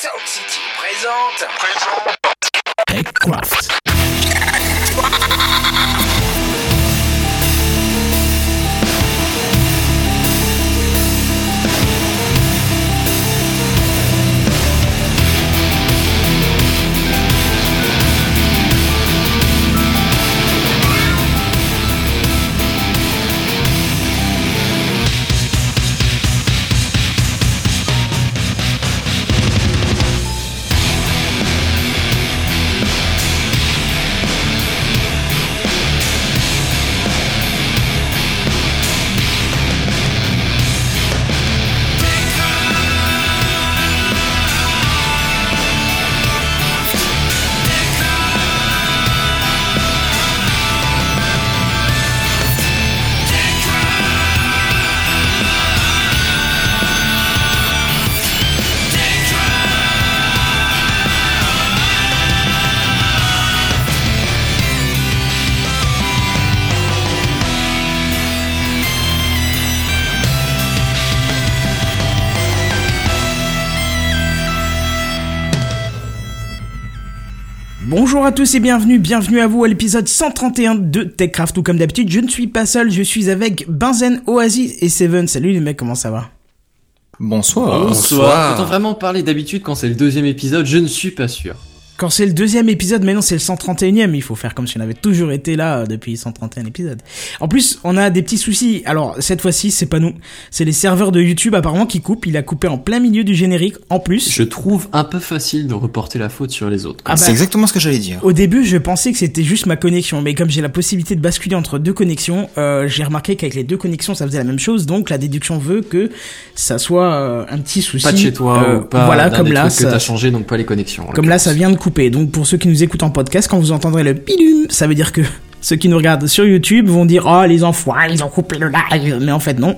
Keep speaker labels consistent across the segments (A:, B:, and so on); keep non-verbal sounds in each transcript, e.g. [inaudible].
A: Sound City présente. Présente.
B: À tous et bienvenue, bienvenue à vous à l'épisode 131 de TechCraft. Tout comme d'habitude, je ne suis pas seul, je suis avec Benzen, Oasis et Seven. Salut les mecs, comment ça va?
C: Bonsoir.
D: Bonsoir. Peut-on vraiment parler d'habitude quand c'est le deuxième épisode Je ne suis pas sûr.
B: Quand c'est le deuxième épisode, mais non, c'est le 131ème. Il faut faire comme si on avait toujours été là euh, depuis 131 épisodes. En plus, on a des petits soucis. Alors, cette fois-ci, c'est pas nous. C'est les serveurs de YouTube, apparemment, qui coupent. Il a coupé en plein milieu du générique, en plus.
D: Je trouve un peu facile de reporter la faute sur les autres.
B: Ah
C: c'est
B: bah,
C: exactement ce que j'allais dire.
B: Au début, je pensais que c'était juste ma connexion, mais comme j'ai la possibilité de basculer entre deux connexions, euh, j'ai remarqué qu'avec les deux connexions, ça faisait la même chose. Donc, la déduction veut que ça soit euh, un petit souci.
D: Pas de chez toi
B: Euh,
D: ou pas
B: Voilà, comme
D: des
B: là,
D: trucs que
B: ça-
D: t'as changé, donc pas les connexions.
B: Comme là, ça vient de couper. Donc pour ceux qui nous écoutent en podcast, quand vous entendrez le bidum, ça veut dire que [laughs] ceux qui nous regardent sur YouTube vont dire oh les enfoirés, ils ont coupé le live. Mais en fait non,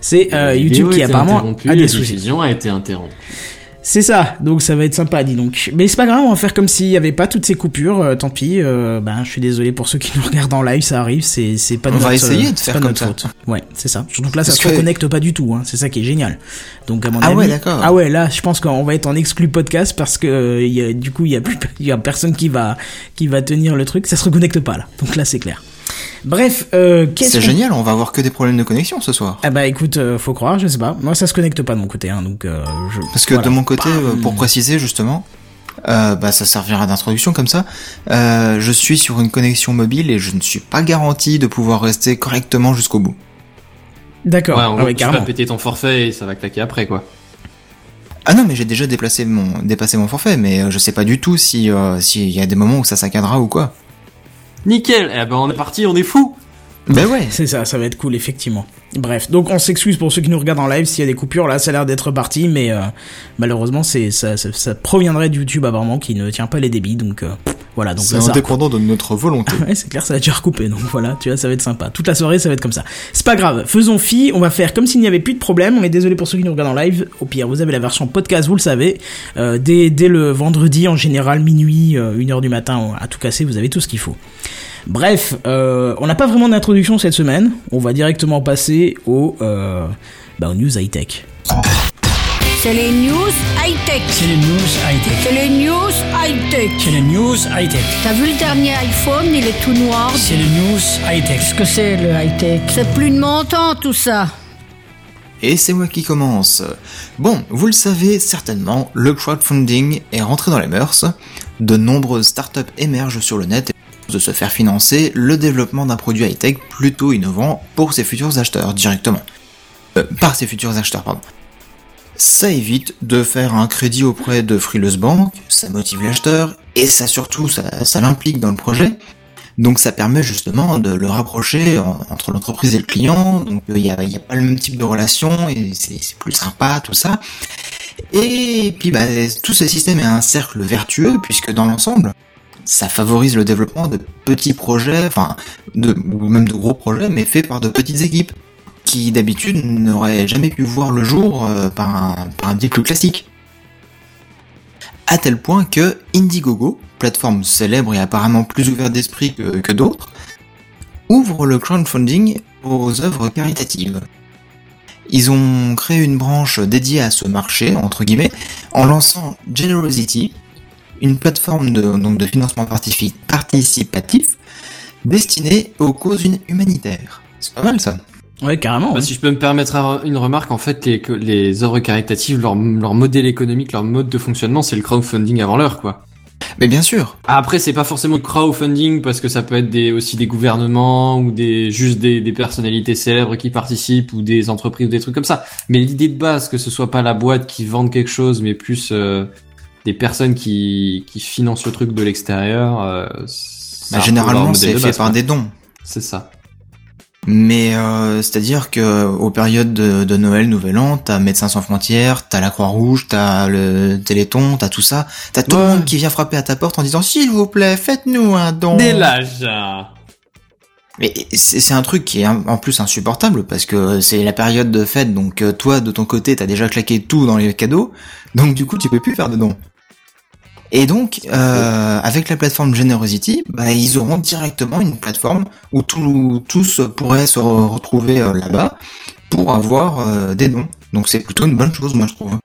B: c'est euh,
D: La
B: YouTube qui apparemment a des
D: La
B: soucis.
D: diffusion a été interrompue.
B: C'est ça. Donc ça va être sympa, dis donc. Mais c'est pas grave, on va faire comme s'il y avait pas toutes ces coupures. euh, tant pis. euh, ben je suis désolé pour ceux qui nous regardent en live, ça arrive. C'est c'est pas de
C: On va essayer de faire
B: pas
C: comme
B: notre
C: ça.
B: faute. Ouais, c'est ça. Que là, ça
C: Parce
B: se
C: que-
B: reconnecte pas du tout. Hein. C'est ça qui est génial. Donc à mon
C: Ah
B: avis.
C: ouais, d'accord.
B: Ah ouais, là, je pense qu'on va être en exclu podcast parce que euh, il y a, du coup, il y a plus, [laughs] il y a personne qui va, qui va tenir le truc. Ça se reconnecte pas là. Donc là, c'est clair. Bref, euh, qu'est-ce
C: C'est génial, on va avoir que des problèmes de connexion ce soir.
B: Ah bah écoute, euh, faut croire, je sais pas. Moi, ça se connecte pas de mon côté, hein, donc. Euh, je...
C: Parce que
B: voilà.
C: de mon côté,
B: Bam.
C: pour préciser justement, euh, bah ça servira d'introduction comme ça. Euh, je suis sur une connexion mobile et je ne suis pas garanti de pouvoir rester correctement jusqu'au bout.
B: D'accord.
D: Ouais, en
B: ah
D: gros,
B: ouais,
D: tu vas
B: carrément.
D: péter ton forfait et ça va claquer après, quoi.
C: Ah non, mais j'ai déjà déplacé mon dépassé mon forfait, mais je sais pas du tout si euh, s'il y a des moments où ça saccadera ou quoi.
D: Nickel Eh ben, on est parti, on est fou
C: Ben ouais.
B: C'est ça, ça va être cool, effectivement. Bref, donc on s'excuse pour ceux qui nous regardent en live s'il y a des coupures. Là, ça a l'air d'être parti, mais euh, malheureusement, c'est ça, ça, ça proviendrait de YouTube apparemment qui ne tient pas les débits, donc euh, voilà. Donc
C: C'est indépendant de notre volonté. [laughs]
B: Ouais, c'est clair, ça va déjà recoupé, donc voilà, tu vois, ça va être sympa. Toute la soirée, ça va être comme ça. C'est pas grave, faisons fi, on va faire comme s'il n'y avait plus de problème. On est désolé pour ceux qui nous regardent en live. Au pire, vous avez la version podcast, vous le savez. Euh, dès, dès le vendredi, en général, minuit, euh, 1h du matin, à tout casser, vous avez tout ce qu'il faut. Bref, euh, on n'a pas vraiment d'introduction cette semaine. On va directement passer au, euh, bah, aux news high-tech.
E: C'est les news high-tech.
F: C'est les news high-tech.
E: C'est les news high-tech.
F: C'est les news high-tech.
E: T'as vu le dernier iPhone, il est tout noir.
F: C'est les news high-tech. Qu'est-ce que c'est le high-tech?
E: C'est plus de mon temps tout ça.
C: Et c'est moi qui commence. Bon, vous le savez certainement, le crowdfunding est rentré dans les mœurs. De nombreuses startups émergent sur le net de se faire financer le développement d'un produit high-tech plutôt innovant pour ses futurs acheteurs directement. Euh, par ses futurs acheteurs, pardon. Ça évite de faire un crédit auprès de frileuses banques, ça motive l'acheteur, et ça surtout, ça, ça l'implique dans le projet. Donc ça permet justement de le rapprocher en- entre l'entreprise et le client. Donc il n'y a, y a pas le même type de relation et c'est plus sympa tout ça. Et puis bah, tout ce système est un cercle vertueux puisque dans l'ensemble, ça favorise le développement de petits projets, enfin de, ou même de gros projets, mais faits par de petites équipes qui d'habitude n'auraient jamais pu voir le jour euh, par, un, par plus classique. À tel point que Indiegogo, plateforme célèbre et apparemment plus ouverte d'esprit que, d'autres, ouvre le crowdfunding aux œuvres caritatives. ils ont créé une branche dédiée à ce marché, entre guillemets, en lançant Generosity, une plateforme de, donc de financement participatif destinée aux causes humanitaires. C'est pas mal ça.
B: Ouais, carrément.
D: Bah,
B: ouais.
D: si je peux me permettre un- une remarque, en fait, les, les œuvres caritatives, leur, leur modèle économique, leur mode de fonctionnement, c'est le crowdfunding avant l'heure, quoi.
C: Mais bien sûr.
D: Après, c'est pas forcément le crowdfunding parce que ça peut être des, aussi des gouvernements ou des juste des, des personnalités célèbres qui participent ou des entreprises ou des trucs comme ça. Mais l'idée de base que ce soit pas la boîte qui vende quelque chose, mais plus euh, des personnes qui qui financent le truc de l'extérieur. euh, c'est
C: Bah, généralement, c'est fait
D: base,
C: par
D: quoi.
C: des dons.
D: C'est ça.
C: Mais euh, c'est-à-dire que aux périodes de, de Noël, Nouvel An, t'as Médecins sans frontières, t'as la Croix-Rouge, t'as le Téléthon, t'as tout ça, t'as tout
D: Ouais.
C: le monde qui vient frapper à ta porte en disant s'il vous plaît, faites-nous un don.
D: Dès l'âge.
C: Mais c'est un truc qui est en plus insupportable parce que c'est la période de fête, donc euh, toi de ton côté t'as déjà claqué tout dans les cadeaux, donc du coup tu peux plus faire de dons. Et donc euh, avec la plateforme Generosity, bah, ils auront directement une plateforme où tout- tous pourraient se re- retrouver euh, là-bas pour avoir euh, des dons. Donc c'est plutôt une bonne chose moi je trouve.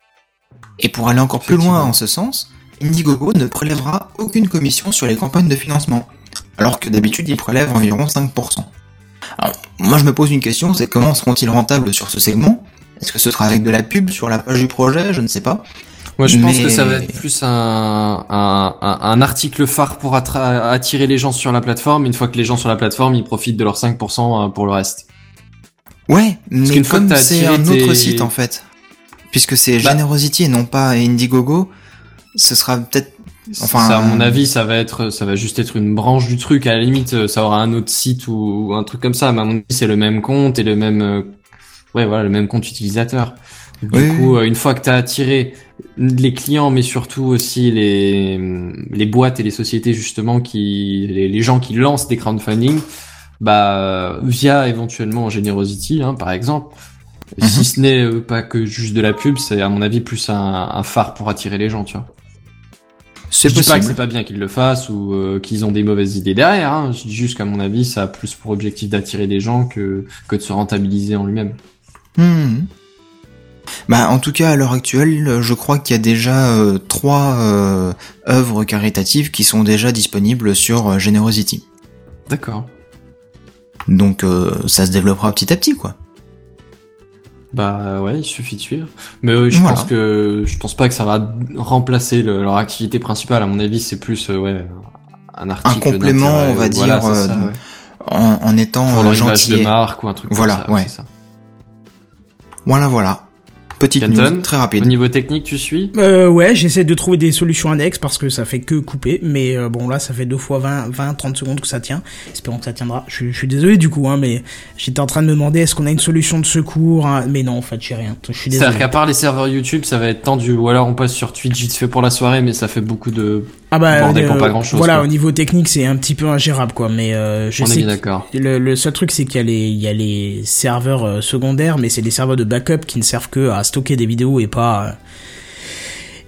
C: Et pour aller encore plus loin en ce sens, Indiegogo ne prélèvera aucune commission sur les campagnes de financement alors que d'habitude ils prélèvent environ 5%. Alors, moi je me pose une question, c'est comment seront-ils rentables sur ce segment? Est-ce que ce sera avec de la pub sur la page du projet? Je ne sais pas.
D: Moi, je pense que ça va être plus un, un, un, article phare pour attirer les gens sur la plateforme. Une fois que les gens sur la plateforme, ils profitent de leurs 5% pour le reste.
C: Ouais, mais comme c'est un autre
D: tes-
C: site en fait, puisque c'est
D: Bah-
C: Generosity et non pas Indiegogo, ce sera peut-être... Enfin,
D: ça, à mon avis, ça va être, ça va juste être une branche du truc. À la limite, euh, ça aura un autre site ou, ou un truc comme ça. Mais à mon avis, c'est le même compte et le même, euh, ouais, voilà, le même compte utilisateur. Du
C: Oui,
D: coup, euh, une fois que t'as attiré les clients, mais surtout aussi les, les boîtes et les sociétés justement qui, les, les gens qui lancent des crowdfunding, bah, via éventuellement Generosity, hein, par exemple.
C: Mhm.
D: Si ce n'est euh, pas que juste de la pub, c'est à mon avis plus un, un phare pour attirer les gens, tu vois.
C: c'est
D: Je dis pas que
C: possible.
D: c'est pas bien qu'ils le fassent ou euh, qu'ils ont des mauvaises idées derrière. Hein. Je dis juste qu'à mon avis, ça a plus pour objectif d'attirer des gens que que de se rentabiliser en lui-même.
C: Hmm. Bah, en tout cas, à l'heure actuelle, je crois qu'il y a déjà euh, trois euh, œuvres caritatives qui sont déjà disponibles sur euh, Generosity.
D: D'accord.
C: Donc, euh, ça se développera petit à petit, quoi.
D: Bah ouais, il suffit de suivre. Mais euh, je
C: Voilà.
D: pense que je pense pas que ça va remplacer le- leur activité principale. À mon avis, c'est plus euh, ouais un article.
C: complément,
D: d'intérêt,
C: on va
D: voilà,
C: dire,
D: c'est ça, ouais.
C: En, en étant
D: pour
C: gentil.
D: de marque ou un truc
C: Voilà,
D: comme ça.
C: ouais.
D: c'est ça.
C: Voilà, voilà. Petite news, très
D: Au
C: rapide.
D: niveau technique, tu suis
B: Euh, ouais, j'essaie de trouver des solutions annexes parce que ça fait que couper. Mais euh, bon, là, ça fait deux fois 20, 20, 30 secondes que ça tient. Espérons que ça tiendra. Je, suis- je suis désolé du coup, hein, mais j'étais en train de me demander est-ce qu'on a une solution de secours. hein, Mais non, en fait, j'ai rien. Je suis désolé.
D: C'est-à-dire qu'à part les serveurs YouTube, ça va être tendu. Ou alors on passe sur Twitch vite fait pour la soirée, mais ça fait beaucoup de.
B: Ah bah, euh,
D: pas grand-chose,
B: Voilà,
D: quoi.
B: au niveau technique, c'est un petit peu ingérable, quoi. Mais euh, je
D: on est
B: sais.
D: bien
B: que-
D: d'accord.
B: Le, le seul truc, c'est qu'il y a les, il y a les serveurs euh, secondaires, mais c'est des serveurs de backup qui ne servent que à stocker des vidéos et pas, euh,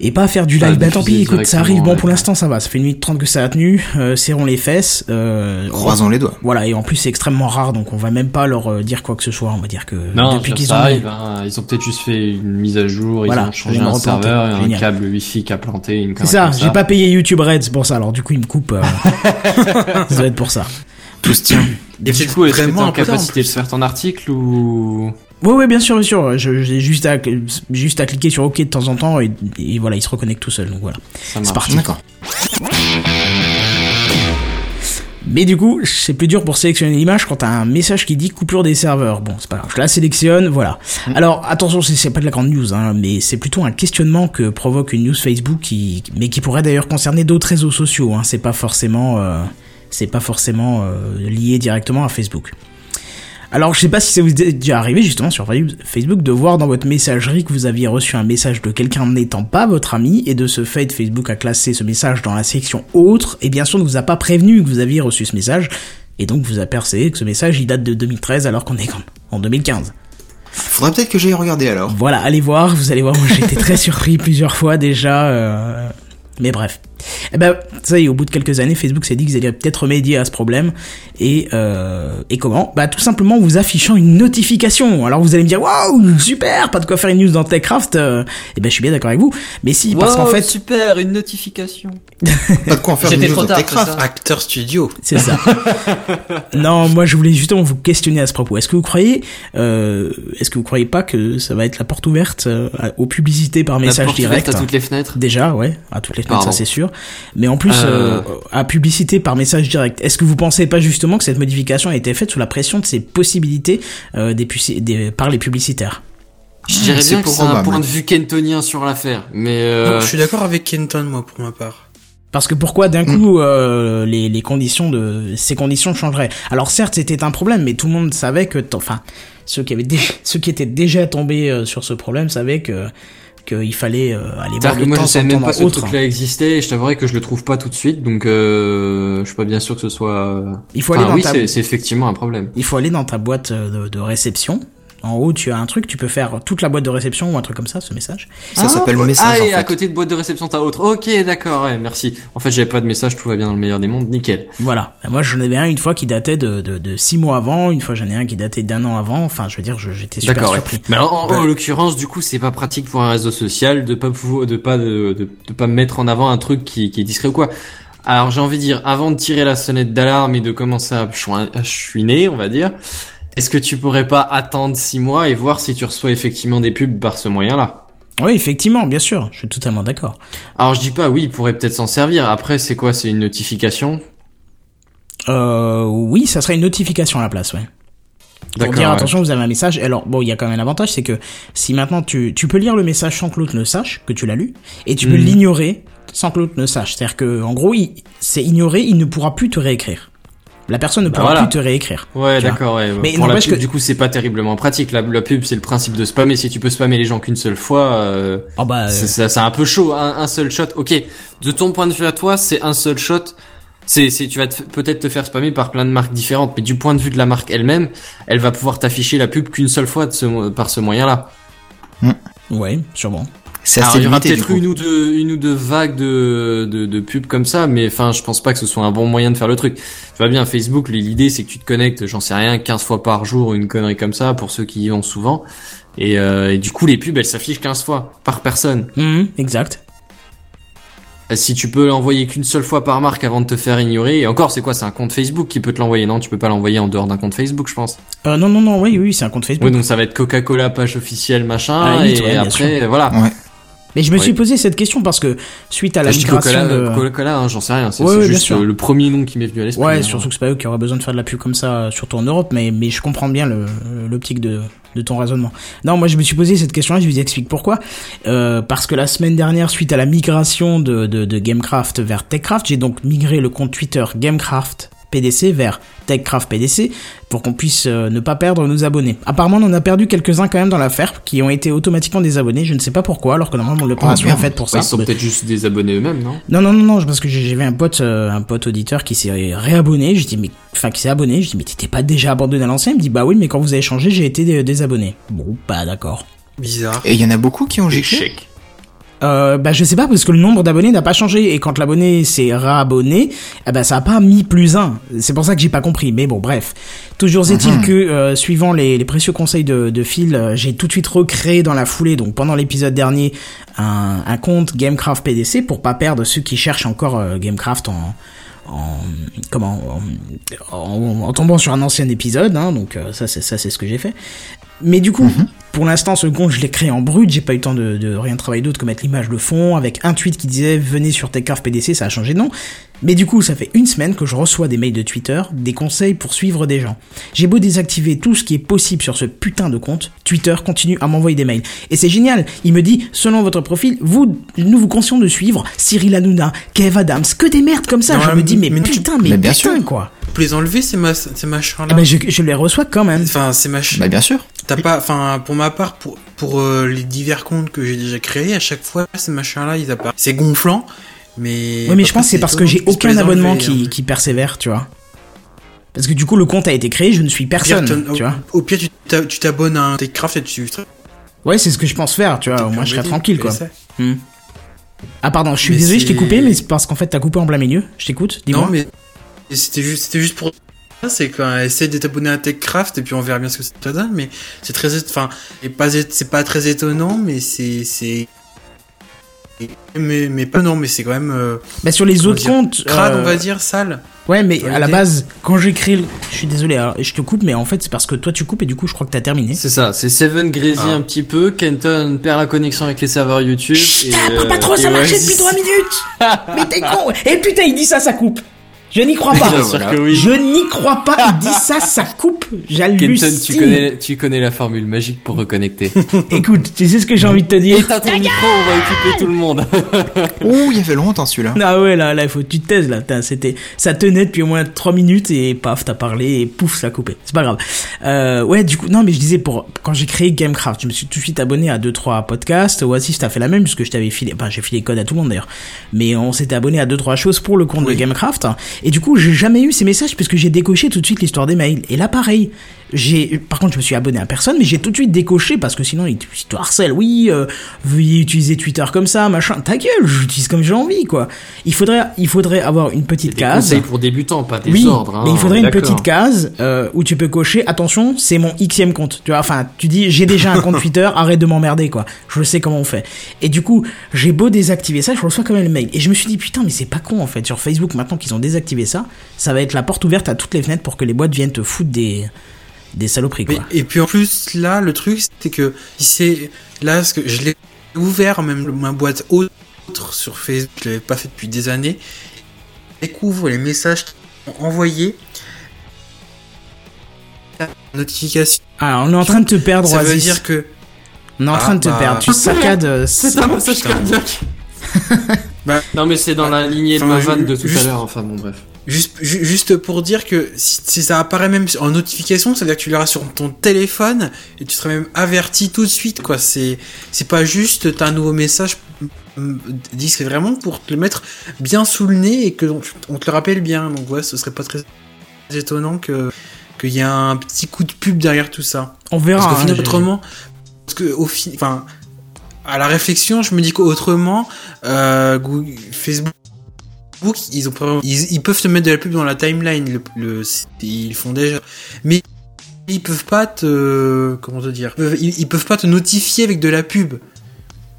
B: et pas faire du live. Bah tant pis, écoute, ça arrive. Bon,
D: ouais.
B: pour l'instant, ça va. Ça fait une minute trente que ça a tenu. Euh, serrons les fesses. Euh,
C: Croisons les doigts.
B: Voilà, et en plus, c'est extrêmement rare, donc on va même pas leur euh, dire quoi que ce soit. On va dire que
D: Non,
B: depuis qu'ils ont.
D: arrive. Hein. Ils ont peut-être juste fait une mise à jour.
B: Voilà,
D: ils ont changé un serveur, et un
B: Génial.
D: câble Wi-Fi qui a planté. Une
B: C'est ça, j'ai pas payé YouTube Red, c'est pour ça. Alors du coup, ils me coupent. euh, [laughs] ça doit être pour ça.
C: Tout se tient.
D: Et du coup, est-ce que t'es en capacité de faire ton article ou
B: Oui, oui, bien sûr, bien sûr. Je- J'ai juste à, juste à cliquer sur OK de temps en temps et, et voilà, il se reconnecte tout seul. Donc voilà.
D: marche
B: parti.
C: D'accord.
B: Mais du coup, c'est plus dur pour sélectionner l'image quand t'as un message qui dit coupure des serveurs. Bon, c'est pas grave, je la sélectionne, voilà. Alors, attention, c'est c'est pas de la grande news, hein, mais c'est plutôt un questionnement que provoque une news Facebook qui, mais qui pourrait d'ailleurs concerner d'autres réseaux sociaux. Hein. C'est pas forcément, euh, c'est pas forcément euh, lié directement à Facebook. Alors, je sais pas si ça vous est déjà arrivé justement sur Facebook de voir dans votre messagerie que vous aviez reçu un message de quelqu'un n'étant pas votre ami et de ce fait Facebook a classé ce message dans la section autre et bien sûr ne vous a pas prévenu que vous aviez reçu ce message et donc vous a percé que ce message il date de 2013 alors qu'on est en 2015.
C: Faudrait peut-être que j'aille regarder alors.
B: Voilà, allez voir, vous allez voir, moi j'ai été très [laughs] surpris plusieurs fois déjà, euh, mais bref. Eh ben, ça y est, au bout de quelques années, Facebook s'est dit qu'ils allaient peut-être remédier à ce problème. Et, euh, et comment? Bah, tout simplement en vous affichant une notification. Alors vous allez me dire, waouh, super, pas de quoi faire une news dans Techcraft. Euh, eh ben, je suis bien d'accord avec vous. Mais si, parce qu'en fait,
D: super, une notification. [laughs]
C: Pas de quoi en faire une news
D: trop
C: dans
D: tard,
C: Techcraft.
G: Acteur studio.
B: c'est ça. [laughs] non, moi je voulais justement vous questionner à ce propos. Est-ce que vous croyez, euh, est-ce que vous croyez pas que ça va être la porte ouverte euh, aux publicités par
D: La
B: message
D: porte
B: direct?
D: ouverte à toutes les fenêtres.
B: Déjà, ouais, à toutes les fenêtres,
D: Pardon.
B: ça c'est sûr. Mais en plus,
D: Euh.
B: euh, à publicité par message direct. Est-ce que vous pensez pas justement que cette modification a été faite sous la pression de ces possibilités euh, des, par les publicitaires?
D: Je dirais bien que c'est un point de vue kentonien sur l'affaire, mais
G: Non, je suis d'accord avec Kenton, moi, pour ma part.
B: Parce que pourquoi d'un coup euh, les, les conditions de ces conditions changeraient? Alors certes c'était un problème, mais tout le monde savait que, enfin ceux qui avaient [laughs] ceux qui étaient déjà tombés euh, sur ce problème savaient que qu'il fallait euh, aller voir le
D: moi
B: temps
D: je savais même pas ce
B: autre.
D: truc-là existait et je t'avouerais que je le trouve pas tout de suite, donc euh, je suis pas bien sûr que ce soit.
B: Il faut
D: Enfin,
B: aller dans
D: oui,
B: ta
D: c'est c'est effectivement un problème.
B: il faut aller dans ta boîte euh, de, de réception. En haut, tu as un truc, tu peux faire toute la boîte de réception ou un truc comme ça, ce message.
C: Ça s'appelle
D: ouais.
C: message,
D: Ah,
C: en
D: et à
C: fait.
D: côté de boîte de réception, t'as autre. Ok, d'accord, ouais, merci. En fait, j'avais pas de message, tout va bien dans le meilleur des mondes, nickel.
B: Voilà. Moi, j'en avais un une fois qui datait de, de, de six mois avant, une fois j'en ai un qui datait d'un an avant. Enfin, je veux dire, j'étais super
D: D'accord, ouais.
B: surpris.
D: Mais alors, en, en l'occurrence, du coup, c'est pas pratique pour un réseau social de pas pouvoir, de pas, de, de, de pas mettre en avant un truc qui, qui est discret ou quoi. Alors, j'ai envie de dire, avant de tirer la sonnette d'alarme et de commencer à à chouiner, on va dire, est-ce que tu pourrais pas attendre six mois et voir si tu reçois effectivement des pubs par ce moyen-là?
B: Oui, effectivement, bien sûr, je suis totalement d'accord.
D: Alors, je dis pas, oui, il pourrait peut-être s'en servir. Après, c'est quoi? C'est une notification?
B: Euh, oui, ça serait une notification à la place, ouais. Pour dire
D: ouais.
B: attention, vous avez un message. Alors bon, il y a quand même un avantage, c'est que si maintenant tu, tu peux lire le message sans que l'autre ne sache que tu l'as lu, et tu peux
D: Mhm.
B: l'ignorer sans que l'autre ne sache. C'est-à-dire que en gros, il- c'est ignoré, il ne pourra plus te réécrire. La personne ne
D: Bah
B: pourra
D: voilà.
B: plus te réécrire.
D: Ouais, d'accord, ouais.
B: Mais
D: Pour la pub,
B: que-
D: du coup, c'est pas terriblement pratique. La, la pub, c'est le principe de spammer. Si tu peux spammer les gens qu'une seule fois, euh,
B: Oh bah, euh,
D: c'est ça- c'est un peu chaud. Un, un seul shot, ok. De ton point de vue à toi, c'est un seul shot. C'est, c'est, tu vas peut-être te faire spammer par plein de marques différentes, mais du point de vue de la marque elle-même, elle va pouvoir t'afficher la pub qu'une seule fois de ce, par ce moyen-là.
B: ouais, sûrement.
C: C'est
D: Alors,
C: assez
D: il y aura peut-être une ou deux, une ou deux vagues de, de, de pubs comme ça, mais enfin, je pense pas que ce soit un bon moyen de faire le truc. Tu vois bien, Facebook, l'idée, c'est que tu te connectes, j'en sais rien, 15 fois par jour, une connerie comme ça, pour ceux qui y vont souvent. Et, euh, et du coup, les pubs, elles s'affichent 15 fois par personne.
B: Mhm, exact.
D: Euh, Si tu peux l'envoyer qu'une seule fois par marque avant de te faire ignorer, et encore, c'est quoi, c'est un compte Facebook qui peut te l'envoyer, non? Tu peux pas l'envoyer en dehors d'un compte Facebook, je pense.
B: Euh, non, non, non, oui, oui, c'est un compte Facebook.
D: Oui, donc ça va être Coca-Cola, page officielle, machin,
B: limite,
D: et
B: ouais,
D: après, voilà.
C: Ouais.
B: Mais je me suis posé cette question parce que suite à la migration de...
D: Coca-Cola, hein, j'en sais rien, c'est
B: Ouais,
D: juste le premier nom qui m'est venu à l'esprit.
B: Ouais,
D: hein.
B: surtout que c'est pas eux qui auraient besoin de faire de la pub comme ça, surtout en Europe, mais, mais je comprends bien l'optique de, de ton raisonnement. Non, moi je me suis posé cette question-là, je vous explique pourquoi. Euh, parce que la semaine dernière, suite à la migration de, de, de Gamecraft vers Techcraft, j'ai donc migré le compte Twitter Gamecraft PDC vers Techcraft PDC pour qu'on puisse euh, ne pas perdre nos abonnés. Apparemment, on en a perdu quelques-uns quand même dans l'affaire qui ont été automatiquement désabonnés. Je ne sais pas pourquoi, alors que normalement l'opération
C: Oh,
B: est
C: merde.
B: faite pour ça.
D: Ouais, ils sont peut-être juste des abonnés eux-mêmes, non?
B: Non, non, non, non, parce que vu un pote, euh, un pote auditeur qui s'est réabonné. Je dis, mais, enfin, qui s'est abonné. Je dis, mais t'étais pas déjà abandonné à l'ancien? Il me dit, bah oui, mais quand vous avez changé, j'ai été dé- désabonné. Bon, bah d'accord.
G: Bizarre.
C: Et il y en a beaucoup qui ont
D: Échec.
B: Euh, bah je sais pas parce que le nombre d'abonnés n'a pas changé et quand l'abonné s'est réabonné, eh ben ça a pas mis plus un. C'est pour ça que j'ai pas compris. Mais bon bref. Toujours est-il que euh, suivant les, les précieux conseils de, de Phil, euh, j'ai tout de suite recréé dans la foulée, donc pendant l'épisode dernier, un, un compte Gamecraft PDC pour pas perdre ceux qui cherchent encore Gamecraft en en comment en, en- en tombant sur un ancien épisode. Hein, donc euh, ça c'est ça c'est ce que j'ai fait. Mais du coup, pour l'instant, ce compte, je l'ai créé en brut, j'ai pas eu le temps de, de rien travailler d'autre que mettre l'image de fond, avec un tweet qui disait venez sur TechCraft PDC, ça a changé de nom. Mais du coup, ça fait une semaine que je reçois des mails de Twitter, des conseils pour suivre des gens. J'ai beau désactiver tout ce qui est possible sur ce putain de compte, Twitter continue à m'envoyer des mails. Et c'est génial, il me dit, selon votre profil, vous, nous vous conseillons de suivre Cyril Hanouna, Kev Adams, que des merdes comme ça.
G: Non,
B: je me dis, mais,
G: mais tu-
B: putain, mais,
C: mais bien
B: putain,
C: sûr.
B: quoi.
G: Pour les enlever, ces, ma ces machins-là?
B: Eh ben, je, je les reçois quand même.
G: Enfin, ces machins.
C: Bah bien sûr.
G: T'as pas, enfin, pour ma part, pour, pour euh, les divers comptes que j'ai déjà créés, à chaque fois, ces machins-là, ils apparaissent. C'est gonflant, mais.
B: Oui, mais je pense que c'est parce que j'ai aucun abonnement
G: enlever,
B: qui,
G: hein.
B: qui persévère, tu vois. Parce que du coup, le compte a été créé, je ne suis
G: Au pire,
B: personne, tu vois.
G: Au, au pire, tu t'a- tu t'abonnes à un Techcraft et tu.
B: Ouais, c'est ce que je pense faire, tu vois. Au moins, je serais tranquille, quoi. Hmm. Ah pardon, je suis
G: Mais
B: désolé, je t'ai coupé, mais c'est parce qu'en fait t'as coupé en plein milieu. Je t'écoute, dis-moi.
G: Non, mais c'était juste, juste pour c'est quand essaie de t'abonner à TechCraft et puis on verra bien ce que ça te donne. Mais c'est très, enfin, et pas, c'est pas très étonnant, mais c'est, c'est, mais, mais pas non, mais c'est quand même euh,
B: Bah sur les autres
G: dire,
B: comptes.
G: crade,
B: euh,
G: on va dire, sale.
B: Ouais, mais à la base, quand j'écris, le- je suis désolé, hein, je te coupe, mais en fait c'est parce que toi tu coupes et du coup je crois que t'as terminé.
D: C'est ça, c'est Seven grésille
G: Ah.
D: un petit peu, Kenton perd la connexion avec les serveurs YouTube.
B: Chut,
D: et,
B: parle pas
D: euh,
B: trop,
D: et
B: ça marchait
D: Oasis-
B: depuis 3 minutes [laughs] Mais t'es con Et putain, il dit ça, ça coupe Je n'y crois pas [laughs]
D: Bien sûr que oui.
B: Je n'y crois pas, il dit ça, ça coupe
D: Kenton,
B: J'hallucine
D: tu connais, tu connais la formule magique pour reconnecter. [laughs]
B: Écoute, tu sais ce que j'ai envie de te dire?
D: Éteins ton micro, on va occuper tout le monde. [laughs]
C: Ouh, il y avait longtemps celui-là.
B: Ah ouais, là, là, il faut que tu te taises, là. C'était, ça tenait depuis au moins 3 minutes et paf, t'as parlé et pouf, ça a coupé. C'est pas grave. Euh, ouais, du coup, non, mais je disais pour, quand j'ai créé Gamecraft, je me suis tout de suite abonné à 2-3 podcasts. Oasis, t'as fait la même, puisque je t'avais filé, enfin, j'ai filé les codes à tout le monde d'ailleurs. Mais on s'était abonné à 2-3 choses pour le compte de Gamecraft. Et du coup, j'ai jamais eu ces messages puisque j'ai décoché tout de suite l'histoire des mails. Et là, pareil. J'ai, par contre, je me suis abonné à personne, mais j'ai tout de suite décoché parce que sinon, ils te, harcèlent. Oui, euh, veuillez utiliser Twitter comme ça, machin. Ta gueule, j'utilise comme j'ai envie, quoi. Il faudrait, il faudrait avoir une petite
D: Des
B: case.
D: conseils pour débutants, pas des
B: Oui,
D: ordres. hein,
B: mais il faudrait
D: on est
B: une petite case euh, où tu peux cocher attention, c'est mon xème compte. Tu vois, enfin, tu dis j'ai déjà un compte [laughs] Twitter, arrête de m'emmerder quoi. Je sais comment on fait. Et du coup, j'ai beau désactiver ça, je reçois quand même le mail. Et je me suis dit putain, mais c'est pas con en fait. Sur Facebook, maintenant qu'ils ont désactivé ça, ça va être la porte ouverte à toutes les fenêtres pour que les boîtes viennent te foutre des des saloperies
G: Mais-
B: quoi.
G: et puis en plus, là, le truc, c'est que c'est là, parce que je l'ai ouvert, même ma boîte autre sur Facebook, je l'avais pas fait depuis des années. Je découvre les messages envoyés. Notification.
B: Ah, on est en train de te perdre,
G: Ça veut dire que
B: On est en
G: Ah,
B: train de te
G: bah.
B: perdre. Tu saccades. euh, [laughs]
D: C'est un
G: Putain.
D: cardiaque. [laughs]
G: Bah,
D: non mais c'est dans la lignée de ma vanne de tout à l'heure, enfin bon bref.
G: Juste, ju- juste pour dire que si, si ça apparaît même en notification, ça veut dire que tu l'auras sur ton téléphone et tu seras même averti tout de suite, quoi. C'est, c'est pas juste t'as un nouveau message mm, discret vraiment pour te le mettre bien sous le nez et que on, on te le rappelle bien. Donc ouais, ce serait pas très étonnant que qu'il y ait un petit coup de pub derrière tout ça.
B: On verra.
G: Parce qu'au
B: hein,
G: final, autrement, parce que au fi- enfin, à la réflexion, je me dis qu'autrement, euh, Facebook, ils ont ils, ils peuvent te mettre de la pub dans la timeline, le, le- ils font déjà, mais ils peuvent pas te, comment te dire, ils, peuvent- ils- ils peuvent pas te notifier avec de la pub.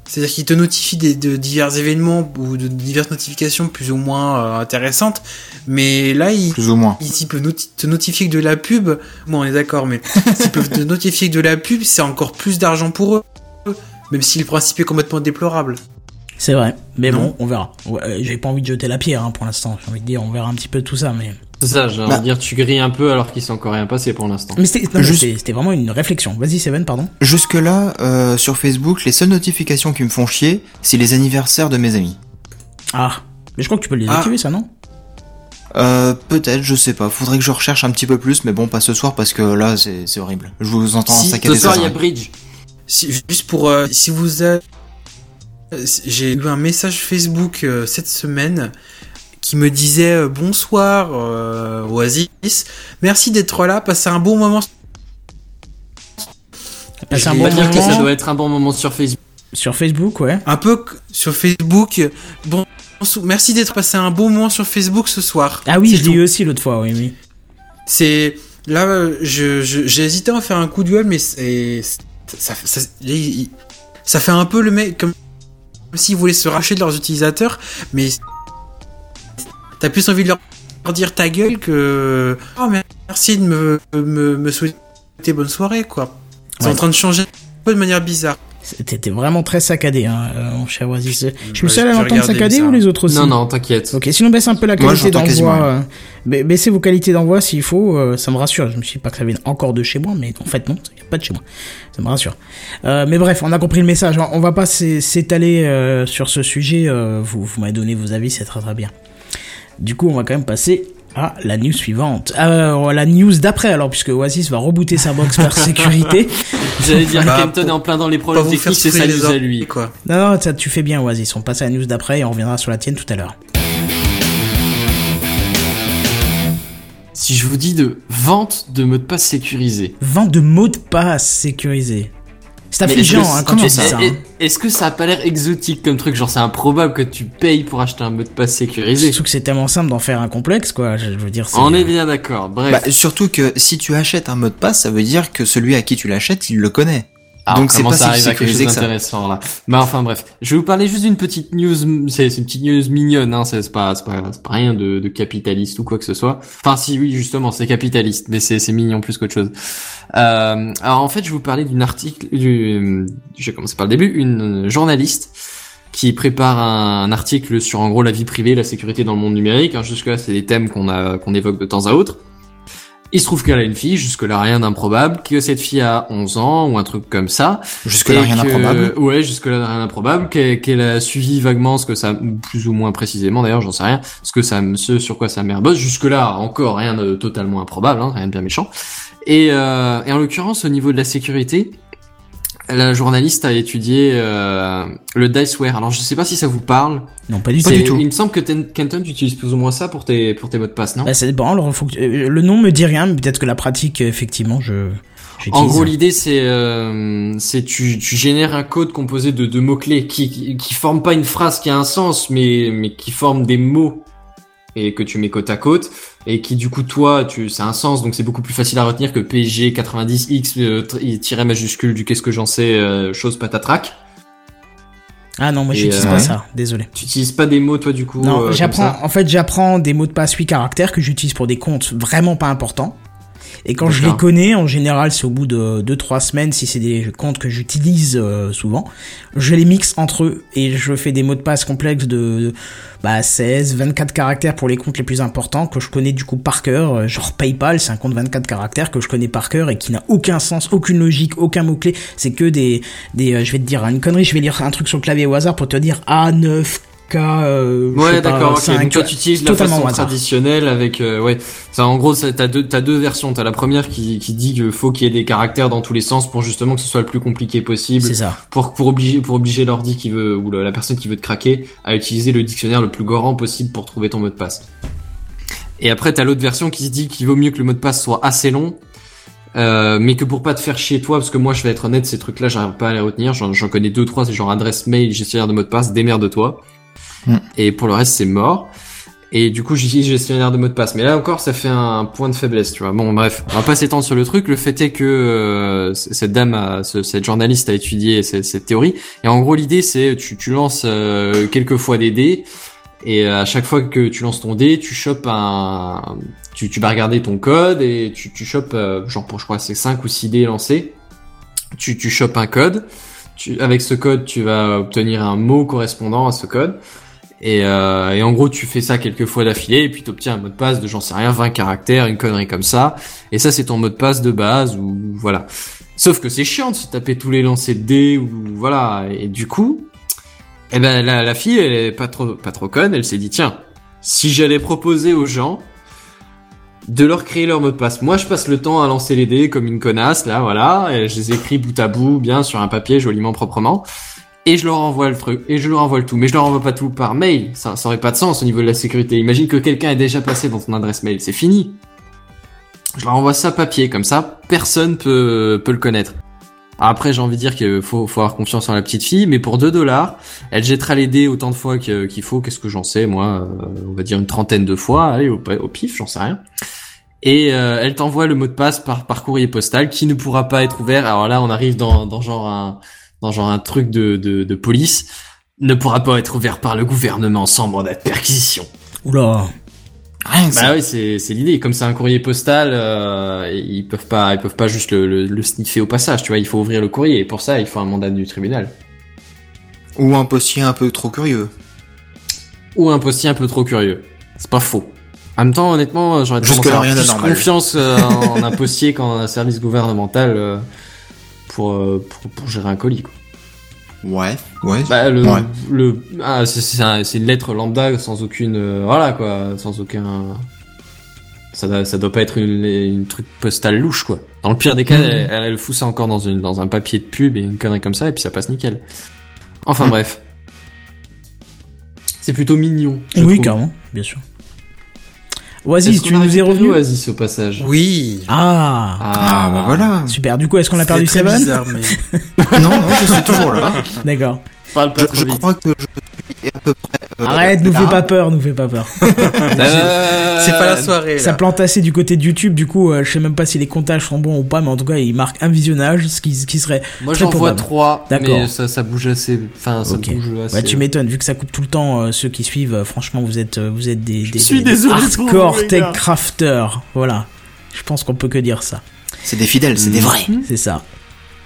G: C'est-à-dire qu'ils te notifient des, de divers événements ou de diverses notifications plus ou moins euh, intéressantes, mais là ils,
C: Plus ou moins.
G: ils, s'ils peuvent noti- te notifier que de la pub, bon on est d'accord, mais [laughs] s'ils peuvent te notifier que de la pub, c'est encore plus d'argent pour eux. Même si le principe est complètement déplorable.
B: C'est vrai. Mais
G: Non.
B: bon, on verra. Ouais, j'ai pas envie de jeter la pierre hein, pour l'instant. J'ai envie de dire, on verra un petit peu tout ça, mais.
D: C'est ça, j'ai envie
C: Bah.
D: de dire tu grilles un peu alors qu'il s'est encore rien passé pour l'instant.
B: Mais c'était non, mais
C: Juste-
B: c'était- c'était vraiment une réflexion. Vas-y, Seven, pardon.
C: Jusque-là, euh, sur Facebook, les seules notifications qui me font chier, c'est les anniversaires de mes amis.
B: Ah, mais je crois que tu peux les
G: Ah.
B: activer, ça, non
C: Euh, peut-être, je sais pas. Faudrait que je recherche un petit peu plus, mais bon, pas ce soir parce que là, c'est c'est horrible. Je vous entends
G: Si,
C: saccader
D: Ce soir
C: ça.
D: il y a Bridge.
G: Si, juste pour, euh, si vous avez, euh, j'ai eu un message Facebook euh, cette semaine qui me disait euh, bonsoir euh, Oasis, merci d'être là, passez un bon moment.
B: Passer un bon
D: dire que ça
B: moment
D: doit être un bon moment sur Facebook.
B: sur Facebook, ouais.
G: Un peu sur Facebook. Bon, merci d'être passé un bon moment sur Facebook ce soir.
B: Ah oui, je l'ai eu aussi l'autre fois, oui, oui.
G: C'est là, je je- j'ai hésité à en faire un coup de gueule, mais c'est ça, ça, il- il- ça fait un peu le mec comme, comme s'ils voulaient se racheter de leurs utilisateurs, mais t'as plus envie de leur dire ta gueule que oh merci de me me, me souhaiter bonne soirée quoi. C'est
B: Ouais.
G: en train de changer un peu de manière bizarre.
B: C'était vraiment très saccadé, hein, euh, mon cher Oasis. Je suis le
G: Ouais,
B: seul à
G: j'ai
B: l'entendre
G: ça-
B: ou les autres aussi
D: Non, non, t'inquiète.
B: Ok, sinon baisse un peu la qualité d'envoi. euh, ba- baissez vos qualités d'envoi s'il faut, euh, ça me rassure. Je me suis dit pas que ça vienne encore de chez moi, mais en fait non, il n'y a pas de chez moi. Ça me rassure. Euh, mais bref, on a compris le message. On va pas s'é- s'étaler euh, sur ce sujet. euh, vous vous m'avez donné vos avis, c'est très très bien. Du coup, on va quand même passer à la news suivante. Euh, la news d'après, alors, puisque Oasis va rebooter sa box par [laughs] sécurité.
D: J'allais dire
G: Bah, pour-
D: est en plein dans les problèmes techniques, c'est ça
G: les
D: nous à lui.
G: quoi.
B: non, non, ça, tu fais bien, Oasis. On passe à la news d'après et on reviendra sur la tienne tout à l'heure.
D: Si je vous dis de vente de mots de passe sécurisés.
B: Vente de mots de passe sécurisés. C'est affligeant
D: est-ce que-
B: hein, quand
C: comment
B: tu
C: ça
B: hein.
D: Est-ce que ça a pas l'air exotique comme truc Genre c'est improbable que tu payes pour acheter un mot de passe sécurisé?
B: Surtout que c'est tellement simple d'en faire un complexe, quoi. Je je veux dire, c'est.
D: On est bien d'accord. Bref.
C: Bah, surtout que si tu achètes un mot de passe, ça veut dire que celui à qui tu l'achètes, il le connaît.
D: Alors,
C: Donc c'est pas
D: ça arrive à quelque chose d'intéressant là. Bah enfin bref, je vais vous parler juste d'une petite news. C'est une petite news mignonne, hein. C'est pas c'est pas c'est pas rien de, de capitaliste ou quoi que ce soit. Enfin si oui justement c'est capitaliste, mais c'est mignon plus qu'autre chose. Euh, alors en fait je vais vous parler d'une article. Du, je vais commencer par le début. Une journaliste qui prépare un, un article sur en gros la vie privée, la sécurité dans le monde numérique. Alors, jusque là c'est des thèmes qu'on a qu'on évoque de temps à autre. Il se trouve qu'elle a une fille, jusque-là rien d'improbable, que cette fille a 11 ans ou un truc comme ça.
C: Jusque-là, rien d'improbable.
D: Ouais, jusque-là rien d'improbable, qu'elle a suivi vaguement ce que ça, plus ou moins précisément d'ailleurs, j'en sais rien, ce que ça, ce sur quoi sa mère bosse. Jusque-là, encore rien de totalement improbable, hein, rien de bien méchant. Et, euh, et en l'occurrence, au niveau de la sécurité, la journaliste a étudié euh, le Diceware. Alors je sais pas si ça vous parle.
B: Non, pas du
C: Pas
B: tout.
C: du tout.
D: Il me semble que Kenton, tu utilises plus ou moins ça pour tes pour tes mots de passe, non?
B: Bah, ça dépend. Alors, faut que- euh, le nom me dit rien, mais peut-être que la pratique, euh, effectivement, je.
D: En gros, l'idée c'est euh, c'est tu tu génères un code composé de de mots clés qui, qui qui forment pas une phrase qui a un sens, mais mais qui forment des mots et que tu mets côte à côte et qui du coup toi tu c'est un sens donc c'est beaucoup plus facile à retenir que PSG 90 X euh, tiret majuscule du qu'est-ce que j'en sais euh, chose patatrac.
B: Ah non, moi j'utilise
D: euh,
B: pas
C: ouais.
B: ça. Désolé.
D: Tu utilises pas des mots toi du coup
B: Non,
D: euh,
B: j'apprends.
D: ça?
B: En fait, j'apprends des mots de passe 8 caractères que j'utilise pour des comptes vraiment pas importants. Et quand je les connais, en général, c'est au bout de 2-3 semaines, si c'est des comptes que j'utilise euh, souvent, je les mixe entre eux et je fais des mots de passe complexes de bah, 16, 24 caractères pour les comptes les plus importants que je connais du coup par cœur. Euh, Genre PayPal, c'est un compte 24 caractères que je connais par cœur et qui n'a aucun sens, aucune logique, aucun mot-clé. C'est que des, des euh, je vais te dire une connerie, je vais lire un truc sur le clavier au hasard pour te dire A9, K, euh,
D: Ouais, d'accord. ok.
B: 5,
D: Donc toi, tu utilises la façon traditionnelle avec, euh, ouais. Ça, en gros, t'as deux, t'as deux versions. T'as la première qui, qui dit qu'il faut qu'il y ait des caractères dans tous les sens pour justement que ce soit le plus compliqué possible.
B: C'est ça.
D: Pour, pour obliger, pour obliger l'ordi qui veut, ou la personne qui veut te craquer à utiliser le dictionnaire le plus grand possible pour trouver ton mot de passe. Et après, t'as l'autre version qui se dit qu'il vaut mieux que le mot de passe soit assez long. Euh, mais que pour pas te faire chier toi, parce que moi je vais être honnête, ces trucs-là j'arrive pas à les retenir, j'en j'en connais deux trois, c'est genre adresse mail, gestionnaire de mot de passe, démerde-toi.
C: Hmm.
D: Et pour le reste c'est mort. Et du coup j'utilise gestionnaire de mot de passe. Mais là encore ça fait un point de faiblesse, tu vois. Bon bref, on va pas s'étendre sur le truc. Le fait est que euh, cette dame, cette journaliste a étudié cette, théorie. Et en gros l'idée c'est tu, tu lances euh, quelques fois des dés. Et à chaque fois que tu lances ton dé, tu chopes un, tu, tu vas regarder ton code et tu, tu chopes, euh, genre pour je crois c'est 5 ou 6 dés lancés. Tu, tu chopes un code. Tu, avec ce code, tu vas obtenir un mot correspondant à ce code. Et, euh, et en gros, tu fais ça quelques fois d'affilée et puis tu obtiens un mot de passe de j'en sais rien, 20 caractères, une connerie comme ça. Et ça, c'est ton mot de passe de base ou voilà. Sauf que c'est chiant de se taper tous les lancers de dés ou voilà. Et du coup, eh ben la, la fille, elle est pas trop pas trop conne. Elle s'est dit tiens, si j'allais proposer aux gens de leur créer leur mot de passe. Moi, je passe le temps à lancer les dés comme une connasse, là, voilà. Et je les écris bout à bout, bien sur un papier, joliment, proprement. Et je leur envoie le truc, et je leur envoie le tout. Mais je leur envoie pas tout par mail. Ça, ça aurait pas de sens au niveau de la sécurité. Imagine que quelqu'un est déjà passé dans ton adresse mail. C'est fini. Je leur envoie ça papier, comme ça, personne peut, peut le connaître. Après, j'ai envie de dire qu'il faut, faut avoir confiance en la petite fille, mais pour 2 dollars, elle jettera les dés autant de fois qu'il faut. Qu'est-ce que j'en sais, moi euh, On va dire une trentaine de fois, allez, au, au pif, j'en sais rien. Et euh, elle t'envoie le mot de passe par, par courrier postal qui ne pourra pas être ouvert. Alors là, on arrive dans, dans genre un dans genre un truc de, de, de police. Ne pourra pas être ouvert par le gouvernement sans mandat de perquisition.
B: Oula.
C: Rien que ça.
D: Bah oui, c'est c'est l'idée. Comme c'est un courrier postal, euh, ils peuvent pas ils peuvent pas juste le, le, le sniffer au passage. Tu vois, il faut ouvrir le courrier et pour ça, il faut un mandat du tribunal
C: Ou un postier un peu trop curieux.
D: ou un postier un peu trop curieux. C'est pas faux. En même temps, honnêtement, j'aurais tendance à avoir plus confiance euh, en un postier qu'en un service gouvernemental euh, pour, euh, pour pour gérer un colis. Quoi.
C: Ouais, ouais.
D: Bah, le,
C: Ouais.
D: le, ah, c'est- c'est un- c'est une lettre lambda sans aucune, euh, voilà quoi, sans aucun. Ça doit, ça doit pas être une, une truc postal louche quoi. Dans le pire des cas, elle, elle, elle fout ça encore dans une, dans un papier de pub et une connerie comme ça et puis ça passe nickel. Enfin bref. C'est plutôt mignon. je
B: Oui,
D: trouve.
B: carrément, bien sûr. Oasis, tu nous es revenu
D: Oasis au passage?
G: Oui.
B: Ah,
C: Ah, bah voilà.
B: super. Du coup, est-ce qu'on a perdu Seven?
G: bizarre, mais... [laughs]
C: non, non, je suis toujours là.
B: D'accord.
D: Parle pas
C: Je, je crois que je peu près. euh,
B: Arrête, nous fais pas peur, nous fais pas peur. [laughs]
G: C'est pas la soirée,
B: Ça
G: là.
B: plante assez du côté de YouTube, du coup, euh, je sais même pas si les comptages sont bons ou pas, mais en tout cas, il marque un visionnage, ce qui, ce qui serait
D: Moi j'en vois trois,
B: D'accord.
D: mais ça, ça bouge assez. Enfin, ça bouge assez.
B: Ouais, tu m'étonnes, vu que ça coupe tout le temps, euh, ceux qui suivent, euh, franchement, vous êtes, vous êtes des, des,
D: suis
B: des- des
D: désolé pour
B: hardcore
D: vous, les
B: tech crafters. Voilà. Je pense qu'on peut que dire ça.
C: C'est des fidèles, c'est des vrais.
B: C'est ça.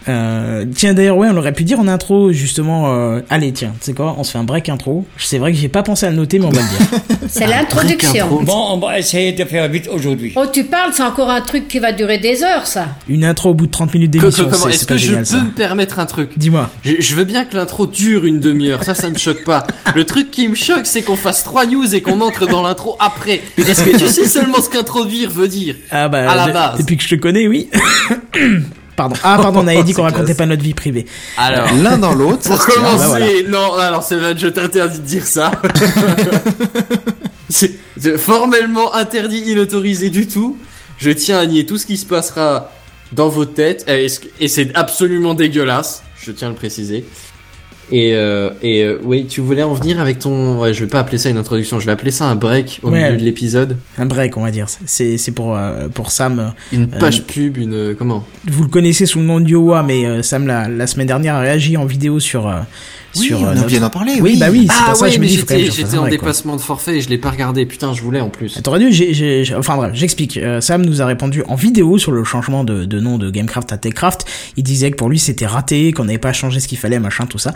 B: Euh, tiens d'ailleurs ouais on aurait pu dire en intro justement euh, allez tiens tu sais quoi on se fait un break intro c'est vrai que j'ai pas pensé à le noter mais on va le dire [laughs]
E: C'est
D: intro.
E: l'introduction.
F: Bon, on va essayer de faire vite aujourd'hui.
E: Oh, tu parles, c'est encore un truc qui va durer des heures, ça.
B: une intro au bout de 30 minutes d'émission
D: comment-
B: c'est
D: Est-ce
B: c'est
D: que je peux
B: ça
D: me permettre un truc
B: dis-moi
D: je, je veux bien que l'intro dure une demi-heure, ça, ça me choque pas. Le truc qui me choque, c'est qu'on fasse trois news et qu'on entre dans l'intro après. Est-ce que tu sais seulement ce qu'introduire veut dire
B: ah bah
D: À la base.
B: depuis que je te connais oui pardon ah pardon on avait [laughs] dit qu'on racontait pas notre vie privée
D: Alors,
C: L'un dans l'autre, [laughs]
D: pour commencer,
B: bah voilà.
D: non, alors c'est vrai, je t'interdis de dire ça. [laughs] c'est formellement interdit, inautorisé du tout. Je tiens à nier tout ce qui se passera dans vos têtes, et c'est absolument dégueulasse, je tiens à le préciser. Et, euh, et euh, oui, tu voulais en venir avec ton... Ouais, je vais pas appeler ça une introduction, je vais appeler ça un break au
B: Ouais.
D: milieu de l'épisode.
B: un break on va dire c'est c'est pour euh, pour Sam
D: Une page pub, une... euh, Comment?
B: vous le connaissez sous le nom de Yowa mais euh, Sam la, la semaine dernière a réagi en vidéo sur euh,
C: Oui,
B: sur
C: on
B: euh,
C: a
B: notre-
C: oublié d'en parler.
B: oui bah oui c'est
D: Ah
B: pour ça que je me
D: mais
B: dis
D: j'étais en
B: quoi.
D: dépassement de forfait et je l'ai pas regardé. Putain, je voulais en plus.
B: T'aurais dû, j'ai, j'ai- j'ai- enfin bref, j'explique. Euh, Sam nous a répondu en vidéo sur le changement de, de nom de Gamecraft à Techcraft. Il disait que pour lui c'était raté, qu'on n'avait pas changé ce qu'il fallait, machin, tout ça.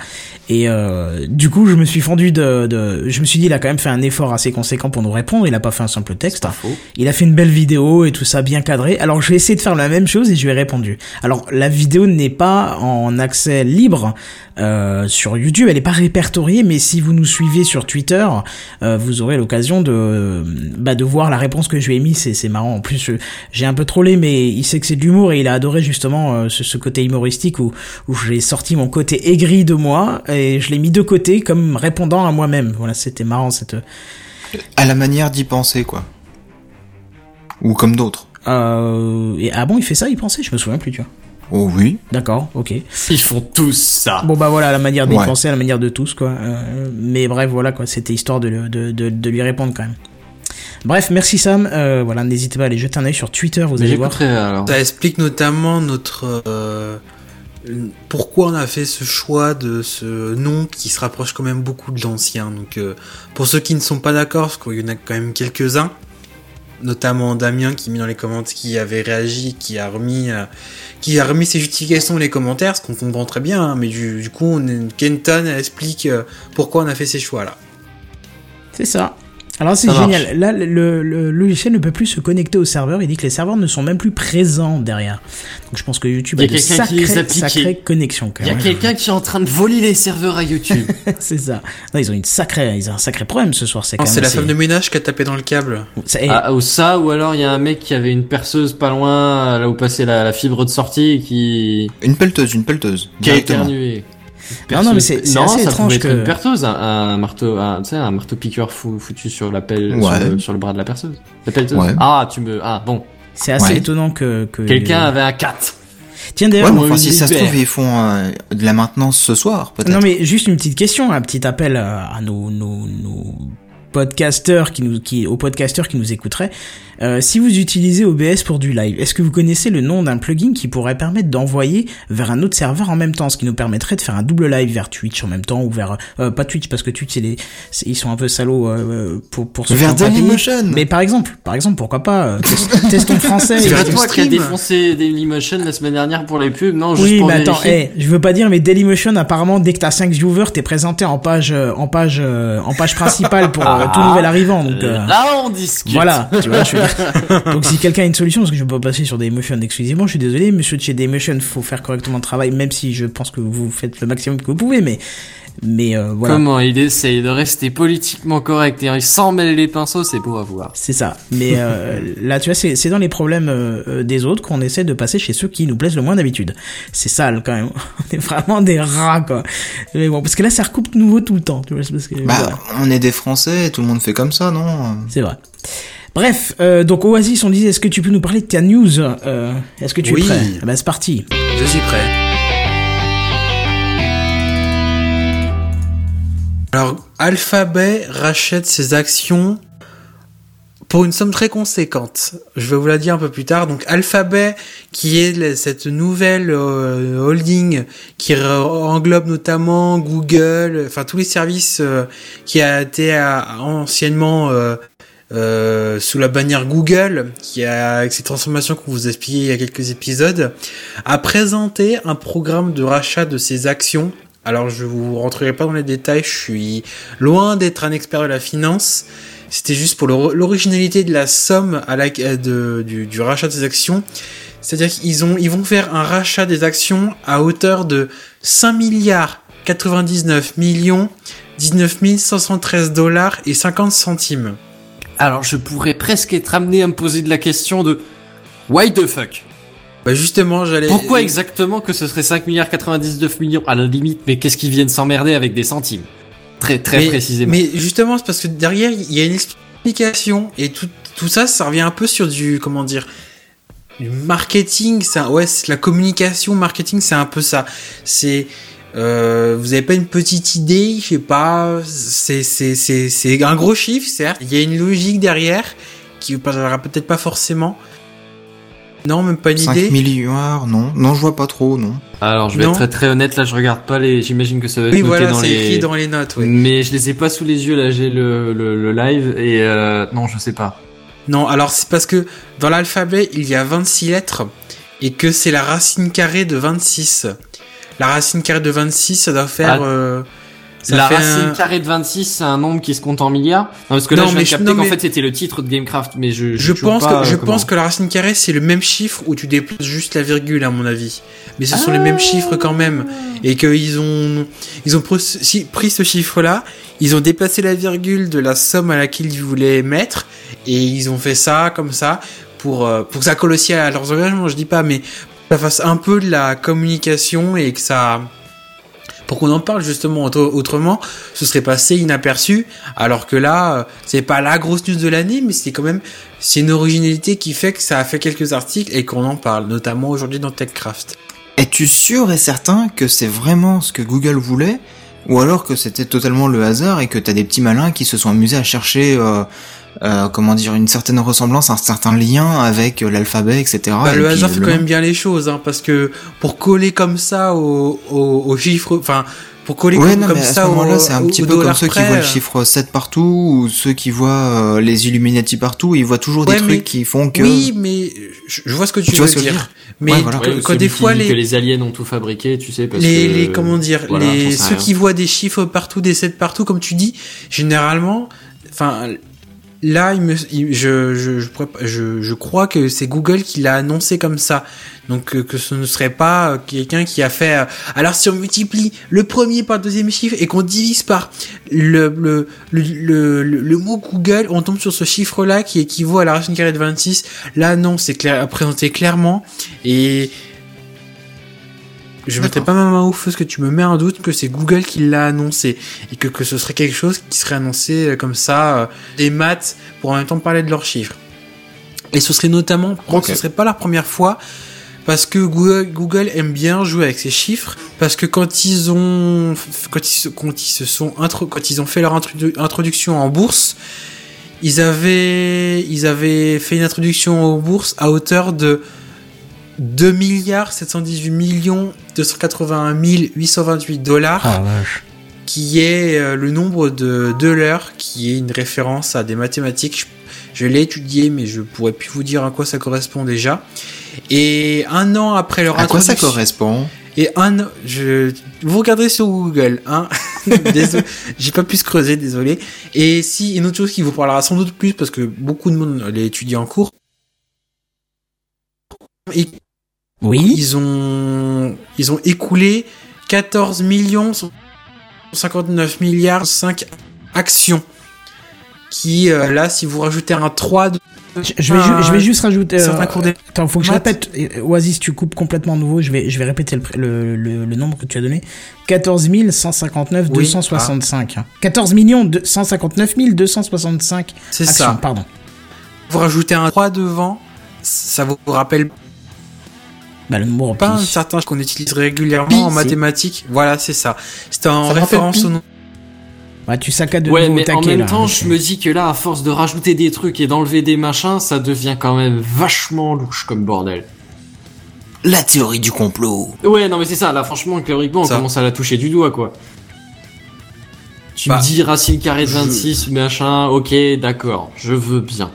B: Et euh, du coup, je me suis fendu de, de, je me suis dit, il a quand même fait un effort assez conséquent pour nous répondre. Il a pas fait un simple texte.
D: faux.
B: Il a fait une belle vidéo et tout ça bien cadré. Alors je vais essayer de faire la même chose et je lui ai répondu. Alors la vidéo n'est pas en accès libre euh, sur YouTube, elle n'est pas répertoriée, mais si vous nous suivez sur Twitter, euh, vous aurez l'occasion de bah, de voir la réponse que je lui ai mis. C'est marrant. En plus, j'ai un peu trollé, mais il sait que c'est de l'humour et il a adoré justement euh, ce, ce côté humoristique où où j'ai sorti mon côté aigri de moi et je l'ai mis de côté comme répondant à moi-même. Voilà, c'était marrant cette.
C: À la manière d'y penser, quoi. Ou comme d'autres.
B: Euh, et ah bon, il fait ça, il pensait, je me souviens plus, tu vois.
C: Oh oui.
B: D'accord, ok.
D: Ils font tous ça.
B: Bon bah voilà, la manière d'y
C: Ouais.
B: penser, la manière de tous quoi. Euh, mais bref, voilà quoi, c'était histoire de, le- de, de, de lui répondre quand même. Bref, merci Sam. Euh, voilà, n'hésitez pas à aller jeter un œil sur Twitter, vous
D: Mais
B: allez voir.
D: alors.
G: Ça explique notamment notre euh, pourquoi on a fait ce choix de ce nom qui se rapproche quand même beaucoup de l'ancien. Donc euh, pour ceux qui ne sont pas d'accord, parce qu'il y en a quand même quelques-uns, notamment Damien qui met dans les commentaires, qui avait réagi, qui a remis, euh, qui a remis ses justifications dans les commentaires, ce qu'on comprend très bien. hein, mais du, coup, Kenton explique euh, pourquoi on a fait ces choix là.
B: C'est ça. Alors c'est
D: marche.
B: génial. Là, le, le logiciel ne peut plus se connecter au serveur. Il dit que les serveurs ne sont même plus présents derrière. Donc je pense que YouTube a
D: a
B: de sacrées, sacrées connexions.
D: Il y a quelqu'un qui est en train de voler les serveurs à YouTube. [laughs]
B: c'est ça. Non, ils ont une sacrée, ils ont un sacré problème ce soir. C'est
G: la femme de ménage qui a tapé dans le câble.
B: Eh,
D: ah, ou ça, ou alors il y a un mec qui avait une perceuse pas loin, là où passait la, la fibre de sortie, qui,
C: Une pelleteuse, une pelleteuse.
D: qui a
C: Directement.
B: Non, non, mais c'est- assez
D: ça
B: étrange
D: pouvait être
B: que-
D: une perceuse, un, un marteau, un, tu sais, un marteau piqueur fou- foutu sur la pelle,
C: Ouais.
D: sur, le, sur le bras de la perceuse. La pelleteuse.
C: Ouais.
D: Ah, tu me, ah, bon.
B: c'est assez
C: Ouais.
B: étonnant que, que
D: Quelqu'un avait un 4.
B: Tiens
C: Ouais,
B: d'ailleurs,
C: enfin,
D: une
C: si ça se trouve, ils font euh, de la maintenance ce soir, peut-être.
B: Non mais juste une petite question, un petit appel à, à nos, nos, nos podcasteurs qui nous, qui, aux podcasteurs qui nous écouteraient. Euh, si vous utilisez OBS pour du live, est-ce que vous connaissez le nom d'un plugin qui pourrait permettre d'envoyer vers un autre serveur en même temps, ce qui nous permettrait de faire un double live vers Twitch en même temps ou vers euh, pas Twitch parce que Twitch c'est les, c'est- ils sont un peu salauds euh, pour pour ceux qui
C: Vers. Dailymotion.
B: Mais par exemple, par exemple, pourquoi pas euh, test- [laughs] testons français.
D: C'est toi qui a défoncé Dailymotion la semaine dernière pour les pubs, non, juste
B: Oui,
D: pour
B: mais attends,
D: vérifier.
B: eh, je veux pas dire, mais Dailymotion, apparemment, dès que t'as 5 viewers, t'es présenté en page, euh, en page, euh, en page principale pour tout nouvel arrivant. Donc, euh,
D: Là, on discute.
B: voilà, tu vois, je veux dire. [laughs] [laughs] Donc, si quelqu'un a une solution, parce que je peux pas passer sur Dailymotion exclusivement, je suis désolé, monsieur de chez Dailymotion, faut faire correctement le travail, même si je pense que vous faites le maximum que vous pouvez, mais, mais euh, voilà.
D: Comment il essaye de rester politiquement correct et il s'en mêle les pinceaux, c'est beau à voir.
B: C'est ça. Mais euh, [laughs] là, tu vois, c'est c'est dans les problèmes euh, des autres qu'on essaie de passer chez ceux qui nous plaisent le moins d'habitude. C'est sale quand même. [laughs] On est vraiment des rats, quoi. Mais bon, parce que là, ça recoupe de nouveau tout le temps. Tu vois, c'est parce que,
C: Bah,
B: voilà.
C: on est des Français, tout le monde fait comme ça, non?
B: C'est vrai. Bref, euh, donc Oasis, on disait, est-ce que tu peux nous parler de ta news euh, Est-ce que tu
G: Oui.
B: es prêt Ah Bah c'est parti.
G: Je suis prêt. Alors, Alphabet rachète ses actions pour une somme très conséquente. Je vais vous la dire un peu plus tard. Donc, Alphabet, qui est cette nouvelle euh, holding qui englobe notamment Google, enfin tous les services euh, qui a été anciennement euh, euh, sous la bannière Google, qui a avec ces transformations qu'on vous a il y a quelques épisodes, a présenté un programme de rachat de ses actions. Alors je vous rentrerai pas dans les détails, je suis loin d'être un expert de la finance. C'était juste pour l'or- l'originalité de la somme à la, de, du, du rachat de ses actions. C'est-à-dire qu'ils ont, ils vont faire un rachat des actions à hauteur de 5 milliards 99 millions 19 513 dollars et 50 centimes.
D: Alors je pourrais presque être amené à me poser de la question de why the fuck?
G: Bah justement, j'allais.
D: Pourquoi exactement que ce serait 5 milliards 99 millions? À la limite Mais qu'est-ce qu'ils viennent s'emmerder avec des centimes? Très très
G: mais,
D: précisément.
G: Mais justement, c'est parce que derrière, il y a une explication et tout, tout ça, ça revient un peu sur du, comment dire, du marketing. Ça, ouais, la communication, marketing, c'est un peu ça. C'est, euh, vous avez pas une petite idée, je sais pas, c'est, c'est, c'est, c'est un gros chiffre, certes. Il y a une logique derrière qui vous parlera peut-être pas forcément. Non, même pas une
C: 5
G: idée.
C: milliards, non. Non, je vois pas trop, non.
D: Alors je vais
G: Non.
D: être très très honnête, là je regarde pas les... J'imagine que ça va être
G: Oui,
D: noté
G: voilà,
D: dans
G: c'est
D: les...
G: écrit dans les notes, oui.
D: Mais je les ai pas sous les yeux, là j'ai le, le, le live et euh... non je sais pas.
G: Non, alors c'est parce que dans l'alphabet, il y a 26 lettres et que c'est la racine carrée de 26. La racine carrée de 26, ça doit faire...
D: Ah.
G: euh, ça
D: la racine
G: un-
D: carrée de 26, c'est un nombre qui se compte en milliards Non, parce que là
G: Non,
D: je viens
G: non,
D: qu'en
G: mais-
D: fait c'était le titre de Gamecraft, mais je...
G: Je pense,
D: pas,
G: que, je
D: euh, comment.
G: pense que la racine carrée, c'est le même chiffre où tu déplaces juste la virgule, à mon avis. Mais ce sont les
D: Ah.
G: mêmes chiffres quand même. Et qu'ils ont, ils ont pris ce- chiffre-là, ils ont déplacé la virgule de la somme à laquelle ils voulaient mettre, et ils ont fait ça comme ça, pour, euh, pour que ça colle aussi à leurs engagements, je dis pas, mais ça fasse un peu de la communication et que ça, pour qu'on en parle justement autre- autrement, ce serait passé inaperçu, alors que là, euh, c'est pas la grosse news de l'année, mais c'est quand même, c'est une originalité qui fait que ça a fait quelques articles et qu'on en parle, notamment aujourd'hui dans TechCraft.
C: Es-tu sûr et certain que c'est vraiment ce que Google voulait? Ou alors que c'était totalement le hasard et que t'as des petits malins qui se sont amusés à chercher, euh, euh, comment dire, une certaine ressemblance, un certain lien avec euh, l'alphabet, etc.
G: Bah,
C: et
G: le hasard
C: euh,
G: fait
C: le
G: quand même bien les choses, hein, parce que pour coller comme ça au, au, au chiffre, enfin, pour coller
C: Ouais,
G: comme,
C: non,
G: comme
C: mais à ce
G: ça au,
C: moment-là, c'est un petit peu comme ceux qui voient le
G: euh,
C: chiffre 7 partout, ou ceux qui voient euh, les Illuminati partout, ils voient toujours
G: Ouais,
C: des
G: mais-
C: trucs qui font que...
G: Oui, mais je, vois ce que tu,
C: Tu vois
G: veux
C: ce que je veux
G: dire.
C: dire
G: Mais
C: Ouais, voilà.
G: que- quand des fois les,
D: que les aliens ont tout fabriqué, tu sais, parce
G: les,
D: que...
G: les comment dire
D: Voilà,
G: les ceux
D: rien.
G: qui voient des chiffres partout des 7 partout comme tu dis généralement enfin là je, je, je, je, crois que c'est Google qui l'a annoncé comme ça. Donc euh, que ce ne serait pas euh, quelqu'un qui a fait euh, alors si on multiplie le premier par le deuxième chiffre et qu'on divise par le le, le, le, mot Google on tombe sur ce chiffre là qui équivaut à la racine carrée de 26 là non c'est clair présenté clairement. Et je mettrai pas ma main au feu parce que tu me mets un doute que c'est Google qui l'a annoncé et que, que ce serait quelque chose qui serait annoncé euh, comme ça, euh, des maths pour en même temps parler de leurs chiffres. Et ce serait notamment, je crois que ce serait pas la première fois parce que Google, Google aime bien jouer avec ces chiffres parce que quand ils ont quand ils, quand ils se sont intro, quand ils ont fait leur introdu- introduction en bourse, ils avaient ils avaient fait une introduction en bourse à hauteur de 2 milliards 718 millions 281 828 dollars
B: Ah vache.
G: qui est euh, le nombre de dollars qui est une référence à des mathématiques je, je l'ai étudié mais je pourrais plus vous dire à quoi ça correspond déjà et un an après leur
C: À quoi ça correspond?
G: Et un, je, vous regardez sur Google, hein. [laughs] désolé, j'ai pas pu se creuser, désolé. Et si, une autre chose qui vous parlera sans doute plus, parce que beaucoup de monde l'a étudié en cours, et
B: Oui.
G: ils ont, ils ont écoulé 14 millions 59 milliards 5 actions. Qui, euh, là, si vous rajoutez un 3 de
B: Je, vais, ju- je vais juste rajouter. euh, Attends, faut que je répète. Oasis, tu coupes complètement nouveau. Je vais, je vais répéter le, le, le, le nombre que tu as donné. 14 159
G: Oui.
B: 265. 14 millions de 159 265
G: c'est
B: actions,
G: ça.
B: pardon.
G: vous rajoutez un 3 devant, ça vous rappelle
B: Bah, le nombre
G: pas un certain qu'on utilise régulièrement
C: Pi,
G: en mathématiques. Voilà, c'est ça. C'était en
C: Ça
G: référence au nom.
B: Bah, tu saccades de
D: Ouais, mais en
B: taquet,
D: même
B: là,
D: temps, je me dis que là, à force de rajouter des trucs et d'enlever des machins, ça devient quand même vachement louche comme bordel.
C: La théorie du complot.
D: Ouais, non mais c'est ça, là franchement, théoriquement, on
G: Ça.
D: commence à la toucher du doigt, quoi. Tu
G: Bah,
D: me dis racine carrée de
G: je-
D: 26, machin, ok, d'accord, je veux bien.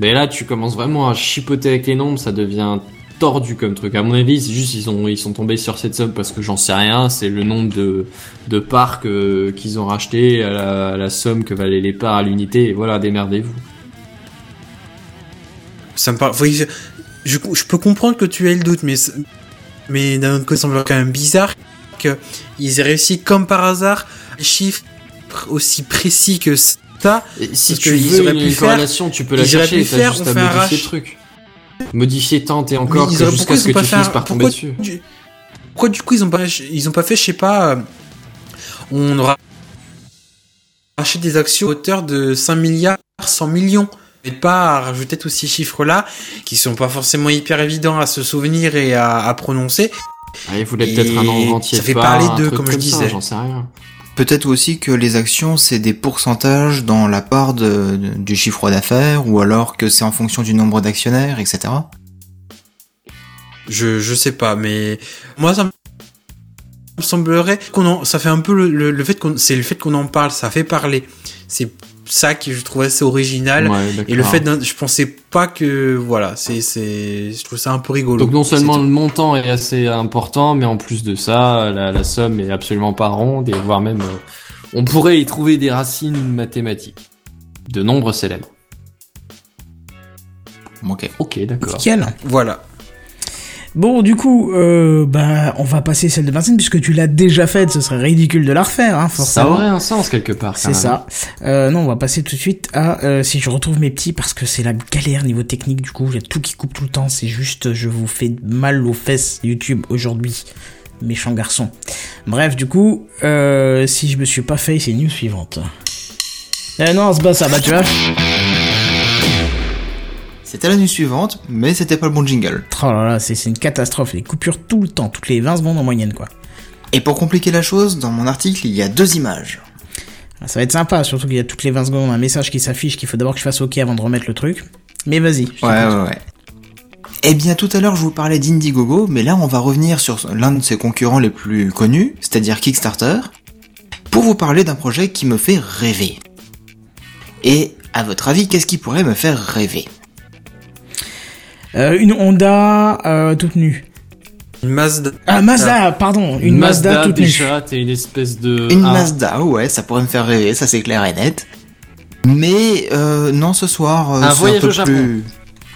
D: Mais là, tu commences vraiment à chipoter avec les nombres, ça devient tordu comme truc. À mon avis, c'est juste ils ont ils sont tombés sur cette somme parce que j'en sais rien. C'est le nombre de de parcs euh, qu'ils ont racheté à la, à la somme que valaient les parts à l'unité. Et voilà, démerdez-vous.
G: Ça me parle. y- Je, je peux comprendre que tu aies le doute, mais mais d'un autre côté, ça me semble quand même bizarre que ils aient réussi comme par hasard des chiffres aussi précis que ça.
D: Et si tu
G: qu'ils
D: veux une,
G: pu
D: une
G: faire-
D: corrélation, tu peux la chercher.
G: faire,
D: juste
G: on
D: à
G: fait un
D: truc. Modifier tant et encore jusqu'à
G: pourquoi
D: ce que tu finisses par tomber
G: pourquoi
D: dessus.
G: du- Pourquoi du coup ils ont pas ils ont pas fait je sais pas euh, on aura racheté des actions à hauteur de 5 milliards 100 millions et pas à rajouter tous ces chiffres là qui sont pas forcément hyper évidents à se souvenir et à, à prononcer
D: Ah, il voulait peut-être un nombre entier.
G: ça fait parler d'eux, comme je disais.
D: J'en sais rien.
C: Peut-être aussi que les actions, c'est des pourcentages dans la part du chiffre d'affaires, ou alors que c'est en fonction du nombre d'actionnaires, etc.
G: je je sais pas mais moi ça me semblerait qu'on en ça fait un peu fait qu'on c'est le fait qu'on en parle ça fait parler c'est ça que je trouvais assez original
D: Ouais,
G: Et le fait d'un, je pensais pas que, voilà, c'est, c'est, je trouve ça un peu rigolo.
D: Donc non seulement le montant est assez important, mais en plus de ça, la, la somme est absolument pas ronde et voire même euh, on pourrait y trouver des racines mathématiques de nombres célèbres.
C: Ok.
D: Ok, d'accord.
G: Voilà.
B: Bon, du coup, euh, bah, on va passer celle de Vincent puisque tu l'as déjà faite. Ce serait ridicule de la refaire, hein,
D: Ça
B: forcément.
D: aurait un sens quelque part.
B: C'est ça. Euh, non, on va passer tout de suite à euh, si je retrouve mes petits parce que c'est la galère niveau technique. Du coup, j'ai tout qui coupe tout le temps. C'est juste, je vous fais mal aux fesses YouTube aujourd'hui, méchant garçon. Bref, du coup, euh, si je me suis pas fait, c'est news suivante. Eh non, c'est pas ça. Bah tu vois.
C: C'était la nuit suivante, mais c'était pas le bon jingle.
B: Oh là là, c'est une catastrophe. Les coupures tout le temps, toutes les 20 secondes en moyenne, quoi.
C: Et pour compliquer la chose, dans mon article, il y a deux images.
B: Ah, Ça va être sympa, surtout qu'il y a toutes les 20 secondes un message qui s'affiche qu'il faut d'abord que je fasse OK avant de remettre le truc. Mais vas-y.
C: Ouais, ouais, ouais. Eh bien, tout à l'heure, je vous parlais d'Indiegogo, mais là, on va revenir sur l'un de ses concurrents les plus connus, c'est-à-dire Kickstarter, pour vous parler d'un projet qui me fait rêver. Et, à votre avis, qu'est-ce qui pourrait me faire rêver?
B: Euh, une Honda euh, toute nue.
G: Une Mazda.
B: Ah, Mazda, pardon. Une, Mazda, toute nue.
D: déjà, t'es une espèce de.
C: Une
D: Ah,
C: Mazda, ouais, ça pourrait me faire rêver, ça c'est clair et net. Mais, euh, non, ce soir, euh,
D: Un voyage
C: peu
D: au Japon.
C: plus...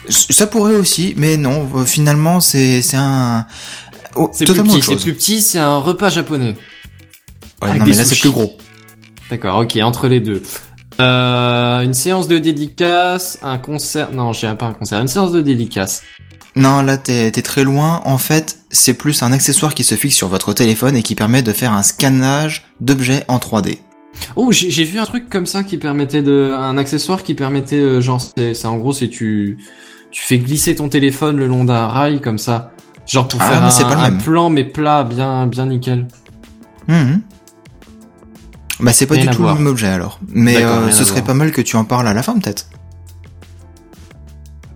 C: Ça pourrait aussi, mais non, euh, finalement, c'est c'est un... oh,
D: C'est plus petit, c'est plus petit, c'est un repas japonais.
C: Ouais,
D: avec
C: non, mais là, c'est plus gros.
D: D'accord, ok, entre les deux. Euh, une séance de dédicace, un concert. Non, j'ai pas un concert, une séance de dédicace.
C: Non, là t'es très loin. En fait, c'est plus un accessoire qui se fixe sur votre téléphone et qui permet de faire un scannage d'objets en 3D.
D: Oh, j'ai vu un truc comme ça qui permettait de, un accessoire qui permettait, euh, genre, c'est en gros, c'est tu, tu fais glisser ton téléphone le long d'un rail comme ça, genre pour
C: Ah,
D: faire un,
C: c'est pas
D: un plan mais plat, bien, bien nickel.
C: Mhm. Bah c'est pas
D: Rien
C: du tout le même objet alors. Mais euh, ce serait pas mal que tu en parles à la fin peut-être.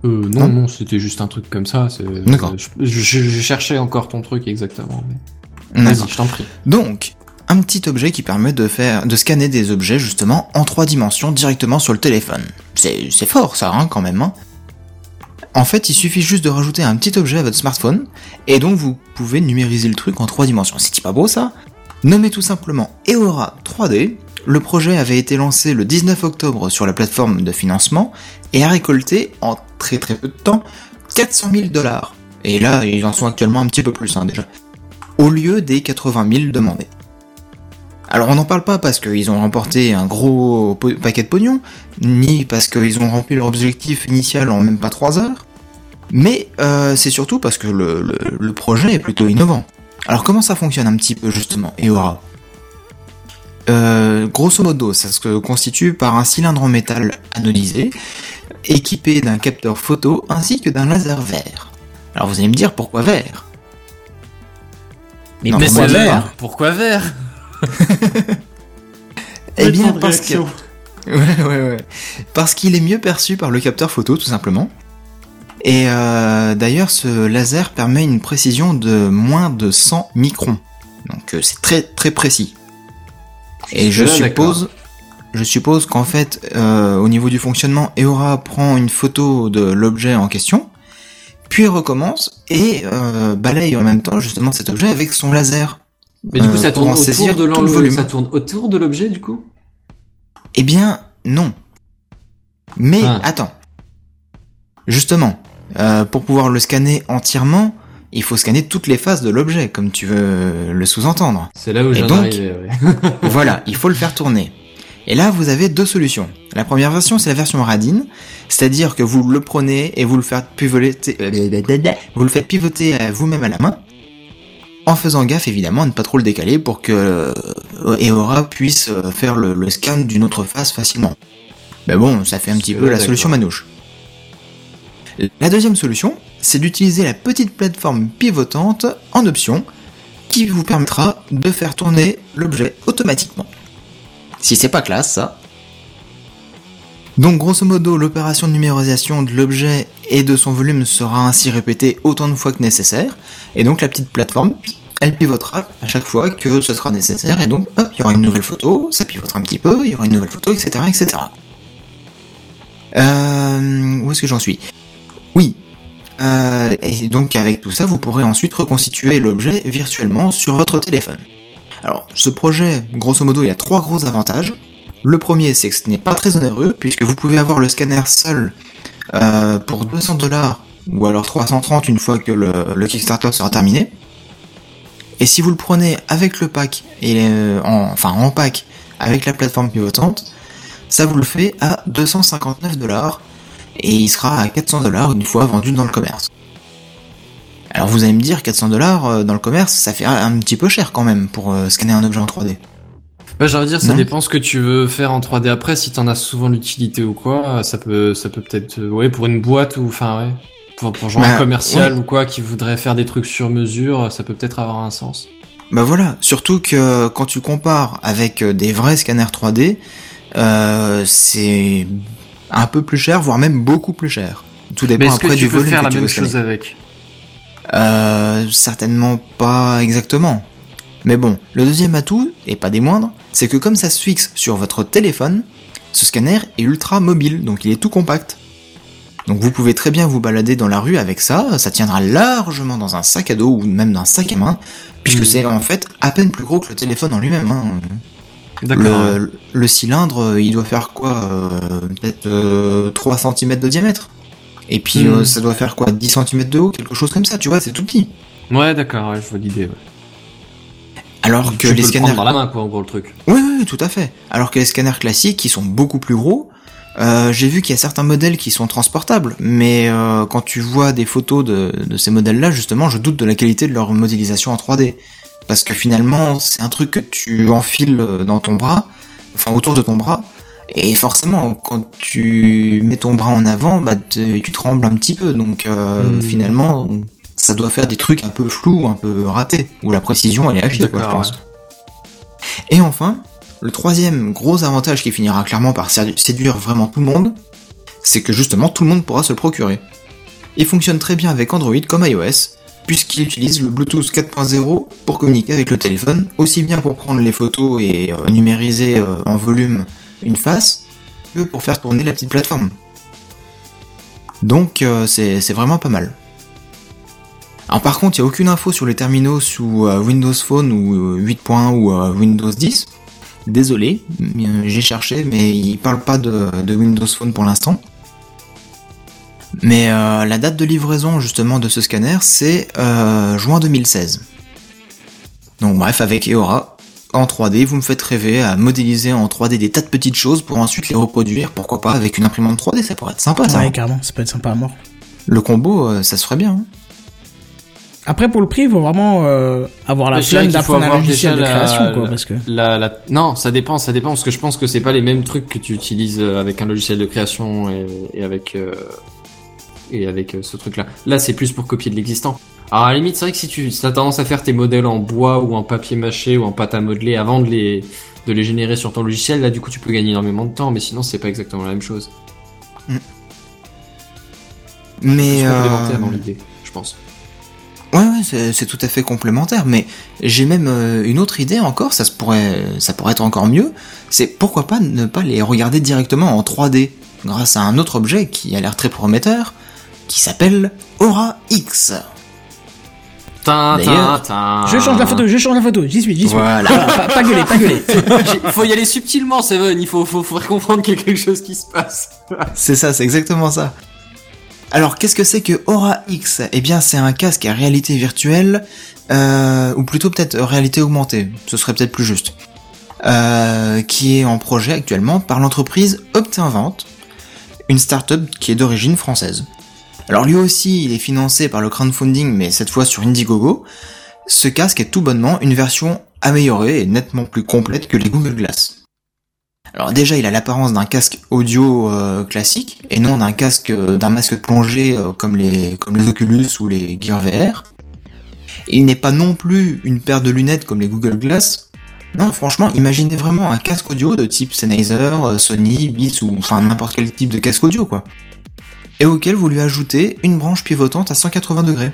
D: Euh, non, non, c'était juste un truc comme ça. c'est-
C: D'accord.
D: Je, je- je cherchais encore ton truc exactement. mais-. Vas-y, je t'en prie.
C: Donc, un petit objet qui permet de faire, de scanner des objets justement en trois dimensions directement sur le téléphone. C'est, c'est fort ça, hein, quand même. hein. En fait, il suffit juste de rajouter un petit objet à votre smartphone et donc vous pouvez numériser le truc en trois dimensions. C'est pas beau ça? Nommé tout simplement Eora 3D, le projet avait été lancé le 19 octobre sur la plateforme de financement et a récolté en très très peu de temps 400 000 dollars. Et là, ils en sont actuellement un petit peu plus hein, déjà. Au lieu des 80 000 demandés. Alors on n'en parle pas parce qu'ils ont remporté un gros paquet de pognon, ni parce qu'ils ont rempli leur objectif initial en même pas 3 heures, mais euh, c'est surtout parce que le projet est plutôt innovant. Alors comment ça fonctionne un petit peu justement, Eora euh, Grosso modo, ça se constitue par un cylindre en métal anodisé, équipé d'un capteur photo ainsi que d'un laser vert. Alors vous allez me dire pourquoi vert?
B: Mais
C: Non,
D: Mais
C: pourquoi
D: c'est
C: vert?
D: Pourquoi vert? [laughs]
C: Eh bien parce que. Ouais, ouais, ouais. Parce qu'il est mieux perçu par le capteur photo, tout simplement. Et euh, d'ailleurs, ce laser permet une précision de moins de 100 microns. Donc euh, c'est très très précis. Et je suppose, je suppose qu'en fait, euh, au niveau du fonctionnement, Eora prend une photo de l'objet en question, puis recommence et balaye en même temps justement cet objet avec son laser.
D: Mais du coup, ça tourne autour de
C: tout le
D: l'enlevé.
C: volume.
D: Ça tourne autour de l'objet, du coup?
C: Eh bien, non. Mais
D: Ah.
C: attends. Justement, euh, pour pouvoir le scanner entièrement, il faut scanner toutes les faces de l'objet, comme tu veux le sous-entendre.
D: C'est là où j'en
C: donc-
D: arrivais, ouais. [laughs]
C: voilà, [laughs] il faut le faire tourner. Et là, vous avez deux solutions. La première version, c'est la version radine, c'est-à-dire que vous le prenez et vous le faites pivoter, vous le faites pivoter euh, vous-même à la main, en faisant gaffe évidemment à ne pas trop le décaler pour que euh, Eora puisse euh, faire le, le scan d'une autre face facilement. Mais bon, ça fait un petit peu la solution manouche. La deuxième solution, c'est d'utiliser la petite plateforme pivotante en option qui vous permettra de faire tourner l'objet automatiquement. Si c'est pas classe, ça. Donc grosso modo, l'opération de numérisation de l'objet et de son volume sera ainsi répétée autant de fois que nécessaire, et donc la petite plateforme, elle pivotera à chaque fois que ce sera nécessaire, et donc hop, il y aura une nouvelle photo, ça pivotera un petit peu, il y aura une nouvelle photo, etc. etc. Euh, où est-ce que j'en suis? Oui. Euh, et donc avec tout ça, vous pourrez ensuite reconstituer l'objet virtuellement sur votre téléphone. Alors, ce projet, grosso modo, il a trois gros avantages. Le premier, c'est que ce n'est pas très onéreux, puisque vous pouvez avoir le scanner seul euh, pour 200 dollars, ou alors 330 une fois que le, le Kickstarter sera terminé. Et si vous le prenez avec le pack, et euh, en, enfin en pack, avec la plateforme pivotante, ça vous le fait à 259 dollars, et il sera à 400 dollars une fois vendu dans le commerce. Alors vous allez me dire 400 dollars euh, dans le commerce, ça fait un petit peu cher quand même pour euh, scanner un objet en 3D.
D: Ouais, j'ai envie de dire, ça
C: Non.
D: dépend ce que tu veux faire en 3D après. Si t'en as souvent l'utilité ou quoi, ça peut, ça peut peut-être, euh, ouais, pour une boîte ou, enfin, ouais, pour, pour genre
C: Bah,
D: un commercial ou quoi qui voudrait faire des trucs sur mesure, ça peut peut-être avoir un sens.
C: Bah voilà, surtout que quand tu compares avec des vrais scanners 3D, euh, c'est un peu plus cher, voire même beaucoup plus cher. Tout
D: Mais
C: dépend
D: est-ce que
C: après
D: tu
C: du
D: peux
C: volume
D: faire
C: que
D: la
C: tu
D: même
C: veux
D: chose avec
C: Euh, certainement pas exactement. Mais bon, le deuxième atout, et pas des moindres, c'est que comme ça se fixe sur votre téléphone, ce scanner est ultra mobile, donc il est tout compact. Donc vous pouvez très bien vous balader dans la rue avec ça, ça tiendra largement dans un sac à dos ou même dans un sac à main, puisque
D: Mhm.
C: c'est en fait à peine plus gros que le téléphone en lui-même. hein. Le, le cylindre, euh, il doit faire quoi euh, Peut-être euh, 3 cm de diamètre. Et puis euh, ça doit faire quoi 10 cm de haut, quelque chose comme ça, tu vois, c'est tout petit.
D: Ouais, d'accord, ouais, je vois l'idée. Ouais.
C: Alors que
D: tu
C: les
D: peux le
C: scanners...
D: prendre dans la main, quoi, en gros, le truc.
C: Oui, oui, tout à fait. Alors que les scanners classiques, qui sont beaucoup plus gros, euh, j'ai vu qu'il y a certains modèles qui sont transportables, mais euh, quand tu vois des photos de, de ces modèles-là, justement, je doute de la qualité de leur modélisation en 3D. Parce que finalement, c'est un truc que tu enfiles dans ton bras, enfin autour de ton bras, et forcément, quand tu mets ton bras en avant, bah, te- tu trembles un petit peu, donc euh,
D: Hmm.
C: finalement, ça doit faire des trucs un peu flous, un peu ratés, où la précision, elle est achetée, quoi, je pense.
D: ouais.
C: Et enfin, le troisième gros avantage qui finira clairement par sédu- séduire vraiment tout le monde, c'est que justement tout le monde pourra se le procurer. Il fonctionne très bien avec Android comme iOS, puisqu'il utilise le Bluetooth 4.0 pour communiquer avec le téléphone, aussi bien pour prendre les photos et euh, numériser euh, en volume une face, que pour faire tourner la petite plateforme. Donc euh, c'est vraiment pas mal. Alors par contre, il n'y a aucune info sur les terminaux sous Windows Phone ou euh, 8.1 ou Windows 10. Désolé, j'ai cherché, mais il parle pas de Windows Phone pour l'instant. Mais euh, la date de livraison justement de ce scanner, c'est euh, juin 2016. Donc bref, avec Eora, en 3D, vous me faites rêver à modéliser en 3D des tas de petites choses pour ensuite les reproduire, pourquoi pas avec une imprimante 3D, ça pourrait être sympa ça.
B: Ouais, carrément, ça peut être sympa à mort.
C: Le combo, euh, ça se ferait bien. hein.
B: Après, pour le prix, il faut vraiment euh, avoir la flemme d'apprendre un logiciel de
D: la-
B: création, quoi,
D: la-
B: parce que...
D: La, la... Non, ça dépend, ça dépend, parce que je pense que c'est pas les mêmes trucs que tu utilises euh, avec un logiciel de création et, et avec euh, et avec euh, ce truc-là. Là, c'est plus pour copier de l'existant. Alors à la limite, c'est vrai que si tu as tendance à faire tes modèles en bois ou en papier mâché ou en pâte à modeler avant de les de les générer sur ton logiciel, là du coup tu peux gagner énormément de temps, mais sinon c'est pas exactement la même chose.
C: Mais
D: C'est
C: euh,
D: complémentaire dans l'idée, je pense.
C: Ouais, ouais, c'est c'est tout à fait complémentaire, mais j'ai même euh, une autre idée encore, ça se pourrait, ça pourrait être encore mieux, c'est pourquoi pas ne pas les regarder directement en 3D, grâce à un autre objet qui a l'air très prometteur, qui s'appelle Aura X.
B: Je change la photo, je change la photo, j'y suis, j'y suis.
C: Voilà.
B: pas, pas gueuler, pas gueuler. [laughs]
D: Il faut y aller subtilement, Seven. Il faut, faut, faut comprendre qu'il y a quelque chose qui se passe. [laughs]
C: C'est ça, c'est exactement ça. Alors, qu'est-ce que c'est que Aura X? Eh bien, c'est un casque à réalité virtuelle, euh, ou plutôt peut-être réalité augmentée, ce serait peut-être plus juste, euh, qui est en projet actuellement par l'entreprise Optinvent, une start-up qui est d'origine française. Alors lui aussi, il est financé par le crowdfunding, mais cette fois sur Indiegogo. Ce casque est tout bonnement une version améliorée et nettement plus complète que les Google Glass. Alors déjà, il a l'apparence d'un casque audio euh, classique et non d'un casque euh, d'un masque de plongée euh, comme les comme les Oculus ou les Gear VR. Il n'est pas non plus une paire de lunettes comme les Google Glass. Non, franchement, imaginez vraiment un casque audio de type Sennheiser, euh, Sony, Beats ou enfin n'importe quel type de casque audio quoi. Et auquel vous lui ajoutez une branche pivotante à 180 degrés.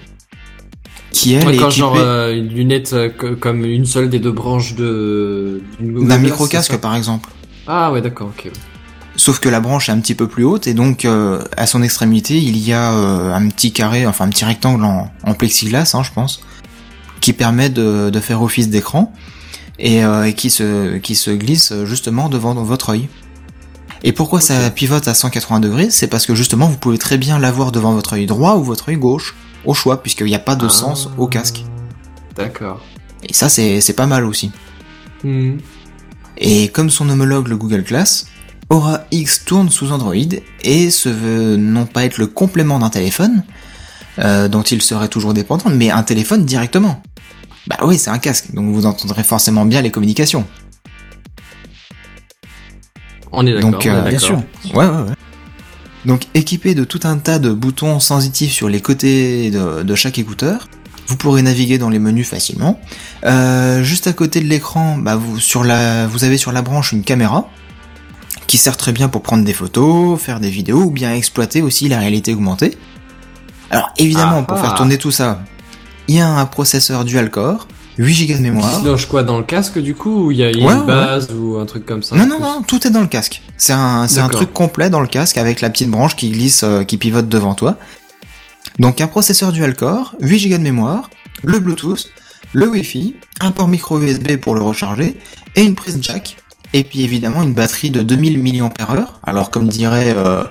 C: Qui elle est
D: quand
C: équipée
D: genre euh, une lunette euh, co- comme une seule des deux branches de
C: d'un micro casque par exemple.
D: Ah ouais, d'accord, ok.
C: Sauf que la branche est un petit peu plus haute et donc euh, à son extrémité il y a un petit carré, enfin un petit rectangle en, en plexiglas, hein, je pense, qui permet de, de faire office d'écran et, et qui se qui se glisse justement devant votre œil. Et pourquoi ça pivote à 180 degrés? C'est parce que justement vous pouvez très bien l'avoir devant votre œil droit ou votre œil gauche, au choix, puisqu'il n'y a pas de
D: Ah.
C: sens au casque.
D: D'accord.
C: Et ça c'est pas mal aussi.
D: Hmm.
C: Et comme son homologue le Google Glass, Aura X tourne sous Android et se veut non pas être le complément d'un téléphone, euh, dont il serait toujours dépendant, mais un téléphone directement. Bah oui, c'est un casque, donc vous entendrez forcément bien les communications.
D: On est d'accord.
C: Donc, euh,
D: d'accord.
B: Bien sûr.
C: Ouais, ouais, ouais. Donc équipé de tout un tas de boutons sensitifs sur les côtés de, de chaque écouteur, vous pourrez naviguer dans les menus facilement. Euh, juste à côté de l'écran, bah, vous, sur la, vous avez sur la branche une caméra qui sert très bien pour prendre des photos, faire des vidéos ou bien exploiter aussi la réalité augmentée. Alors évidemment, pour
D: Ah.
C: faire tourner tout ça, il y a un processeur dual-core, 8 Go de mémoire.
D: se loge quoi dans le casque du coup ou il y a, il y a
C: Ouais,
D: une
C: ouais.
D: base ou un truc comme ça
C: Non, non, non, tout est dans le casque. C'est un, c'est un truc complet dans le casque avec la petite branche qui glisse, euh, qui pivote devant toi. Donc un processeur dual-core, 8 Go de mémoire, le Bluetooth, le Wi-Fi, un port micro USB pour le recharger et une prise jack. Et puis évidemment une batterie de 2000 mAh. Alors comme dirait euh,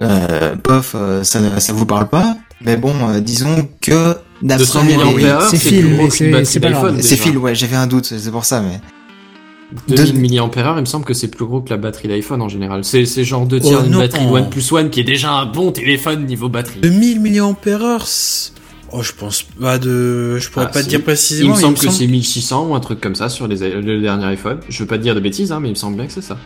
C: euh, Pof, euh, ça, ça vous parle pas. Mais bon, euh, disons que d'après
D: 200
C: les-
D: mAh,
B: c'est Phil,
D: plus gros
B: mais
D: qu'une
B: c'est-
D: batterie
B: c'est pas grave.
D: d'iPhone,
C: C'est
D: déjà.
C: Phil, ouais, j'avais un doute, c'est pour ça, mais
D: 2000 mAh, il me semble que c'est plus gros que la batterie d'iPhone en général. C'est c'est genre deux tiers
G: Oh,
D: d'une
G: non.
D: batterie de OnePlus One qui est déjà un bon téléphone niveau batterie.
G: 2000 mAh c'est- Oh, je pense pas de. Je pourrais
D: Ah,
G: pas
D: si.
G: te dire
D: Il
G: précisément.
D: me semble que c'est 1600 ou un truc comme ça sur les, le dernier iPhone. Je veux pas te dire de bêtises, hein, mais il me semble bien que c'est ça.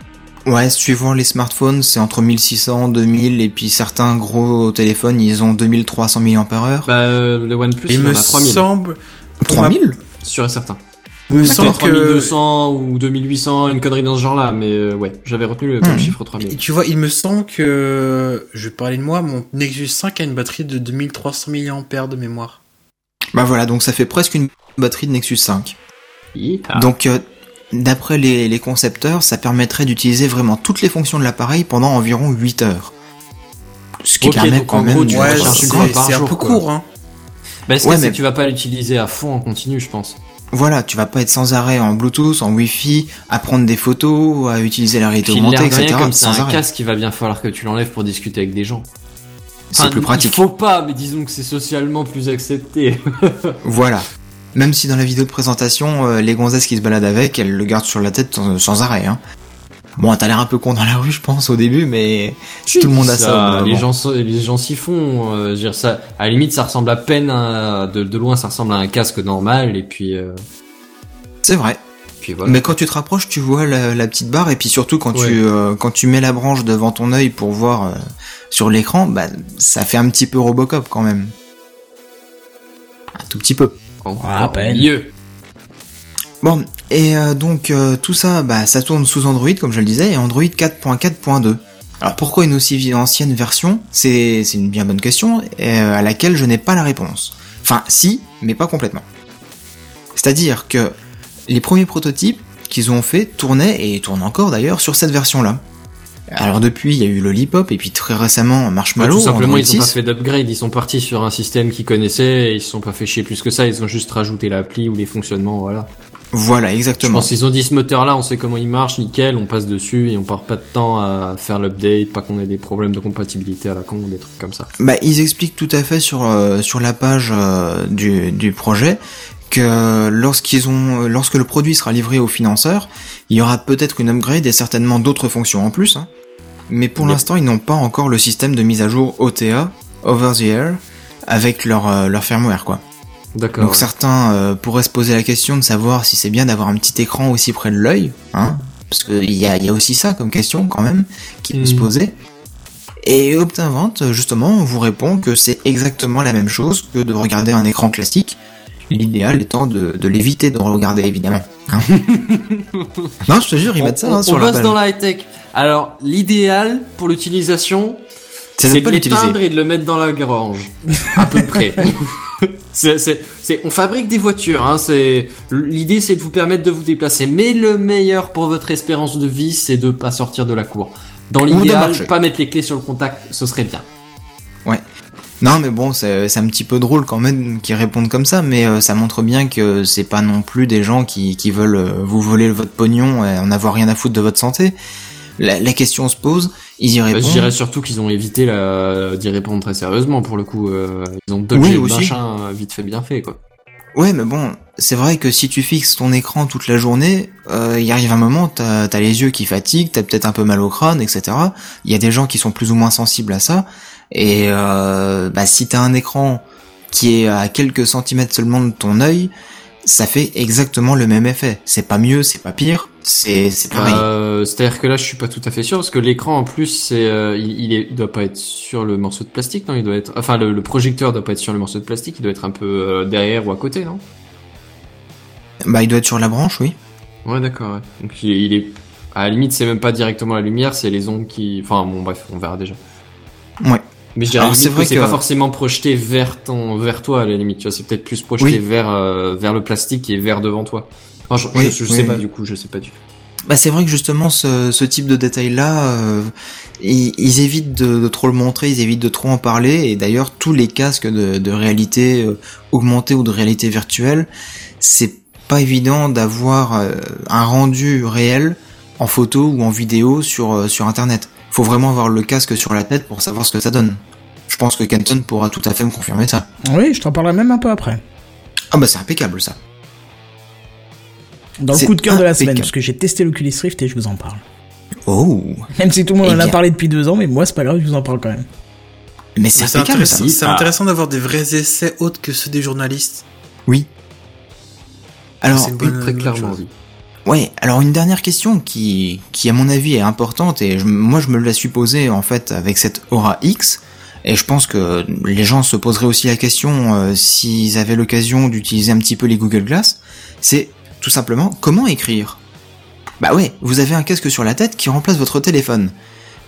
C: Ouais, suivant les smartphones, c'est entre 1600, 2000, et puis certains gros téléphones, ils ont 2300 mAh.
D: Bah, euh, le OnePlus,
G: Il
D: il, en
G: me
D: a 3000.
G: semble.
C: 3000
D: Sûr et certain.
G: Il me semble que.
D: 3200 ou 2800, une connerie dans ce genre-là, mais euh, ouais, j'avais retenu le,
C: Hmm.
D: chiffre 3000.
G: Et tu vois, il me semble que. Je vais parler de moi, mon Nexus 5 a une batterie de 2300 mAh de mémoire.
C: Bah voilà, donc ça fait presque une batterie de Nexus 5.
D: Yeehaw.
C: Donc, euh, d'après les, les concepteurs, ça permettrait d'utiliser vraiment toutes les fonctions de l'appareil pendant environ 8 heures. Ce qui permet quand même... de-
G: Ouais, c'est un peu
D: quoi.
G: court, hein.
D: Bah,
C: Ouais, mais-
D: que tu vas pas l'utiliser à fond en continu, je pense.
C: Voilà, tu vas pas être sans arrêt en Bluetooth, en Wi-Fi, à prendre des photos, à utiliser la réalité augmentée, etc.
D: comme c'est un
C: arrêt.
D: casque, il va bien falloir que tu l'enlèves pour discuter avec des gens.
C: C'est
D: Enfin,
C: plus pratique.
D: Il faut pas, mais disons que c'est socialement plus accepté.
C: Voilà. Même si dans la vidéo de présentation, euh, les gonzesses qui se baladent avec, elles le gardent sur la tête euh, sans arrêt. Hein. Bon, t'as l'air un peu con dans la rue, je pense, au début, mais tout le monde a ça. d'un
D: les gens, les gens s'y font. euh, dire ça, à la limite, ça ressemble à peine à, de, de loin, ça ressemble à un casque normal, et puis, euh,
C: C'est vrai.
D: puis voilà.
C: Mais quand tu te rapproches, tu vois la, la petite barre, et puis surtout quand
D: Ouais.
C: tu euh, quand tu mets la branche devant ton œil pour voir euh, sur l'écran, bah ça fait un petit peu Robocop quand même. Un tout petit peu.
D: Encore
B: Ah, à peine.
D: mieux.
C: Bon, et euh, donc euh, tout ça, bah, ça tourne sous Android, comme je le disais, et Android 4.4.2. Alors pourquoi une aussi ancienne version? C'est c'est une bien bonne question, euh, à laquelle je n'ai pas la réponse. Enfin, si, mais pas complètement. C'est-à-dire que les premiers prototypes qu'ils ont fait tournaient, et tournent encore d'ailleurs, sur cette version-là. Alors depuis, il y a eu Lollipop, et puis très récemment
D: Bah,
C: Marshmallow,
D: tout simplement,
C: Android
D: ils ont pas
C: 6.
D: fait d'upgrade, ils sont partis sur un système qu'ils connaissaient, et ils se sont pas fait chier plus que ça, ils ont juste rajouté l'appli ou les fonctionnements, voilà.
C: Voilà,
D: Je
C: exactement.
D: pense qu'ils ont dit ce moteur-là, on sait comment il marche, nickel, on passe dessus et on part pas de temps à faire l'update, pas qu'on ait des problèmes de compatibilité à la con ou des trucs comme ça.
C: Bah, ils expliquent tout à fait sur euh, sur la page euh, du, du projet que lorsqu'ils ont lorsque le produit sera livré aux financeurs, il y aura peut-être une upgrade et certainement d'autres fonctions en plus. hein. Mais pour l'instant, ils n'ont pas encore le système de mise à jour OTA, Over the Air, avec leur euh, leur firmware quoi.
D: D'accord.
C: Donc
D: ouais.
C: certains euh, pourraient se poser la question de savoir si c'est bien d'avoir un petit écran aussi près de l'œil, hein, parce qu'il y a, il y a aussi ça comme question quand même qui peut se poser. Et Optinvent, justement, vous répond que c'est exactement la même chose que de regarder un écran classique, l'idéal étant de, de l'éviter de regarder évidemment. hein. [laughs] non, je te jure, ils mettent ça
D: on-
C: hein, sur
D: on
C: la
D: bosse dans la high-tech. Alors, l'idéal pour l'utilisation,
C: C'est de
D: l'éteindre et de le mettre dans la grange. à peu [laughs] près. [laughs] c'est, on fabrique des voitures, hein, l'idée c'est de vous permettre de vous déplacer. Mais le meilleur pour votre espérance de vie, c'est de pas sortir de la cour. Dans l'idéal, pas mettre les clés sur le contact, ce serait bien.
C: Non, mais bon, c'est c'est un petit peu drôle quand même qu'ils répondent comme ça, mais euh, ça montre bien que c'est pas non plus des gens qui, qui veulent euh, vous voler votre pognon et en avoir rien à foutre de votre santé. La, la question se pose, ils y
D: Bah,
C: répondent.
D: je dirais surtout qu'ils ont évité la, d'y répondre très sérieusement pour le coup. euh, ils ont dodgé
C: Oui,
D: le machin vite fait bien fait quoi.
C: Ouais, mais bon, c'est vrai que si tu fixes ton écran toute la journée, euh, il arrive un moment, t'as as les yeux qui fatiguent, t'as peut-être un peu mal au crâne, etc. Il y a des gens qui sont plus ou moins sensibles à ça. Et euh, bah, si t'as un écran qui est à quelques centimètres seulement de ton œil, ça fait exactement le même effet. C'est pas mieux, c'est pas pire, c'est c'est pareil.
D: Euh, C'est-à-dire que là, je suis pas tout à fait sûr parce que l'écran en plus, c'est, euh, il, il, est, il doit pas être sur le morceau de plastique, non? Il doit être, enfin, le, le projecteur doit pas être sur le morceau de plastique, il doit être un peu euh, derrière ou à côté, non?
C: Bah, il doit être sur la branche, oui.
D: Ouais, d'accord. Ouais. Donc il est, il est, à la limite, c'est même pas directement la lumière, c'est les ondes qui, enfin, bon, bref, on verra déjà.
C: Ouais.
D: Mais je dirais
C: c'est
D: que
C: vrai
D: c'est
C: que-
D: pas forcément projeté vers ton, vers toi à la limite. Tu vois, c'est peut-être plus projeté
C: Oui.
D: vers, euh, vers le plastique et vers devant toi. Enfin, je,
C: Oui,
D: je, je
C: oui,
D: sais
C: oui.
D: pas du coup, je sais pas du tout.
C: Bah c'est vrai que justement ce, ce type de détail-là, euh, ils, ils évitent de, de trop le montrer, ils évitent de trop en parler, et d'ailleurs tous les casques de, de réalité euh, augmentée ou de réalité virtuelle, c'est pas évident d'avoir un rendu réel en photo ou en vidéo sur, sur internet. Faut vraiment avoir le casque sur la tête pour savoir ce que ça donne. Je pense que Kenton pourra tout à fait me confirmer ça.
B: Oui, je t'en parlerai même un peu après.
C: Ah bah c'est impeccable ça.
B: Dans le coup de cœur de la semaine, parce que j'ai testé l'Oculus Rift et je vous en parle.
C: Oh
B: Même si tout le monde
C: Eh
B: en a parlé depuis deux ans, mais moi c'est pas grave, je vous en parle quand même.
C: Mais c'est
G: C'est
C: impeccable ça.
G: c'est
D: Ah.
G: intéressant d'avoir des vrais essais autres que ceux des journalistes.
C: Oui. Alors,
G: C'est une bonne-
D: très clairement, oui.
C: Ouais, alors une dernière question qui, qui à mon avis est importante et je- moi je me la suis posée en fait avec cette Aura X et je pense que les gens se poseraient aussi la question euh, s'ils avaient l'occasion d'utiliser un petit peu les Google Glass, c'est tout simplement comment écrire. Bah ouais, vous avez un casque sur la tête qui remplace votre téléphone.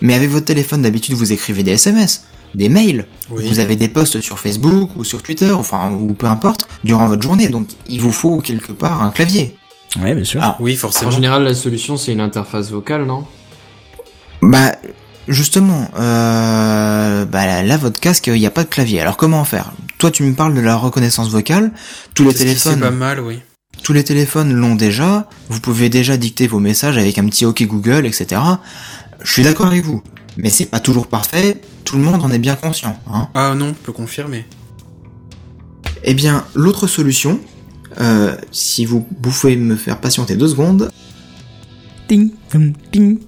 C: Mais avec votre téléphone d'habitude vous écrivez des SMS, des mails,
G: Oui.
C: vous avez des posts sur Facebook ou sur Twitter, enfin ou peu importe, durant votre journée, donc il vous faut quelque part un clavier.
B: Ouais, bien sûr.
C: Ah,
G: Oui,
D: En
G: forcément.
D: général, la solution, c'est une interface vocale, non?
C: Bah justement, euh, bah là, là, votre casque, il n'y a pas de clavier. Alors comment faire? Toi tu me parles de la reconnaissance vocale. Tous les
G: qui, C'est
C: téléphones,
G: pas mal, oui.
C: tous les téléphones l'ont déjà. Vous pouvez déjà dicter vos messages avec un petit OK Google, etc. Je suis d'accord avec vous, mais c'est pas toujours parfait. Tout le monde en est bien conscient. Hein
G: Ah non, je peux confirmer.
C: Eh bien, l'autre solution, euh, si vous, vous pouvez me faire patienter deux secondes,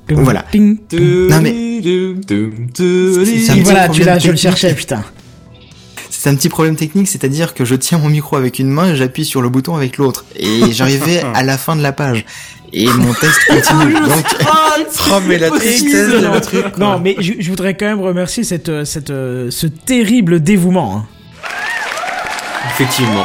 C: Voilà. Non, mais- C'est un
B: Et
C: petit
B: voilà, tu
C: problème
B: l'as, je le
C: technique.
B: cherchais, putain.
C: C'est un petit problème technique, c'est-à-dire que je tiens mon micro avec une main et j'appuie sur le bouton avec l'autre. Et [laughs] j'arrivais à la fin de la page. Et mon texte continue. [laughs] Donc, [laughs]
G: Oh, mais la tristesse de le truc.
B: non, mais je, je voudrais quand même remercier cette, euh, cette, euh, ce terrible dévouement. hein.
D: Effectivement.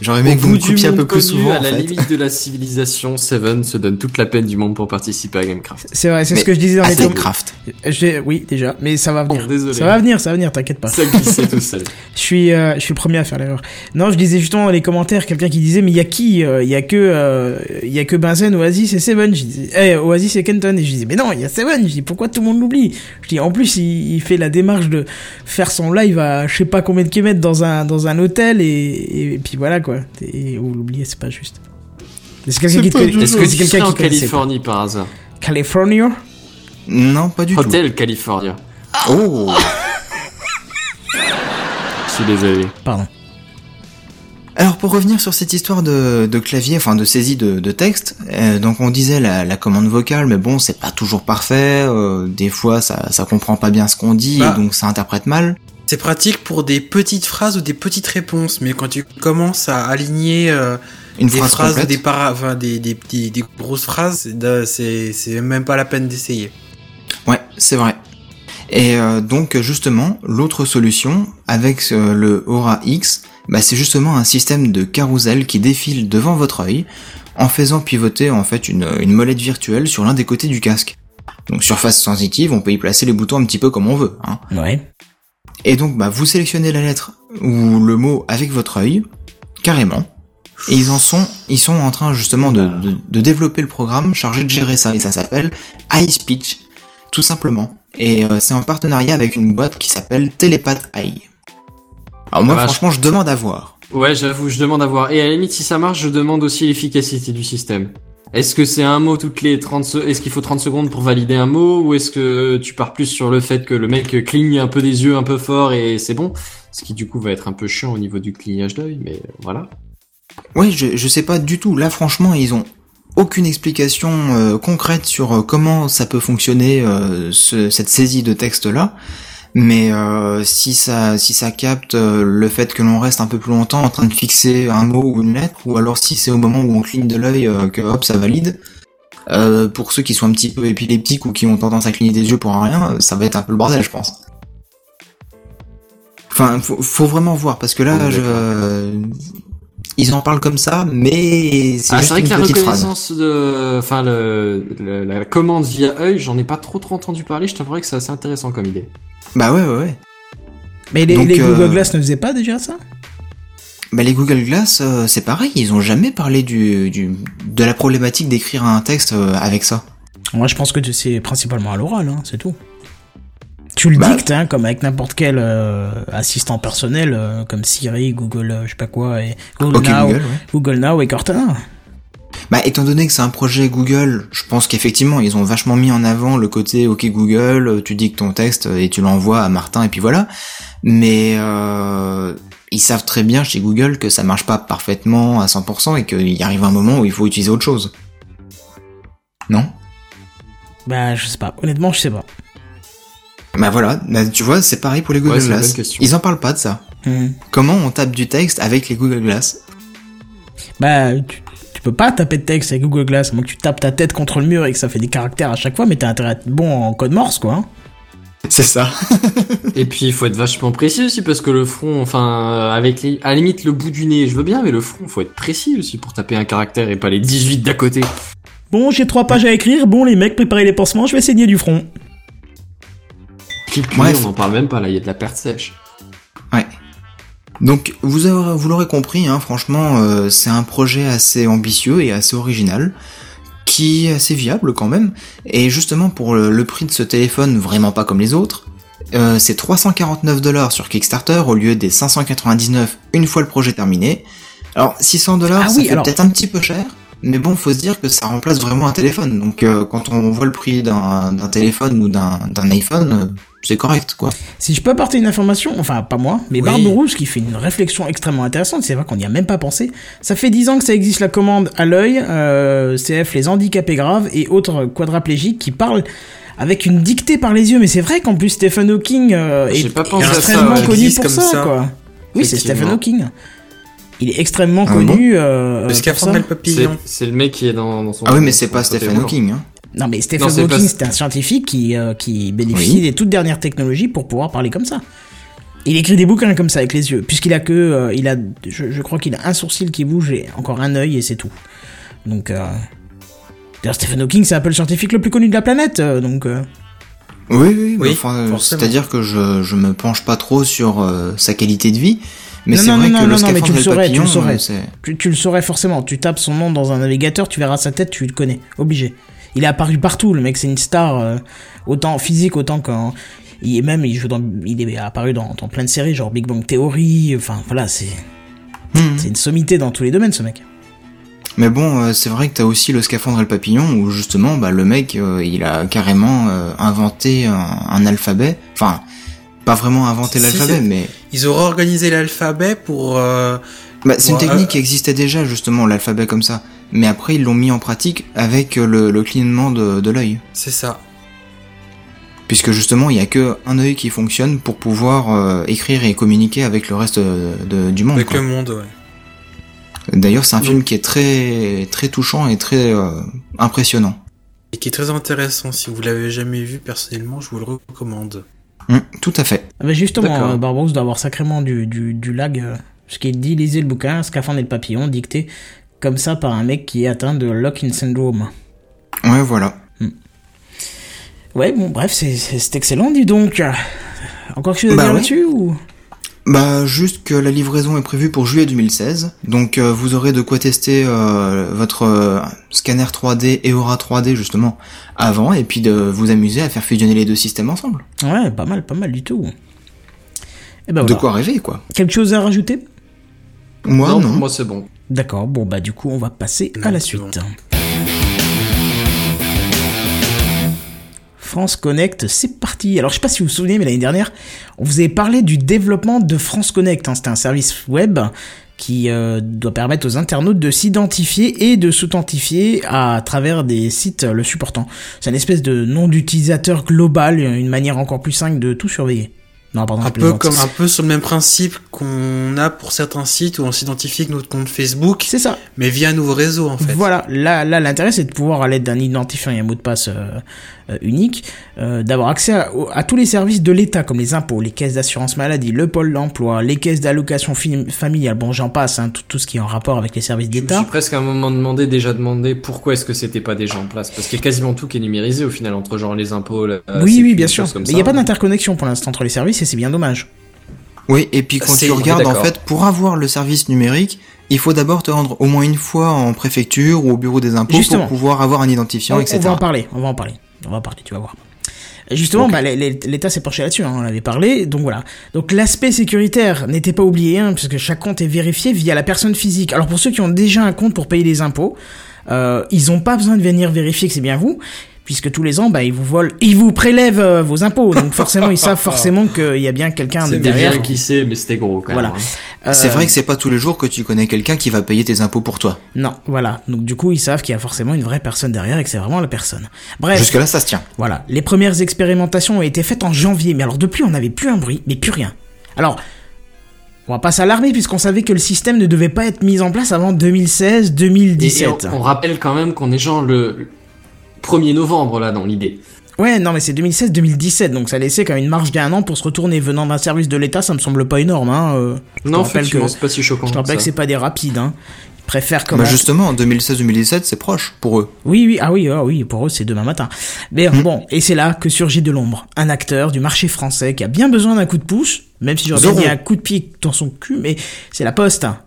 C: j'aurais aimé
D: Au
C: que vous
D: bout
C: me coupiez un
D: monde
C: peu plus souvent.
D: à
C: en
D: la
C: fait.
D: limite de la civilisation, Seven se donne toute la peine du monde pour participer à Gamecraft.
B: C'est vrai, c'est ce que je disais dans les commentaires.
C: Techcraft.
B: Oui, déjà, mais ça va venir.
D: Oh, désolé.
B: Ça va venir, ça va venir, t'inquiète pas.
D: Ça glissait tout seul. [laughs]
B: Je suis, euh, je suis le premier à faire l'erreur. Non, je disais justement dans les commentaires quelqu'un qui disait mais il y a qui euh, Il y a que, euh, il y a que Benzen, Oasis et Seven. Je disais, eh, Oasis et Kenton. Et je disais mais non, il y a Seven. Je dis pourquoi tout le monde l'oublie? Je dis en plus il, il fait la démarche de faire son live à je sais pas combien de kilomètres dans un dans un hôtel et, et, puis voilà quoi. Et vous l'oubliez, c'est pas juste. Mais C'est quelqu'un qui te connaît-
D: Est-ce que
B: c'est quelqu'un
D: en
B: connaissait.
D: Californie par hasard
B: California?
C: Non, pas du tout.
D: Hotel California.
C: Oh [laughs]
D: Je suis désolé.
B: Pardon.
C: Alors pour revenir sur cette histoire de, de clavier, enfin de saisie de, de texte, euh, donc on disait la, la commande vocale, mais bon c'est pas toujours parfait, euh, des fois ça, ça comprend pas bien ce qu'on dit
G: Bah.
C: et donc ça interprète mal.
G: C'est pratique pour des petites phrases ou des petites réponses, mais quand tu commences à aligner euh,
C: Une
G: des
C: phrase
G: phrases ou des, para... enfin, des, des, des, des grosses phrases, c'est de- c'est c'est même pas la peine d'essayer.
C: Ouais, c'est vrai. Et euh, donc justement, l'autre solution avec euh, le Aura X, bah, c'est justement un système de carrousel qui défile devant votre œil en faisant pivoter en fait une, une molette virtuelle sur l'un des côtés du casque. Donc surface sensitive, on peut y placer les boutons un petit peu comme on veut. Hein.
B: Ouais.
C: Et donc bah, vous sélectionnez la lettre ou le mot avec votre œil, carrément. Et ils en sont, ils sont en train justement de, de, de développer le programme chargé de gérer ça. Et ça s'appelle iSpeech, tout simplement. Et euh, c'est en partenariat avec une boîte qui s'appelle Telepath AI. Alors moi
D: Ah,
C: franchement je demande à voir.
D: Ouais, j'avoue, je demande à voir. Et à la limite, si ça marche, je demande aussi l'efficacité du système. Est-ce que c'est un mot toutes les 30 se- est-ce qu'il faut 30 secondes pour valider un mot ou est-ce que tu pars plus sur le fait que le mec cligne un peu des yeux un peu fort et c'est bon? Ce qui du coup va être un peu chiant au niveau du clignage d'œil mais voilà.
C: Ouais, je, je sais pas du tout. Là franchement ils ont aucune explication euh, concrète sur euh, comment ça peut fonctionner euh, ce- cette saisie de texte là. Mais euh, si ça si ça capte euh, le fait que l'on reste un peu plus longtemps en train de fixer un mot ou une lettre, ou alors si c'est au moment où on cligne de l'œil euh, que hop ça valide. pour ceux qui sont un petit peu épileptiques ou qui ont tendance à cligner des yeux pour rien, ça va être un peu le bordel, je pense. Enfin, faut, faut vraiment voir parce que là, je, ils en parlent comme ça, mais c'est
D: Ah, vrai que la
C: phrase.
D: reconnaissance de enfin le, le- la commande via œil, j'en ai pas trop trop entendu parler, je t'avouerais que c'est assez intéressant comme idée.
C: Bah ouais, ouais, ouais.
B: Mais les,
C: Donc,
B: les Google
C: euh,
B: Glass ne faisaient pas déjà ça?
C: Bah les Google Glass, euh, c'est pareil, ils ont jamais parlé du, du de la problématique d'écrire un texte euh, avec ça.
B: Moi, je pense que c'est principalement à l'oral, hein, c'est tout. Tu le
C: Bah-
B: dictes, hein, comme avec n'importe quel euh, assistant personnel, euh, comme Siri, Google, euh, je sais pas quoi, et Google Now,
C: Google, ouais.
B: Google Now et Cortana.
C: Bah étant donné que c'est un projet Google, je pense qu'effectivement ils ont vachement mis en avant le côté OK Google, tu dictes ton texte et tu l'envoies à Martin et puis voilà. Mais euh, ils savent très bien chez Google que ça marche pas parfaitement à 100% et qu'il y arrive un moment où il faut utiliser autre chose. Non?
B: Bah, je sais pas. Honnêtement, je sais pas.
C: Bah voilà, bah, tu vois, c'est pareil pour les Google
D: Ouais,
C: Glass. Ils en parlent pas de ça.
B: Hmm.
C: Comment on tape du texte avec les Google Glass?
B: Bah, tu peux pas taper de texte avec Google Glass, à moins que tu tapes ta tête contre le mur et que ça fait des caractères à chaque fois, mais t'as intérêt à être bon en code morse, quoi. hein.
C: C'est ça. [laughs]
D: Et puis il faut être vachement précis aussi parce que le front, enfin avec les, à la limite le bout du nez, je veux bien, mais le front, faut être précis aussi pour taper un caractère et pas les 18 d'à côté.
B: Bon, j'ai trois pages à écrire. Bon, les mecs, préparez les pansements, je vais saigner du front.
D: Puis on en parle même pas là, il y a de la perte sèche.
C: Donc vous, aurez- vous l'aurez compris, hein, franchement, euh, c'est un projet assez ambitieux et assez original, qui est assez viable quand même. Et justement pour le, le prix de ce téléphone, vraiment pas comme les autres, euh, c'est 349 dollars sur Kickstarter au lieu des 599 une fois le projet terminé. Alors 600 dollars,
B: Ah oui,
C: peut-être un petit peu cher. Mais bon, faut se dire que ça remplace vraiment un téléphone. Donc euh, quand on voit le prix d'un d'un téléphone ou d'un d'un iPhone, euh, c'est correct, quoi.
B: Si je peux apporter une information, enfin pas moi, mais
G: Oui.
B: Barberousse qui fait une réflexion extrêmement intéressante, c'est vrai qu'on n'y a même pas pensé. Ça fait 10 ans que ça existe la commande à l'œil, euh, CF les handicapés graves et autres quadraplégiques qui parlent avec une dictée par les yeux, mais c'est vrai qu'en plus Stephen Hawking euh, est
D: pas pensé
B: extrêmement connu pour
G: comme
B: ça,
G: ça.
B: quoi. Oui, c'est. Stephen Hawking. Il est extrêmement
C: Ah
B: connu. euh, ça.
G: et le
D: C'est
G: papillon.
D: c'est le mec qui est dans, dans son.
C: Ah oui, mais c'est pas Stephen. Hawking. Hein.
B: Non, mais Stephen
D: Non, c'est
B: Hawking,
D: pas-
B: c'est un scientifique qui, euh, qui bénéficie
C: Oui.
B: des toutes dernières technologies pour pouvoir parler comme ça. Il écrit des bouquins comme ça avec les yeux, puisqu'il a que, euh, il a, je, je crois qu'il a un sourcil qui bouge et encore un œil et c'est tout. Donc, euh... d'ailleurs, Stephen Hawking, c'est un peu le scientifique le plus connu de la planète, euh, donc. euh,
C: Oui, oui,
G: Oui,
C: enfin, euh, c'est-à-dire que je, je me penche pas trop sur euh, sa qualité de vie, mais
B: Non,
C: c'est
B: non,
C: vrai
B: non,
C: que
B: non,
C: le
B: non, mais tu le saurais, tu le
C: papillon,
B: saurais.
C: euh.
B: Tu, tu le saurais forcément. Tu tapes son nom dans un navigateur, tu verras sa tête, tu le connais. Obligé. Il est apparu partout, le mec, c'est une star, euh, autant physique, autant qu'en. Il est même, il joue dans, il est apparu dans, dans plein de séries, genre Big Bang Theory, enfin, voilà, c'est,
C: Mhm.
B: c'est une sommité dans tous les domaines, ce mec.
C: Mais bon, euh, c'est vrai que t'as aussi le scaphandre et le papillon, où justement, bah, le mec, euh, il a carrément euh, inventé un, un alphabet. Enfin, pas vraiment inventé l'alphabet, mais
G: Ils auraient organisé l'alphabet pour. euh,
C: bah, c'est une
G: Bon,
C: technique
G: euh,
C: qui existait déjà, justement, l'alphabet comme ça. Mais après, ils l'ont mis en pratique avec euh, le, le clignement de, de l'œil.
G: C'est ça.
C: Puisque justement, il y a que un œil qui fonctionne pour pouvoir euh, écrire et communiquer avec le reste de- du monde.
G: Avec
C: quoi.
G: le monde, ouais.
C: D'ailleurs, c'est un film qui est très très touchant et très euh, impressionnant.
G: Et qui est très intéressant. Si vous l'avez jamais vu, personnellement, je vous le recommande.
C: Hum, tout à fait.
B: Ah bah justement, euh, Barbaros doit avoir sacrément du, du, du lag, euh, ce qu'il dit, lisez le bouquin, Scaphandre et le papillon, dicté comme ça par un mec qui est atteint de lock-in syndrome.
C: Ouais, voilà.
B: Ouais, bon, bref, c'est, excellent, dis donc. Encore quelque chose à
C: Bah
B: dire
C: ouais.
B: là-dessus ou?
C: Bah juste que la livraison est prévue pour juillet 2016, donc euh, vous aurez de quoi tester euh, votre euh, scanner 3D et Aura 3D justement avant, et puis de vous amuser à faire fusionner les deux systèmes ensemble.
B: Ouais, pas mal, pas mal du tout. Et ben
C: De quoi rêver quoi.
B: Quelque chose à rajouter?
C: Moi non.
D: moi c'est bon.
B: D'accord, bon bah du coup on va passer à la suite.
G: bon.
B: France Connect, c'est parti. Alors je sais pas si vous vous souvenez, mais l'année dernière, on vous avait parlé du développement de France Connect. hein. C'était un service web qui euh, doit permettre aux internautes de s'identifier et de s'authentifier à travers des sites le supportant. C'est une espèce de nom d'utilisateur global, une manière encore plus simple de tout surveiller. Non, pardon,
G: Un peu comme un peu sur le même principe qu'on a pour certains sites où on s'identifie avec notre compte Facebook,
B: C'est ça.
G: mais via un nouveau réseau en fait.
B: Voilà, là, là l'intérêt c'est de pouvoir, à l'aide d'un identifiant et un mot de passe euh, unique, euh, d'avoir accès à, tous les services de l'État, comme les impôts, les caisses d'assurance maladie, le pôle d'emploi, les caisses d'allocation familiale, bon j'en passe, hein, tout, tout ce qui est en rapport avec les services
D: Je me suis
B: d'État.
D: presque à un moment demandé, déjà demandé pourquoi est-ce que c'était pas déjà en place? Parce qu'il y a quasiment tout qui est numérisé au final, entre genre les impôts, la la
B: oui, oui, bien sûr.
D: comme
B: Mais il n'y a pas d'interconnexion pour l'instant entre les services et c'est bien dommage.
C: Oui, et puis quand tu regardes en fait, pour avoir le service numérique, il faut d'abord te rendre au moins une fois en préfecture ou au bureau des impôts
B: Justement.
C: pour pouvoir avoir un identifiant,
B: on, on
C: etc.
B: va en parler, on va en parler, on va en parler, tu vas voir. Justement, bah, l'État s'est penché là-dessus, hein, on en avait parlé, donc voilà. Donc l'aspect sécuritaire n'était pas oublié, hein, puisque chaque compte est vérifié via la personne physique. Alors pour ceux qui ont déjà un compte pour payer les impôts, euh, ils n'ont pas besoin de venir vérifier que c'est bien vous, puisque tous les ans, bah, ils vous volent, ils vous prélèvent euh, vos impôts, donc forcément, ils savent [laughs] forcément qu'il y a bien quelqu'un derrière.
D: bien qui sait, mais c'était gros quand
B: Voilà.
D: même. hein.
B: Euh,
C: C'est vrai que c'est pas tous les jours que tu connais quelqu'un qui va payer tes impôts pour toi.
B: Non, voilà. Donc du coup, ils savent qu'il y a forcément une vraie personne derrière et que c'est vraiment la personne. Bref.
C: Jusque là, ça se tient.
B: Voilà, les premières expérimentations ont été faites en janvier, mais alors depuis on n'avait plus un bruit, mais plus rien. Alors, on va pas s'alarmer puisqu'on savait que le système ne devait pas être mis en place avant 2016-2017.
D: Et, et on, on rappelle quand même qu'on est genre le 1er novembre là dans l'idée.
B: Ouais, non mais c'est 2016-2017, donc ça laissait quand même une marge d'un an pour se retourner. Venant d'un service de l'État, ça me semble pas énorme. Hein. euh.
D: Non,
B: rappelle
D: effectivement,
B: que-
D: c'est pas si choquant.
B: Je te rappelle
D: ça.
B: que c'est pas des rapides. Hein. Ils préfèrent
C: Bah
B: commencer.
C: justement, en 2016-2017, c'est proche pour eux.
B: Oui, oui, ah oui, ah oui, pour eux c'est demain matin. Mais
C: Hmm.
B: bon, et c'est là que surgit de l'ombre, un acteur du marché français qui a bien besoin d'un coup de pouce, même si j'aurais dit un coup de pied dans son cul, mais c'est la poste. hein.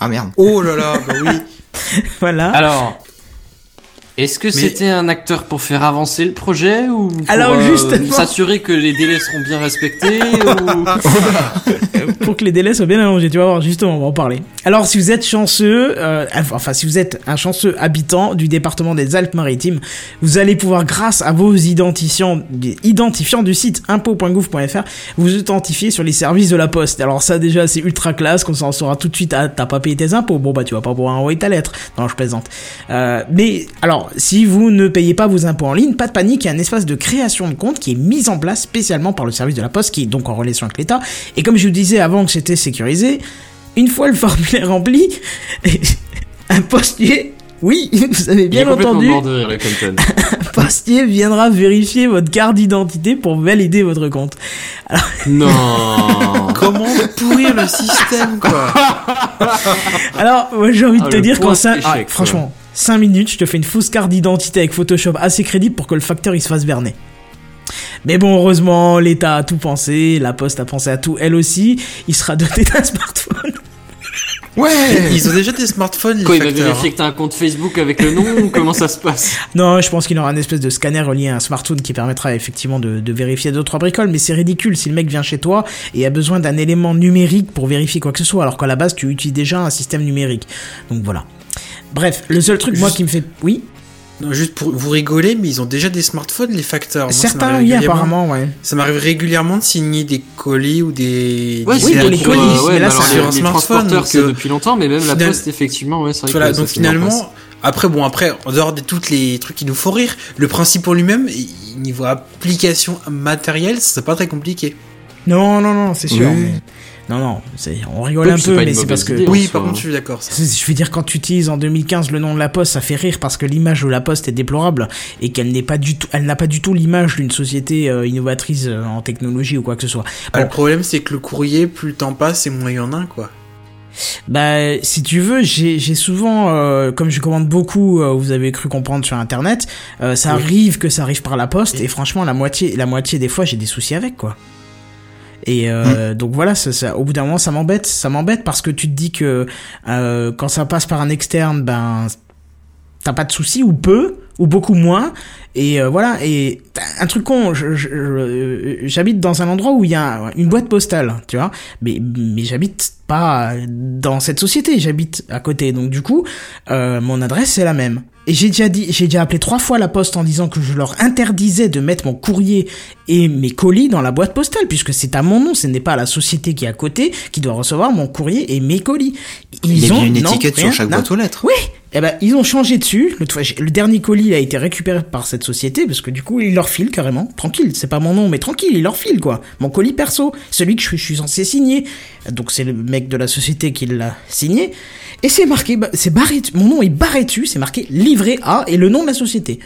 C: Ah merde.
G: Oh [laughs] là là, bah oui. [laughs]
B: Voilà.
D: Alors, Est-ce que c'était un acteur pour faire avancer le projet ou pour
B: Alors,
D: euh, s'assurer que les délais seront bien respectés [laughs] ou...
B: pour que les délais soient bien allongés. Tu vas voir, justement, on va en parler. Alors, si vous êtes chanceux, euh, enfin, si vous êtes un chanceux habitant du département des Alpes-Maritimes, vous allez pouvoir, grâce à vos identifiants, identifiants du site impôt.gouv.fr, vous authentifier sur les services de la Poste. Alors ça, déjà, c'est ultra classe, comme ça, on saura tout de suite, ah, t'as pas payé tes impôts. Bon, bah, tu vas pas pouvoir envoyer ta lettre. Non, je plaisante. Euh, mais, alors, si vous ne payez pas vos impôts en ligne, pas de panique, il y a un espace de création de compte qui est mis en place spécialement par le service de la Poste, qui est donc en relation avec l'État. Et comme je vous disais avant que c'était sécurisé, une fois le [laughs] formulaire rempli, un postier, oui, vous avez bien entendu,
D: mort de rire, le Compton. [laughs]
B: un postier viendra vérifier votre carte d'identité pour valider votre compte.
D: non. [laughs]
G: Comment pourrir le système, quoi?
B: Alors, moi j'ai envie de
D: Ah,
B: te dire 5,
D: échec, quoi.
B: franchement, 5 minutes, je te fais une fausse carte d'identité avec Photoshop assez crédible pour que le facteur il se fasse berner. Mais bon, heureusement, l'État a tout pensé, la Poste a pensé à tout, elle aussi, il sera doté d'un [laughs] smartphone.
C: Ouais
G: Ils ont déjà des smartphones, les
D: Quoi, il va vérifier que t'as un compte Facebook avec le nom ou comment ça se passe?
B: Non, je pense qu'il aura un espèce de scanner relié à un smartphone qui permettra effectivement de, de vérifier deux trois bricoles, mais c'est ridicule si le mec vient chez toi et a besoin d'un élément numérique pour vérifier quoi que ce soit, alors qu'à la base tu utilises déjà un système numérique. Donc voilà. Bref, le seul truc moi qui me fait, oui,
G: Non, juste pour vous rigoler, mais ils ont déjà des smartphones, les facteurs. Moi,
B: certains oui apparemment, ouais.
G: Ça m'arrive régulièrement de signer des colis ou des.
D: Ouais,
G: des
B: Oui, pour, colis,
D: euh,
B: mais
D: ouais,
B: là, c'est
G: sur un
D: les
G: smartphone,
D: c'est
G: euh,
D: depuis longtemps, mais même la poste, effectivement, ouais, c'est vrai
G: Voilà, donc finalement, après, bon, après, en dehors de tous les trucs qui nous font rire, le principe en lui-même, niveau application matérielle, c'est pas très compliqué.
B: Non, non, non, c'est sûr.
C: Oui.
B: mais- Non, non, c'est, on rigole
D: Oui,
B: un peu, mais c'est parce que.
D: Et
G: Oui,
D: en
G: par contre, je suis d'accord.
B: Je veux dire, quand tu utilises en 2015 le nom de la Poste, ça fait rire parce que l'image de la Poste est déplorable et qu'elle n'est pas du tout, elle n'a pas du tout l'image d'une société euh, innovatrice euh, en technologie ou quoi que ce soit.
G: Ah,
B: Bon.
G: Le problème, c'est que le courrier, plus le temps passe, et moins il y en a, quoi.
B: Bah, si tu veux, j'ai souvent, euh, comme je commande beaucoup, euh, vous avez cru comprendre sur Internet, euh, ça
G: Oui.
B: arrive que ça arrive par la poste et franchement, la moitié, la moitié des fois, j'ai des soucis avec quoi. Et euh, donc voilà, ça, ça- au bout d'un moment, ça m'embête, ça m'embête parce que tu te dis que euh, quand ça passe par un externe, ben t'as pas de soucis ou peu ou beaucoup moins. Et euh, voilà et un truc con j'habite dans un endroit où il y a une boîte postale tu vois. Mais mais j'habite pas dans cette société j'habite à côté. Donc du coup euh, mon adresse c'est la même et j'ai déjà dit j'ai déjà appelé trois fois la poste en disant que je leur interdisais de mettre mon courrier et mes colis dans la boîte postale puisque c'est à mon nom ce n'est pas à la société qui est à côté qui doit recevoir mon courrier et mes colis
C: Il y a
B: ont
C: une
B: non,
C: étiquette
B: rien
C: sur chaque boîte aux lettres.
B: oui, eh ben ils ont changé dessus. Le, le dernier colis a été récupéré par cette société parce que du coup ils leur filent carrément. Tranquille, c'est pas mon nom, mais tranquille, ils leur filent quoi. Mon colis perso, celui que je suis censé signer. Donc c'est le mec de la société qui l'a signé. Et c'est marqué, bah, c'est barré. Mon nom est barré c'est marqué livré à et le nom de la société.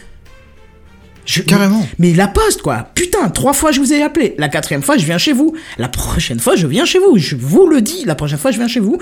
B: Je-
C: Carrément.
B: Mais la poste, quoi. Putain, trois fois je vous ai appelé. La quatrième fois, je viens chez vous. La prochaine fois, je viens chez vous. Je vous le dis. La prochaine fois, je viens chez vous.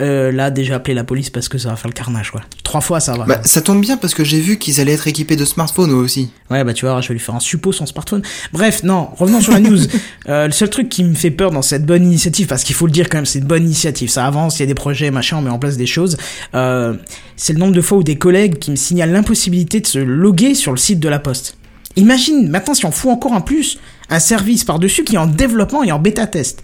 B: Euh, là, déjà appelé la police parce que ça va faire le carnage, quoi. Trois fois, ça va.
C: Bah, ça tombe bien parce que j'ai vu qu'ils allaient être équipés de smartphones eux aussi.
B: Ouais, bah tu vois, je vais lui faire un suppôt sans smartphone. Bref, non, revenons sur la news. [laughs] Euh, le seul truc qui me fait peur dans cette bonne initiative, parce qu'il faut le dire quand même, c'est une bonne initiative, ça avance, il y a des projets, machin, on met en place des choses, euh, c'est le nombre de fois où des collègues qui me signalent l'impossibilité de se loguer sur le site de la Poste. Imagine, maintenant si on fout encore un plus, un service par-dessus qui est en développement et en bêta-test.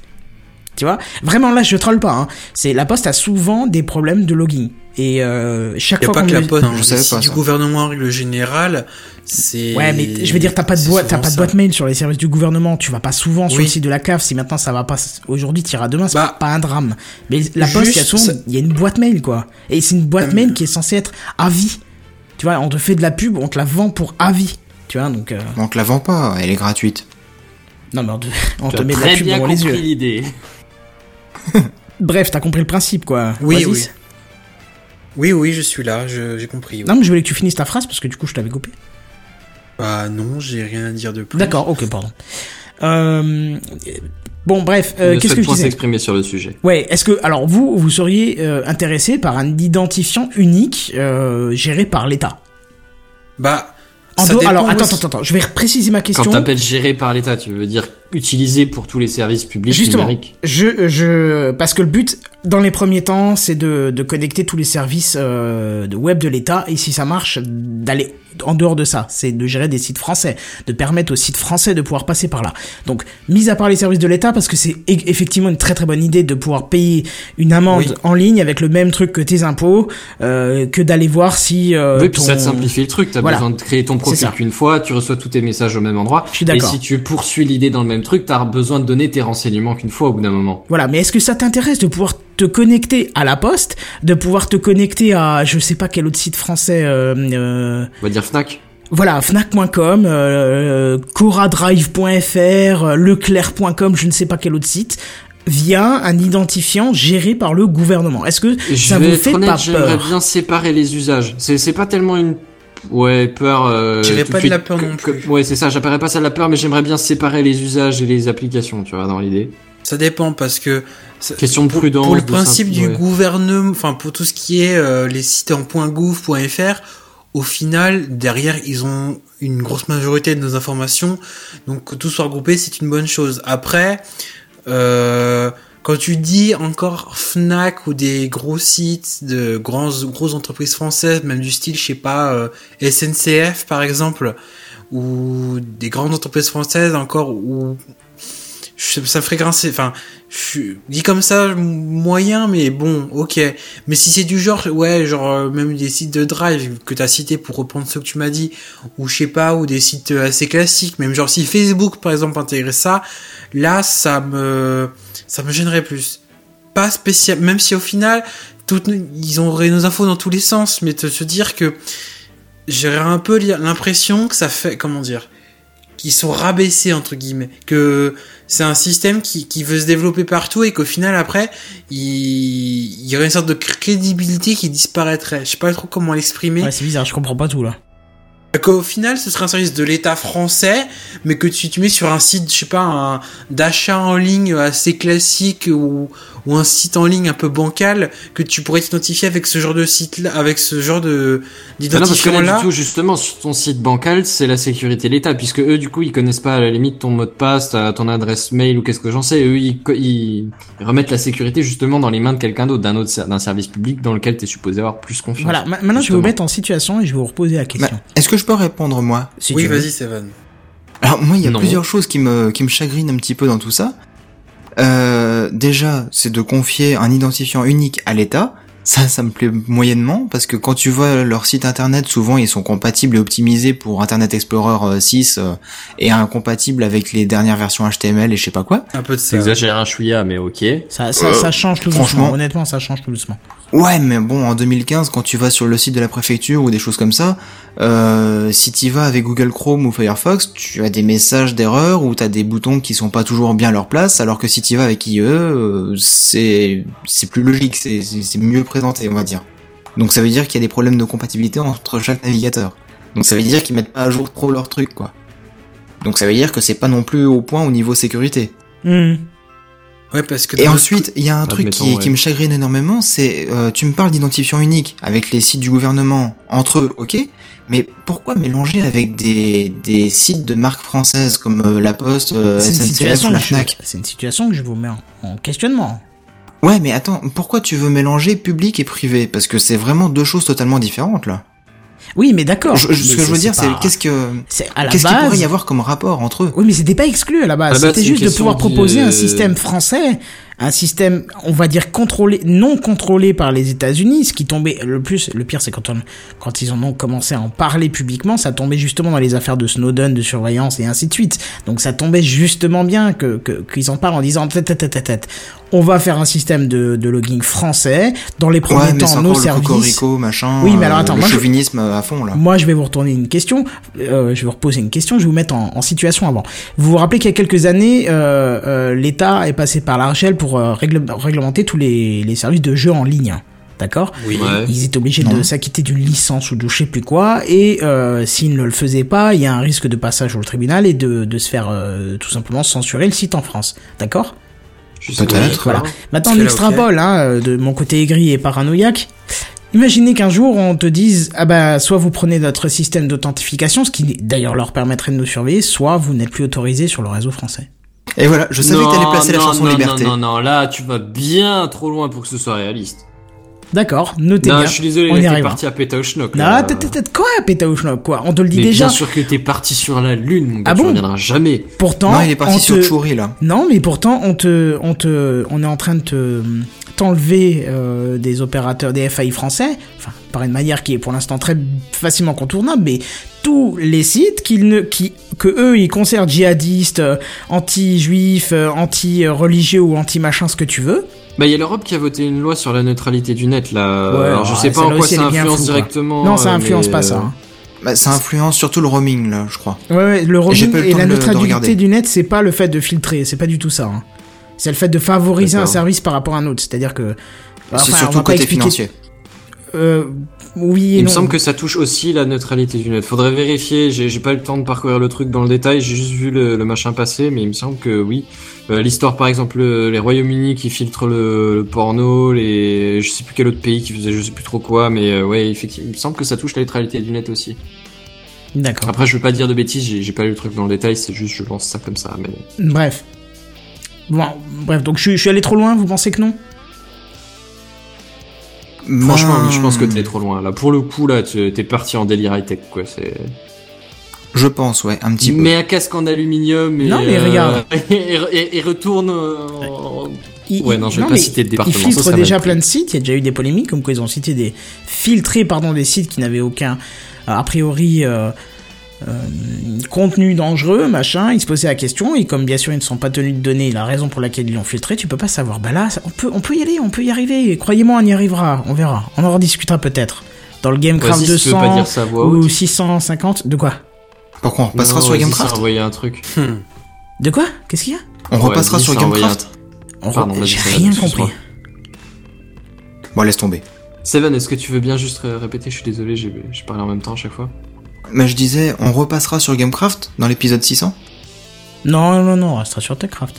B: Tu vois? Vraiment là, je troll pas. Hein. C'est la Poste a souvent des problèmes de login. Et euh, chaque
G: Y a
B: fois
G: pas
B: qu'on
G: que la poste,
C: Non, pas
G: du
C: ça.
G: gouvernement en règle générale, c'est.
B: Ouais, mais je veux dire, t'as pas de boîte, t'as pas de boîte mail sur les services du gouvernement. Tu vas pas souvent sur
G: Oui.
B: le site de la CAF. Si maintenant ça va pas aujourd'hui, t'iras demain, c'est
G: Bah,
B: pas un drame. Mais la poste, il y a
G: juste,
B: souvent,
G: ça-
B: il y a une boîte mail, quoi. Et c'est une boîte
G: Euh,
B: mail qui est censée être à vie. Tu vois, on te fait de la pub, on te la vend pour à vie. Tu vois, donc, euh,
C: Donc la vend pas, elle est gratuite.
B: non, mais on te, on te met de la
D: très
B: pub
D: bien
B: devant les
D: compris
B: yeux.
D: l'idée. [laughs]
B: Bref, t'as compris le principe, quoi.
G: Oui, oui. Oui, oui, je suis là, j'ai compris. oui.
B: Non, mais je voulais que tu finisses ta phrase parce que du coup, je t'avais coupé.
G: Bah non, j'ai rien à dire de plus.
B: D'accord, ok, pardon. Euh, bon, bref, euh, qu'est-ce que je disais
D: s'exprimer sur le sujet.
B: Ouais, est-ce que alors vous vous seriez euh, intéressé par un identifiant unique euh, géré par l'État?
G: Bah.
B: En
G: ça
B: dehors-
G: dépend
B: alors attends, attends, attends, je vais préciser ma
D: Quand
B: question.
D: t'appelles géré par l'État, tu veux dire utilisé pour tous les services publics
B: Justement,
D: numériques.
B: je, je, parce que le but, dans les premiers temps, c'est de, de connecter tous les services euh, de web de l'État, et si ça marche, d'aller en dehors de ça, c'est de gérer des sites français, de permettre aux sites français de pouvoir passer par là. Donc, mis à part les services de l'État, parce que c'est e- effectivement une très très bonne idée de pouvoir payer une amende
G: Oui.
B: en ligne avec le même truc que tes impôts, euh, que d'aller voir si euh,
D: oui, puis ça te
B: ton-
D: simplifie le truc. T'as
B: Voilà.
D: besoin de créer ton profil qu'une fois, tu reçois tous tes messages au même endroit.
B: Je suis
D: Et si tu poursuis l'idée dans le même truc, t'as besoin de donner tes renseignements qu'une fois au bout d'un moment.
B: Voilà, mais est-ce que ça t'intéresse de pouvoir te connecter à la poste, de pouvoir te connecter à je sais pas quel autre site français, euh, euh,
D: On va dire Fnac.
B: voilà, Fnac.com, euh, Coradrive.fr, Leclerc.com, je ne sais pas quel autre site, via un identifiant géré par le gouvernement. Est-ce que
D: Je
B: ça vous fait
D: honnête,
B: pas
D: j'aimerais
B: peur
D: bien séparer les usages. C'est pas tellement une ouais peur. Euh,
G: J'irais
D: tout
G: pas de la peur
D: que-
G: non
D: que-
G: plus.
D: ouais, c'est ça. J'appellerais pas ça de la peur, mais j'aimerais bien séparer les usages et les applications. Tu vois, dans l'idée.
G: Ça dépend parce que ça-
D: Question de prudence.
G: Pour le principe
D: simple-
G: du
D: ouais.
G: gouvernement, enfin pour tout ce qui est euh, les sites en .gouv.fr, au final derrière ils ont une grosse majorité de nos informations, donc que tout soit regroupé c'est une bonne chose. Après, euh, quand tu dis encore Fnac ou des gros sites de grands, grosses entreprises françaises, même du style, je sais pas, euh, SNCF par exemple, ou des grandes entreprises françaises encore, ou je- ça ferait grincer. Enfin, je dit comme ça, moyen, mais bon, ok. Mais si c'est du genre, ouais, genre euh, même des sites de drive que t'as cité pour reprendre ce que tu m'as dit, ou je sais pas, ou des sites euh, assez classiques, même genre si Facebook par exemple intégrait ça, là ça me ça me gênerait plus. Pas spécial, même si au final, toutes, ils auraient nos infos dans tous les sens, mais de se dire que j'aurais un peu l'impression que ça fait, comment dire, qu'ils sont rabaissés entre guillemets, que c'est un système qui, qui veut se développer partout et qu'au final après il, il y aurait une sorte de crédibilité qui disparaîtrait. Je sais pas trop comment l'exprimer.
B: Ouais, c'est bizarre, je comprends pas tout là.
G: Qu'au final, ce serait un service de l'État français, mais que tu, tu mets sur un site, je sais pas, un- d'achat en ligne assez classique ou, ou un site en ligne un peu bancal, que tu pourrais t'identifier avec ce genre de site-là, avec ce genre de
D: Ah non, parce que là,
G: d'identifiant-là.
D: du tout, justement, sur ton site bancal, c'est la sécurité de l'État, puisque eux, du coup, ils connaissent pas à la limite ton mot de passe, ta- ton adresse mail ou qu'est-ce que j'en sais. Eux, ils, ils remettent la sécurité justement dans les mains de quelqu'un d'autre, d'un autre, d'un service public dans lequel t'es supposé avoir plus confiance.
B: Voilà, ma- maintenant je vais vous mettre en situation et je vais vous reposer la question.
C: Bah, Est-ce que je peux répondre moi?
B: Si
G: oui,
B: tu
G: vas-y, Seven.
C: Alors moi, il y a
D: Non.
C: plusieurs choses qui me qui me chagrinent un petit peu dans tout ça. Euh, déjà, c'est de confier un identifiant unique à l'État. Ça, ça me plaît moyennement parce que quand tu vois leur site internet, souvent ils sont compatibles et optimisés pour Internet Explorer euh, 6 euh, et incompatibles avec les dernières versions HTML et je sais pas quoi.
G: Un peu de ça.
D: T'exagères un chouïa, mais ok.
B: Ça, ça, ça change tout
C: franchement.
B: doucement. Honnêtement, ça change tout doucement.
C: Ouais, mais bon, en 2015, quand tu vas sur le site de la préfecture ou des choses comme ça, euh, si tu vas avec Google Chrome ou Firefox, tu as des messages d'erreur ou tu as des boutons qui sont pas toujours bien à leur place, alors que si tu vas avec IE, euh, c'est plus logique, c'est mieux présenté, on va dire. Donc ça veut dire qu'il y a des problèmes de compatibilité entre chaque navigateur. Donc ça veut dire qu'ils mettent pas à jour trop leur truc, quoi. Donc ça veut dire que c'est pas non plus au point au niveau sécurité.
B: Hmm.
G: Ouais, parce que
C: Et ensuite, il y a un truc qui,
D: ouais.
C: qui me chagrine énormément, c'est euh, tu me parles d'identifiant unique avec les sites du gouvernement entre eux, ok, mais pourquoi mélanger avec des, des sites de marques françaises comme euh, La Poste, euh, SNCF la Fnac?
B: c'est une situation que je vous mets en, en questionnement.
C: Ouais, mais attends, pourquoi tu veux mélanger public et privé? Parce que c'est vraiment deux choses totalement différentes là.
B: Oui, mais d'accord.
C: Je- je- ce que je veux dire, c'est qu'est-ce que qu'est-ce qu'il pourrait y avoir comme rapport entre eux?
B: Oui, mais c'était pas exclu à la base. C'était juste de pouvoir proposer un
D: euh,
B: système français, un système, on va dire contrôlé, non contrôlé par les États-Unis. Ce qui tombait le plus, le pire, c'est quand on, quand ils en ont commencé à en parler publiquement, ça tombait justement dans les affaires de Snowden, de surveillance et ainsi de suite. Donc ça tombait justement bien que que- qu'ils en parlent en disant tête tête tête tête. On va faire un système de, de logging français. Dans les premiers
C: Ouais, mais
B: temps, nos
C: le
B: services.
C: cocorico, machin.
B: Oui, mais alors,
C: euh,
B: attends,
C: le
B: moi, je-
C: chauvinisme à fond là.
B: Moi, je vais vous retourner une question. Euh, je vais vous reposer une question. Je vais vous mettre en, en situation avant. Vous vous rappelez qu'il y a quelques années, euh, euh, l'État est passé par l'Argel pour euh, règle- réglementer tous les, les services de jeux en ligne. D'accord?
G: Oui.
D: Ouais.
B: Ils étaient obligés de s'acquitter d'une licence ou de je sais plus quoi. Et euh, s'ils ne le faisaient pas, il y a un risque de passage au tribunal et de, de se faire euh, tout simplement censurer le site en France. D'accord?
C: Peut-être.
B: Voilà. Maintenant, on extrapole, hein, de mon côté aigri et paranoïaque. Imaginez qu'un jour on te dise ah bah soit vous prenez notre système d'authentification, ce qui d'ailleurs leur permettrait de nous surveiller, soit vous n'êtes plus autorisé sur le réseau français.
C: Et voilà, je savais que t'allais placer la
D: non,
C: chanson
D: non,
C: Liberté.
D: Non, non, non, là, tu vas bien trop loin pour que ce soit réaliste.
B: D'accord, notez
D: non,
B: bien.
D: je suis désolé,
B: on y
D: t'es
B: arrivera.
D: parti à Pétaouchnok.
B: Non,
D: là.
B: t'es- t'es- t'es- quoi, Pétaouchnok, quoi? On te le dit
D: Mais
B: déjà.
D: bien sûr que t'es parti sur la lune, mon gars,
B: Ah
D: tu
B: bon?
D: reviendras jamais.
B: Pourtant,
C: Non, il est parti
B: on
C: sur
B: te-
C: Chouri là.
B: Non, mais pourtant, on te, on te, on est en train de te t'enlever euh, des opérateurs, des FAI français, enfin par une manière qui est pour l'instant très facilement contournable, mais tous les sites qu'ils ne, qui, que eux ils considèrent djihadistes, euh, anti-juifs, euh, anti-religieux ou anti-machin, ce que tu veux.
D: Bah, il y a l'Europe qui a voté une loi sur la neutralité du net, là.
B: Ouais,
D: Alors, je sais pas en quoi ça influence directement.
B: non, ça
D: euh,
B: influence
D: mais,
B: pas ça.
D: euh,
B: hein.
C: Bah, ça influence surtout le roaming là, je crois.
B: Ouais, ouais, le roaming et la neutralité du net, c'est pas le fait de filtrer, c'est pas du tout ça. hein. C'est le fait de favoriser un service par rapport à un autre. C'est-à-dire que.
C: c'est
B: Enfin,
C: surtout le côté
B: expliquer-
C: financier.
B: Euh, oui et
D: Il me semble que ça touche aussi la neutralité du net. Faudrait vérifier. J'ai pas eu le temps de parcourir le truc dans le détail. J'ai juste vu le, le machin passer, mais il me semble que oui. Euh, L'histoire, par exemple, le- les Royaumes-Unis qui filtrent le, le porno, les, je sais plus quel autre pays qui faisait je sais plus trop quoi, mais euh, ouais, effectivement, il me semble que ça touche la neutralité du net aussi.
B: D'accord.
D: Après, je veux pas dire de bêtises. J'ai pas lu le truc dans le détail. C'est juste, je lance ça comme ça. Mais
B: Bref. Bon, bref, donc je suis allé trop loin, vous pensez que non?
D: Franchement,
C: Ben,
D: oui, je pense que t'es trop loin. Là, pour le coup, là, tu- t'es parti en délire high tech, quoi. C'est.
C: Je pense, ouais, un petit peu.
D: Mais un casque en aluminium et,
B: Non, mais
D: euh,
B: regarde. [laughs]
D: et, et- et retourne euh, en-
B: Ils-
D: Ouais, non, je vais pas
B: mais
D: citer de
B: Ils
D: département, ça
B: filtrent déjà plein de sites, il y a déjà eu des polémiques, comme quoi ils ont cité des. filtré, pardon, des sites qui n'avaient aucun, a priori, euh, contenu dangereux, machin. Ils se posaient la question, et comme bien sûr ils ne sont pas tenus de donner la raison pour laquelle ils l'ont filtré, tu peux pas savoir. Bah là, ça- on peut, on peut y aller, on peut y arriver. Croyez-moi, on y arrivera, on verra. On en rediscutera peut-être. Dans le Gamecraft
D: si veux
B: 200
D: pas dire ça à voix
B: ou
D: haute.
B: 650. De quoi?
C: Pourquoi on repassera
D: Non,
C: sur Gamecraft
D: ça, envoyer un truc.
B: De quoi? Qu'est-ce qu'il y a?
C: On
D: Ouais,
C: repassera sur Gamecraft
B: On re-
D: Pardon,
B: J'ai rien compris.
C: Bon, laisse tomber.
D: Seven, est-ce que tu veux bien juste ré- répéter? Je suis désolé, j'ai j'ai parlé en même temps à chaque fois.
C: Mais je disais, on repassera sur Gamecraft dans l'épisode 600
B: Non, non, non, on restera sur Techcraft.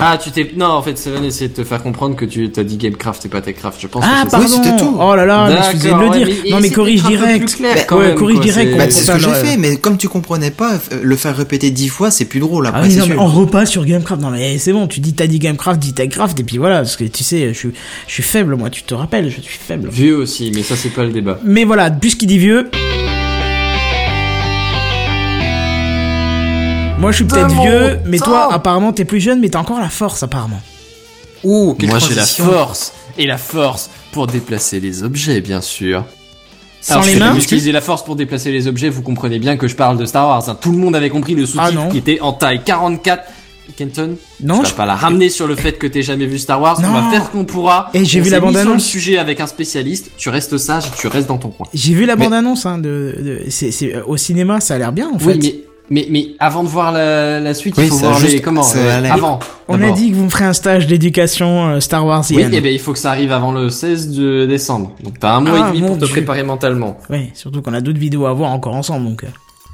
D: Ah, tu t'es. Non, en fait, Seven essayait de te faire comprendre que tu t'as dit Gamecraft et pas Techcraft. Je pense
B: Ah,
D: que c'est
B: pardon.
C: Oui, c'était tout.
B: Oh là là,
D: D'accord,
B: excusez de le
D: ouais,
B: dire.
D: mais
B: non, mais corrige direct.
D: clair,
C: Bah,
D: quand
B: ouais,
D: même,
B: corrige
D: quoi,
B: direct.
D: c'est-
C: Bah, c'est ce que j'ai fait, mais comme tu comprenais pas, euh, le faire répéter dix fois, c'est plus drôle
B: Ah oui,
C: c'est
B: non, mais on repasse sur Gamecraft. Non, mais c'est bon, tu dis t'as dit Gamecraft, dis Techcraft, et puis voilà, parce que tu sais, je suis, je suis faible, moi, tu te rappelles, je suis faible.
D: Vieux aussi, mais ça, c'est pas le débat.
B: Mais voilà, puisqu'il dit vieux. Moi, je suis peut-être vieux, mais toi, apparemment, t'es plus jeune, mais t'as encore la force, apparemment.
C: Ouh, quelle
D: Moi, j'ai la force. Et la force pour déplacer les objets, bien sûr.
B: Sans
D: Alors,
B: les mains
D: Utiliser la force pour déplacer les objets, vous comprenez bien que je parle de Star Wars. hein. Tout le monde avait compris le
B: Ah
D: sous-titre
B: non.
D: qui était en taille 44. Kenton,
B: Non,
D: tu
B: je-
D: vas pas la ramener sur le fait que t'aies jamais vu Star Wars.
B: Non.
D: On va faire ce qu'on pourra.
B: Et j'ai vu la
D: mis sur le sujet avec un spécialiste. Tu restes sage, tu restes dans ton coin.
B: J'ai vu la
C: Mais-
B: bande-annonce, hein, de, de- c'est, c'est, au cinéma, ça a l'air bien, en fait.
D: Oui, mais, mais, mais avant de voir la, la suite,
C: Oui,
D: il faut voir
C: juste-
D: les, comment, euh, avant.
B: On a dit que vous me ferez un stage d'éducation euh, Star Wars
D: Oui, et ben, il faut que ça arrive avant le 16 de décembre. Donc t'as un mois
B: Ah,
D: et demi
B: mon
D: pour te préparer mentalement.
B: Oui, surtout qu'on a d'autres vidéos à voir encore ensemble, donc. euh.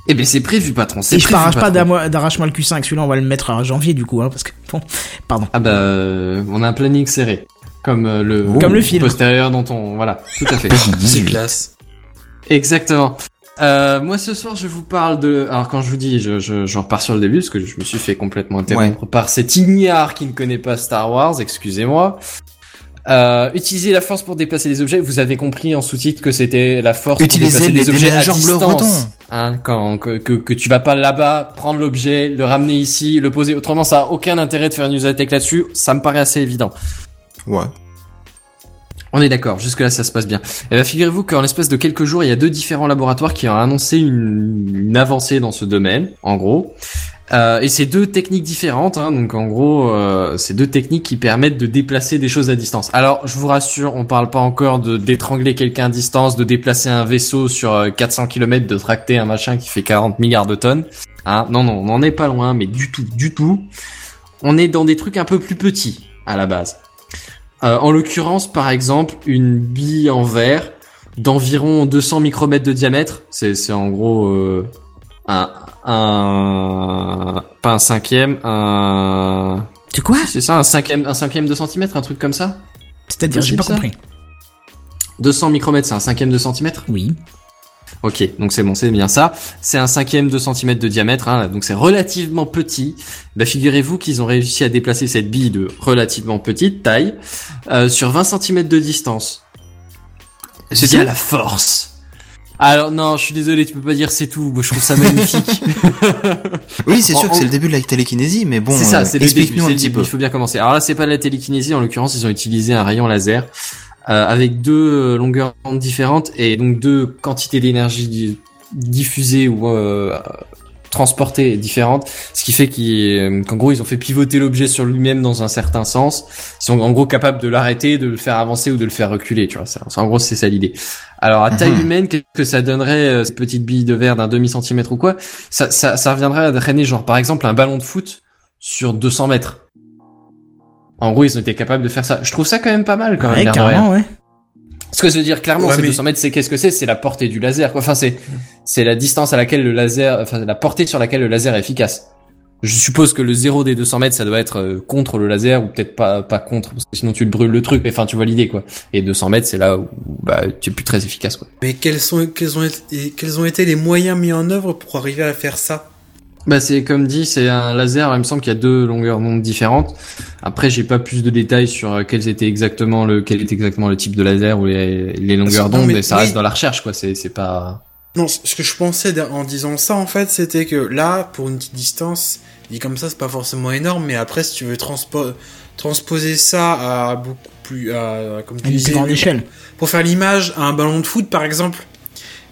D: Eh ben c'est prévu, patron. c'est
B: Et je parage pas d'arrache-moi le Q5, celui-là on va le mettre en janvier du coup, hein, parce que bon, [laughs] pardon.
D: Ah bah, on a un planning serré. Comme le,
B: Comme le film.
D: postérieur dont on, voilà, tout à fait.
G: C'est classe.
D: Exactement. Euh, moi ce soir je vous parle de, alors quand je vous dis, je, je, j'en repars sur le début parce que je me suis fait complètement interrompre par cet ignare qui ne connaît pas Star Wars, excusez-moi. Euh, utiliser la force pour déplacer des objets. Vous avez compris en sous-titre que c'était la force
C: Utiliser
D: pour déplacer
C: les
D: des objets à distance. Hein, quand que, que, que tu vas pas là-bas prendre l'objet, le ramener ici, le poser. Autrement, ça a aucun intérêt de faire une tech là-dessus. Ça me paraît assez évident.
C: Ouais.
D: On est d'accord, jusque-là ça se passe bien. Et ben, figurez-vous qu'en l'espace de quelques jours, il y a deux différents laboratoires qui ont annoncé une, avancée dans ce domaine, en gros. Euh, et c'est deux techniques différentes, hein, donc en gros, euh, c'est deux techniques qui permettent de déplacer des choses à distance. Alors, je vous rassure, on parle pas encore de d'étrangler quelqu'un à distance, de déplacer un vaisseau sur euh, 400 km, de tracter un machin qui fait 40 milliards de tonnes. Hein, non, non, on n'en est pas loin, mais du tout, du tout. On est dans des trucs un peu plus petits à la base. Euh, en l'occurrence, par exemple, une bille en verre d'environ 200 micromètres de diamètre. C'est, c'est en gros euh, un, un, pas un cinquième, un,
B: C'est quoi
D: c'est ça, un cinquième, un cinquième de centimètre, un truc comme ça.
B: C'est-à-dire, j'ai pas compris.
D: 200 micromètres, c'est un cinquième de centimètre?
B: Oui.
D: Ok, donc c'est bon, c'est bien ça. C'est un cinquième de centimètre de diamètre, hein, donc c'est relativement petit. Bah, figurez-vous qu'ils ont réussi à déplacer cette bille de relativement petite taille euh, sur 20 centimètres de distance.
C: C'est
D: via la force. Alors non, je suis désolé, tu peux pas dire c'est tout. Moi, je trouve ça magnifique. [laughs]
C: Oui, c'est sûr
D: En-
C: que c'est le début de la télékinésie, mais bon,
D: c'est ça,
C: euh,
D: c'est le début.
C: un petit peu.
D: Il faut bien commencer. Alors là, c'est pas de la télékinésie. En l'occurrence, ils ont utilisé un rayon laser avec deux euh, longueurs d'onde différentes et donc deux quantités d'énergie di- diffusées ou euh, transportées différentes. Ce qui fait euh, qu'en gros, ils ont fait pivoter l'objet sur lui-même dans un certain sens. Ils sont en gros capables de l'arrêter, de le faire avancer ou de le faire reculer. Tu vois, en gros, c'est ça l'idée. Alors à taille
C: Mhm.
D: humaine, qu'est-ce que ça donnerait euh, cette petite bille de verre d'un demi centimètre ou quoi? Ça, ça, ça reviendrait à drainer genre par exemple un ballon de foot sur 200 mètres. En gros, ils ont été capables de faire ça. Je trouve ça quand même pas mal quand même.
B: Ouais,
D: rien.
B: carrément, ouais.
D: Ce que je veux dire clairement,
G: Ouais,
D: c'est
G: mais-
D: 200 mètres, c'est qu'est-ce que c'est? C'est la portée du laser. Quoi. Enfin, c'est c'est la distance à laquelle le laser, enfin la portée sur laquelle le laser est efficace. Je suppose que le zéro des 200 mètres, ça doit être euh, contre le laser ou peut-être pas pas contre, parce que sinon tu le brûles le truc. Mais Enfin, tu vois l'idée quoi. Et 200 mètres, c'est là où bah tu es plus très efficace quoi.
G: Mais quels sont, quels ont été, quels ont été les moyens mis en œuvre pour arriver à faire ça?
D: Bah c'est comme dit, c'est un laser. Il me semble qu'il y a deux longueurs d'onde différentes. Après, j'ai pas plus de détails sur euh, quels étaient exactement le quel était exactement le type de laser ou les, les longueurs d'onde,
G: mais
D: mais ça
G: oui.
D: reste dans la recherche quoi. C'est c'est pas.
G: Non, ce que je pensais en disant ça, en fait, c'était que là, pour une petite distance, dit comme ça, c'est pas forcément énorme, mais après, si tu veux transpo- transposer ça à beaucoup plus, à, comme tu
B: À
G: disais,
B: plus grande échelle.
G: pour faire l'image à un ballon de foot, par exemple,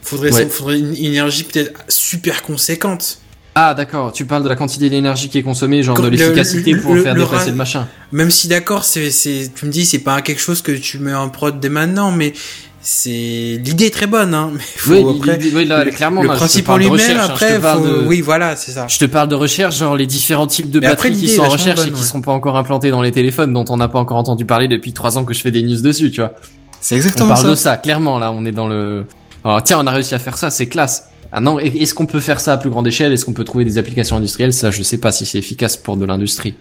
G: faudrait,
D: Ouais.
G: faudrait une énergie peut-être super conséquente.
D: Ah d'accord. Tu parles de la quantité d'énergie qui est consommée, genre
G: Comme
D: de
G: le-
D: l'efficacité
G: le-
D: pour
G: le-
D: faire
G: ra-
D: le machin.
G: Même si d'accord, c'est, c'est, tu me dis, c'est pas quelque chose que tu mets en prod dès maintenant, mais c'est, l'idée est très bonne, hein. [laughs] Mais faut
D: Oui,
G: après,
D: oui, là, clairement,
G: le
D: là,
G: principe en lui-même,
D: hein,
G: après, faut-
D: de-
G: oui, voilà, c'est ça.
D: Je te parle de recherche, genre les différents types de
G: Mais après,
D: batteries qui sont en recherche et qui
G: ouais.
D: sont pas encore implantés dans les téléphones, dont on n'a pas encore entendu parler depuis trois ans que je fais des news dessus, tu vois.
C: C'est
D: On
C: exactement
D: parle
C: ça.
D: de ça, clairement, là, on est dans le... Alors, tiens, on a réussi à faire ça, c'est classe. Ah non, est-ce qu'on peut faire ça à plus grande échelle? Est-ce qu'on peut trouver des applications industrielles? Ça, je sais pas si c'est efficace pour de l'industrie.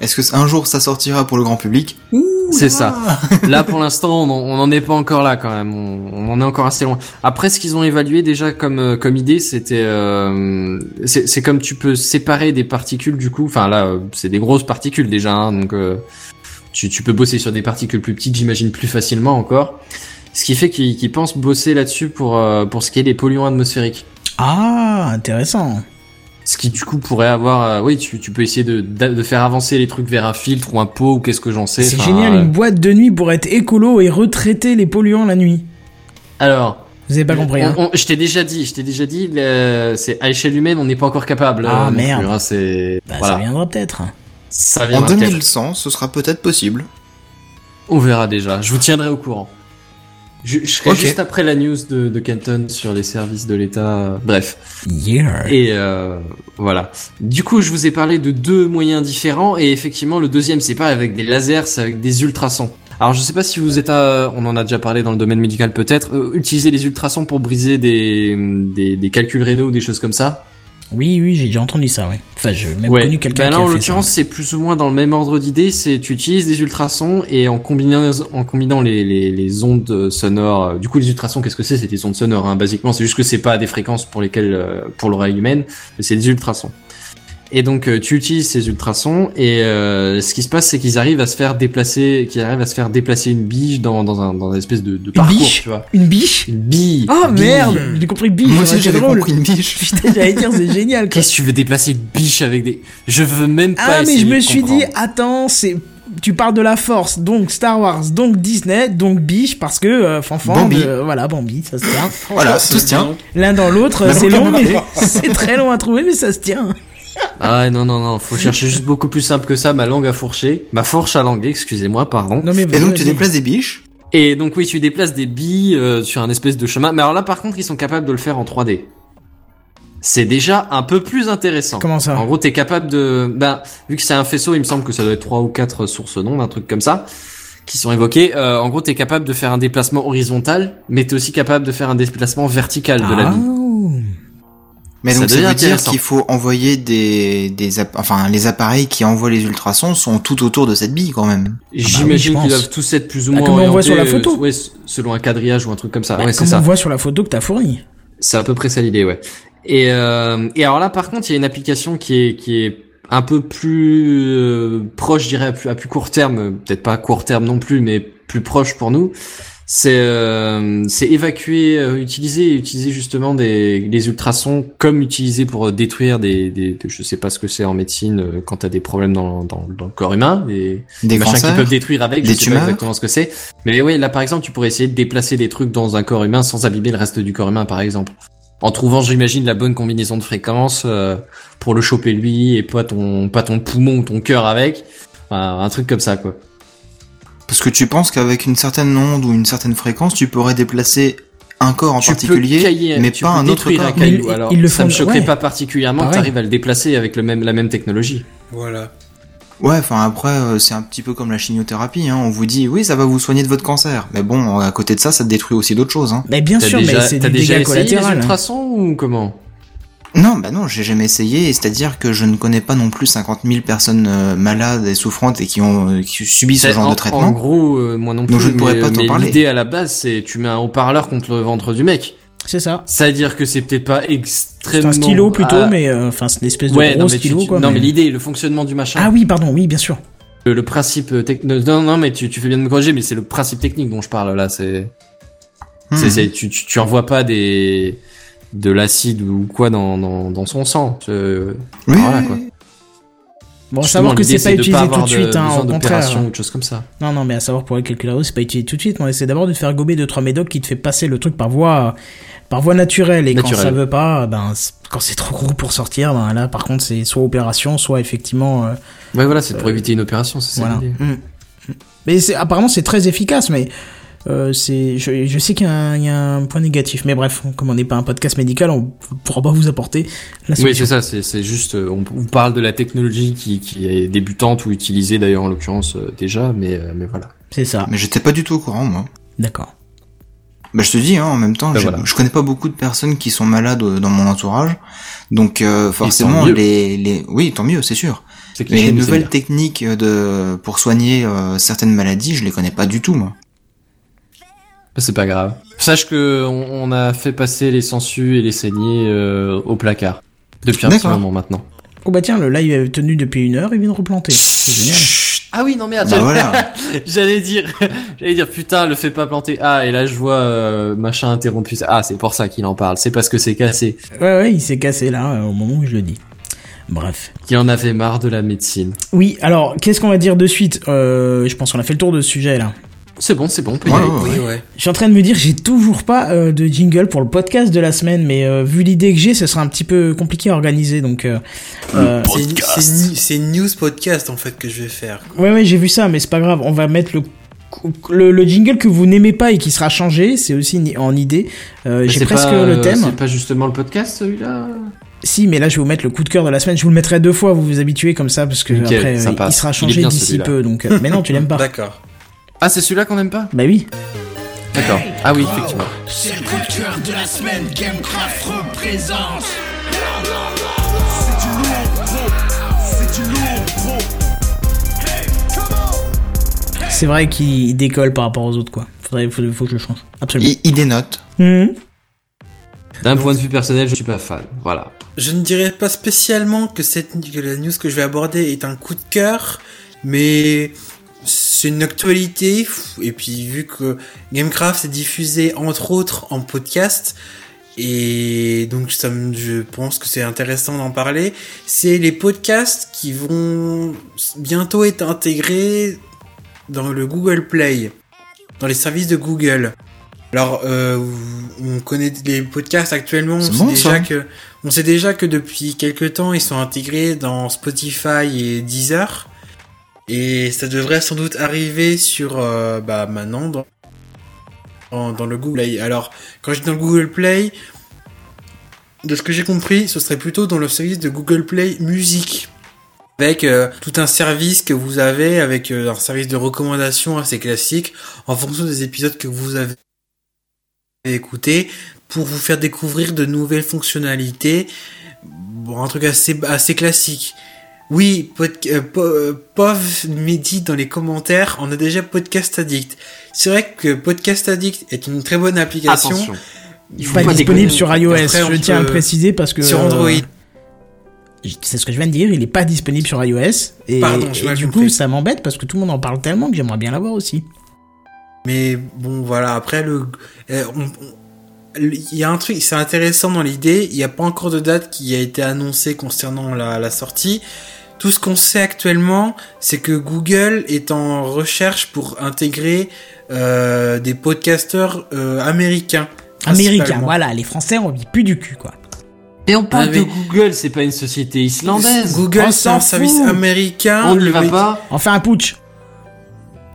C: Est-ce que un jour ça sortira pour le grand public?
D: C'est ça. Là, pour l'instant, on en- on n'en est pas encore là, quand même. On, on en est encore assez loin. Après, ce qu'ils ont évalué déjà comme euh, comme idée, c'était... euh, c'est comme tu peux séparer des particules, du coup. Enfin, là, euh, c'est des grosses particules, déjà, hein, donc... euh, tu, tu peux bosser sur des particules plus petites, j'imagine, plus facilement encore. Ce qui fait qu'ils pensent bosser là-dessus pour, euh, pour ce qui est des polluants atmosphériques.
B: Ah, intéressant.
D: Ce qui du coup pourrait avoir, euh, oui, tu, tu peux essayer de, faire avancer les trucs vers un filtre ou un pot ou qu'est-ce que j'en sais.
B: C'est génial,
D: euh,
B: une boîte de nuit pour être écolo et retraiter les polluants la nuit.
D: Alors,
B: Vous avez pas compris, hein
D: on- je t'ai déjà dit, je t'ai déjà dit, c'est à échelle humaine, on n'est pas encore capable.
B: Ah,
D: euh,
B: merde.
D: plus, hein, c'est
B: Bah,
D: voilà,
B: ça viendra peut-être.
D: ça
C: En
D: viendra peut-être.
C: 2100, ce sera peut-être possible.
D: On verra déjà. Je vous tiendrai au courant. Je, je serai juste après la news de, de Kenton sur les services de l'État. Bref.
B: Yeah.
D: Et euh, voilà. Du coup, je vous ai parlé de deux moyens différents et effectivement, le deuxième, c'est pas avec des lasers, c'est avec des ultrasons. Alors, je sais pas si vous êtes, à, on en a déjà parlé dans le domaine médical peut-être, euh, utiliser les ultrasons pour briser des, des, des calculs rénaux ou des choses comme ça.
B: Oui, oui, j'ai déjà entendu ça, ouais. Enfin, j'ai même
D: Ouais.
B: connu quelqu'un
D: Ben là,
B: qui a
D: en l'occurrence, c'est plus ou moins dans le même ordre d'idée. C'est tu utilises des ultrasons et en combinant en combinant les, les, les ondes sonores. euh, Du coup, les ultrasons, qu'est-ce que c'est? C'est des ondes sonores. Hein, basiquement, c'est juste que c'est pas des fréquences pour lesquelles euh, pour l'oreille humaine, mais c'est des ultrasons. Et donc, euh, tu utilises ces ultrasons et euh, ce qui se passe, c'est qu'ils arrivent à se faire déplacer, qu'ils arrivent à se faire déplacer une bige dans dans un dans une espèce de, de parcours,
B: biche
D: tu vois.
B: Une biche
D: Une bille.
B: Oh
D: Une bille.
B: merde J'ai compris biche,
C: Moi
B: ça
C: aussi j'avais compris une biche. [laughs]
B: Putain, j'allais dire, c'est génial, quoi.
D: Qu'est-ce que tu veux déplacer une biche avec des Je veux même pas.
B: Ah, mais je me suis dit, attends, c'est. Tu parles de la force, donc Star Wars, donc Disney, donc Biche, parce que euh, Fanfan,
C: Bambi.
B: de- voilà, Bambi, ça se tient.
C: Voilà, tout se tient.
B: L'un dans l'autre, c'est long, mais [laughs] c'est très long à trouver, mais ça se tient.
D: Ah non non non, faut chercher juste beaucoup plus simple que ça. Ma langue à fourcher, ma fourche à languer, excusez-moi, pardon.
B: Non, mais
C: Et donc tu déplaces des biches
D: Et donc oui, tu déplaces des billes euh, sur un espèce de chemin. Mais alors là, par contre, ils sont capables de le faire en 3D. C'est déjà un peu plus intéressant.
B: Comment ça
D: En gros, t'es capable de, ben, vu que c'est un faisceau, il me semble que ça doit être trois ou quatre sources d'ondes, un truc comme ça, qui sont évoquées. Euh, en gros, t'es capable de faire un déplacement horizontal, mais t'es aussi capable de faire un déplacement vertical de la
B: Ah.
D: bille.
C: Mais
D: Ça
C: donc ça veut dire qu'il faut envoyer des, des app- enfin les appareils qui envoient les ultrasons sont tout autour de cette bille quand même.
D: J'imagine
B: Ah bah pense.
D: qu'ils doivent tous être plus ou
B: Bah,
D: moins
B: comme on voit sur la
D: euh,
B: photo.
D: ouais, s- selon un quadrillage ou un truc comme ça.
B: Bah,
D: ouais,
B: comme
D: ça.
B: on voit sur la photo que t'as fournie.
D: C'est à peu près ça l'idée, ouais. Et, euh, et alors là, par contre, il y a une application qui est qui est un peu plus euh, proche, je dirais, à plus, à plus court terme, peut-être pas à court terme non plus, mais plus proche pour nous. C'est euh, c'est évacuer, euh, utiliser utiliser justement des les ultrasons comme utilisés pour détruire des, des, des- je sais pas ce que c'est en médecine euh, quand t'as des problèmes dans, dans, dans le corps humain, des,
C: Des
D: machins qui peuvent détruire avec, je
C: Des
D: sais
C: tumeurs
D: pas exactement ce que c'est. Mais oui, là par exemple, tu pourrais essayer de déplacer des trucs dans un corps humain sans abîmer le reste du corps humain, par exemple. En trouvant, j'imagine, la bonne combinaison de fréquences euh, pour le choper lui et pas ton pas ton poumon ou ton cœur avec. Enfin, un truc comme ça, quoi.
C: Parce que tu penses qu'avec une certaine onde ou une certaine fréquence, tu pourrais déplacer un corps en
D: tu
C: particulier,
D: cailler-
C: mais
D: tu
C: pas un autre corps.
D: un caillou.
B: Ils- ils le
D: ça me choquerait
B: ouais.
D: pas particulièrement que
B: Pareil.
D: t'arrives à le déplacer avec le même la même technologie.
G: Voilà.
C: Ouais, enfin après, euh, c'est un petit peu comme la chimiothérapie. Hein. On vous dit, oui, ça va vous soigner de votre cancer. Mais bon, à côté de ça, ça te détruit aussi d'autres choses. Hein.
B: Mais bien
D: T'as
B: sûr,
D: déjà,
B: mais c'est
D: t'as
B: du
D: déjà
B: dégât
D: essayé les
B: collatéral. hein.
D: ultrasons ou comment?
C: Non, bah non, j'ai jamais essayé. et C'est-à-dire que je ne connais pas non plus 50 000 personnes euh, malades et souffrantes et qui ont euh, qui subissent ce
D: C'est-
C: genre
D: en,
C: de
D: en
C: traitement.
D: gros, euh, moi non plus.
C: Donc je ne pourrais
D: mais,
C: pas t'en parler.
D: L'idée à la base, c'est tu mets un haut-parleur contre le ventre du mec.
B: C'est ça.
D: C'est-à-dire que c'est peut-être pas
B: C'est
D: extrêmement.
B: un stylo plutôt, mais euh, enfin c'est une espèce de
D: ouais,
B: gros
D: non mais, tu-
B: stylo
D: tu-
B: quoi.
D: non
B: mais-
D: mais l'idée, le fonctionnement du machin.
B: Ah oui, pardon, oui, bien sûr.
D: Le, le principe technique. Non, non, mais tu, tu fais bien de me corriger, mais c'est le principe technique dont je parle là. C'est,
C: Hmm.
D: c'est, c'est- tu, tu, tu envoies pas des de l'acide ou quoi dans, dans, dans son sang. Euh,
C: Oui,
D: voilà, quoi.
B: Bon, à savoir que c'est pas utilisé tout de suite, hein, au contraire.
D: ou de choses comme ça.
B: Non, non, mais à savoir pour les calculateurs, c'est pas utilisé tout de suite. On essaie d'abord de te faire gober deux trois médocs qui te fait passer le truc par voie, par voie naturelle. Et quand ça veut pas, ben quand c'est trop gros pour sortir, ben là par contre c'est soit opération, soit effectivement. euh,
D: Ouais, voilà, c'est pour éviter une opération, c'est ça
B: voilà.
D: l'idée.
B: Mm. Mais c'est apparemment c'est très efficace, mais euh, c'est je, je sais qu'il y, a un- il y a un point négatif. Mais bref, comme on n'est pas un podcast médical, on pourra pas vous apporter la
D: Oui,
B: solution.
D: c'est ça, c'est, c'est juste, euh, on, on parle de la technologie qui, qui est débutante ou utilisée d'ailleurs en l'occurrence euh, déjà, mais, euh, mais voilà.
B: c'est ça.
C: Mais j'étais pas du tout au courant, moi.
B: D'accord.
C: Bah, je te dis, hein, en même temps,
D: Bah,
C: je,
D: voilà.
C: je connais pas beaucoup de personnes qui sont malades dans mon entourage. Donc, euh, forcément, les, les, oui, tant mieux, c'est sûr.
D: C'est
C: Mais les nouvelles techniques de, pour soigner euh, certaines maladies, je les connais pas du tout, moi.
D: C'est pas grave. Sache que on, on a fait passer les sangsues et les saignées euh, au placard. Depuis un petit moment maintenant.
B: Oh bah tiens, le live est tenu depuis une heure, il vient de replanter. C'est génial.
D: Ah oui, non mais
C: Bah voilà. [laughs]
D: j'allais dire, [laughs] j'allais dire putain, le fais pas planter. Ah et là je vois euh, machin interrompu. Ah c'est pour ça qu'il en parle. C'est parce que c'est cassé.
B: Ouais, ouais, il s'est cassé là, euh, au moment où je le dis. Bref.
D: Qu'il en avait marre de la médecine.
B: Oui, alors, qu'est-ce qu'on va dire de suite? Euh, Je pense qu'on a fait le tour de ce sujet là.
D: C'est bon, c'est bon. on peut y
C: Ouais,
D: aller.
C: ouais, ouais.
G: Oui, ouais.
B: Je suis en train de me dire, j'ai toujours pas euh, de jingle pour le podcast de la semaine, mais euh, vu l'idée que j'ai, ce sera un petit peu compliqué à organiser, donc... Euh, euh,
G: C'est- C'est ni- c'est news podcast en fait que je vais faire.
B: ouais, ouais, j'ai vu ça, mais c'est pas grave, on va mettre le... Le, le jingle que vous n'aimez pas et qui sera changé, c'est aussi en idée. Euh, j'ai presque
D: pas,
B: le thème.
D: C'est pas justement le podcast celui-là?
B: Si, mais là, je vais vous mettre le coup de cœur de la semaine. Je vous le mettrai deux fois, vous vous habituez comme ça, parce que après,
D: ça
B: il sera changé d'ici
D: celui-là.
B: peu. Donc, mais non, tu l'aimes pas. [laughs]
G: D'accord.
D: Ah c'est celui-là qu'on aime pas.
B: bah oui.
D: D'accord. Ah oui effectivement.
A: C'est le coup de cœur de la semaine, Gamecraft représente.
B: C'est vrai qu'il décolle par rapport aux autres, quoi. Faudrait, faut, faut que je le change. Absolument.
C: Il, il dénote.
B: Mhm.
D: D'un point de vue personnel, je suis pas fan. Voilà.
G: Je ne dirais pas spécialement que, cette, que la news que je vais aborder est un coup de cœur, mais c'est une actualité. Et puis vu que Gamecraft est diffusé entre autres en podcast, et donc ça me, je pense que c'est intéressant d'en parler, c'est les podcasts qui vont bientôt être intégrés dans le Google Play, dans les services de Google. Alors, euh, on connaît les podcasts actuellement, on sait, déjà que, on sait déjà que depuis quelques temps, ils sont intégrés dans Spotify et Deezer. Et ça devrait sans doute arriver sur, euh, bah, maintenant, dans, dans, le Google Play. Alors, quand je dis dans le Google Play, de ce que j'ai compris, ce serait plutôt dans le service de Google Play Musique. Avec euh, tout un service que vous avez, avec euh, un service de recommandation assez classique, en fonction des épisodes que vous avez écoutés, pour vous faire découvrir de nouvelles fonctionnalités. Bon, un truc assez, assez classique. Oui, euh, po- euh, POV me dit dans les commentaires, on a déjà Podcast Addict. C'est vrai que Podcast Addict est une très bonne application,
D: Attention. Il
B: Pas disponible sur iOS,
G: Après,
B: je tiens à le préciser parce que.
G: Sur Android.
B: euh, C'est ce que je viens de dire, il est pas disponible sur iOS. Et,
G: Pardon,
B: et du
G: compris.
B: coup, ça m'embête parce que tout le monde en parle tellement que j'aimerais bien l'avoir aussi.
G: Mais bon, voilà. Après, le, euh, on- on- il y a un truc, c'est intéressant dans l'idée. Il n'y a pas encore de date qui a été annoncée concernant la, la sortie. Tout ce qu'on sait actuellement, c'est que Google est en recherche pour intégrer euh, des podcasteurs euh, américains.
B: Américain,
G: principalement.
B: voilà, les Français on vit plus du cul quoi.
D: Mais on parle
G: Ah,
D: de Google, c'est pas une société islandaise.
G: Google,
B: On
G: c'est un service américain.
D: On n'y
G: Le
D: va pas.
B: Enfin un putsch.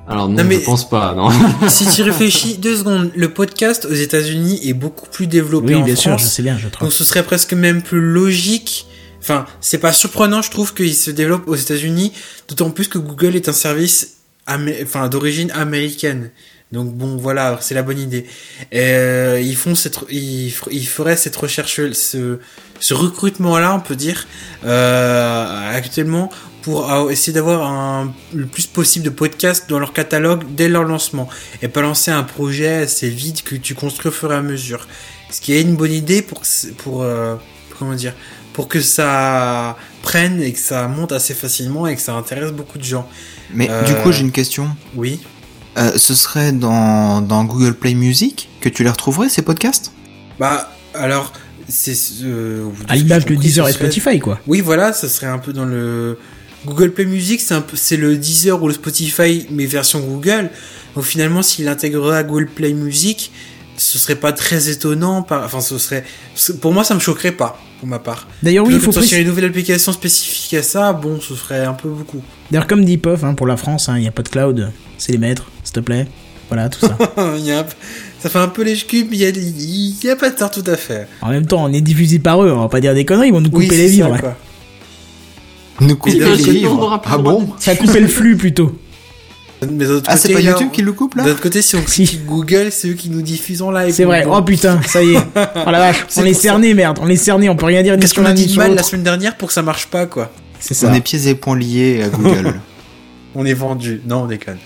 D: Alors non,
G: Non, mais-
D: je pense pas, non. [laughs]
G: si tu [laughs] réfléchis deux secondes, le podcast aux États-Unis est beaucoup plus développé
B: Oui,
G: en
B: bien sûr,
G: France.
B: je sais bien, je trouve.
G: Donc ce serait presque même plus logique. Enfin, c'est pas surprenant, je trouve, qu'il se développe aux États-Unis, d'autant plus que Google est un service amé- enfin, d'origine américaine. Donc bon, voilà, c'est la bonne idée. Euh, ils font cette, ils, ils feraient cette recherche, ce, ce recrutement-là, on peut dire, euh, actuellement, pour essayer d'avoir le plus possible de podcasts dans leur catalogue dès leur lancement, et pas lancer un projet assez vide que tu construis au fur et à mesure. Ce qui est une bonne idée pour, pour, euh, comment dire, pour que ça prenne et que ça monte assez facilement et que ça intéresse beaucoup de gens.
C: Mais
G: Euh,
C: du coup, j'ai une question.
G: Oui.
C: Euh, ce serait dans, dans Google Play Music que tu les retrouverais, ces podcasts?
G: Bah, alors, c'est. Euh,
B: À l'image de Deezer et
G: ce
B: Spotify quoi.
G: Oui, voilà, ça serait un peu dans le. Google Play Music, c'est le Deezer ou le Spotify, mais version Google. Donc finalement, s'il intégrerait à Google Play Music, ce serait pas très étonnant. Par... Enfin, ce serait. Pour moi, ça me choquerait pas, pour ma part.
B: D'ailleurs oui, il faut
G: sortir une nouvelle application spécifique à ça, bon, ce serait un peu beaucoup.
B: D'ailleurs comme dit Pof, hein, pour la France, hein, il n'y a pas de cloud, c'est les maîtres, s'il te plaît. Voilà, tout ça. [laughs]
G: Un Ça fait un peu les cubes, il a, il y a pas de tort tout à fait.
B: en même temps, on est diffusé par eux, on va pas dire des conneries, ils vont nous couper
G: Oui,
B: les vivres.
C: Nous couper
G: le
C: Ah bon
B: Ça a coupé le flux plutôt.
G: Mais d'un autre
C: Ah, c'est pas YouTube qui le coupe là
G: D'un autre côté, si on Google, c'est eux qui nous diffusent en live.
B: C'est vrai, oh putain, ça y est. [laughs] Oh la vache, on est cerné, merde, on est cerné, on peut rien dire
G: Qu'est-ce qu'on a dit de mal la semaine dernière pour que ça marche pas, quoi
B: C'est
C: On est pieds et poings liés à Google. [laughs]
G: On est vendu. Non, on déconne.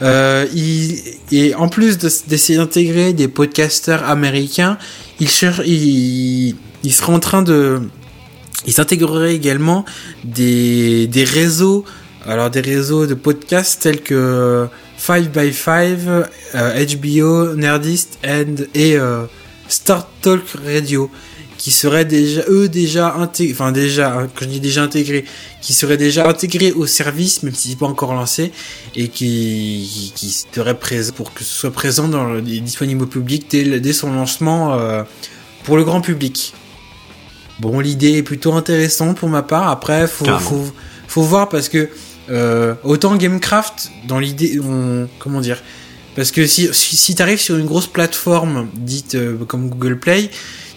G: Euh, il, et en plus de- d'essayer d'intégrer des podcasters américains, il cherche, il, il sera en train de, il s'intégrerait également des, des réseaux, alors des réseaux de podcasts tels que 5by5, euh, HBO, Nerdist and, et euh, Star Talk Radio, qui seraient déjà, eux déjà intégrés, enfin déjà, je dis déjà intégrés, qui seraient déjà intégrés au service, même si c'est pas encore lancé, et qui, qui, qui serait présent pour que ce soit présent dans le, disponible au public dès son lancement euh, pour le grand public. Bon, l'idée est plutôt intéressante pour ma part. Après, faut, faut, faut voir parce que euh, autant Gamecraft, dans l'idée, on, comment dire, parce que si, si, si t'arrives sur une grosse plateforme dite euh, comme Google Play,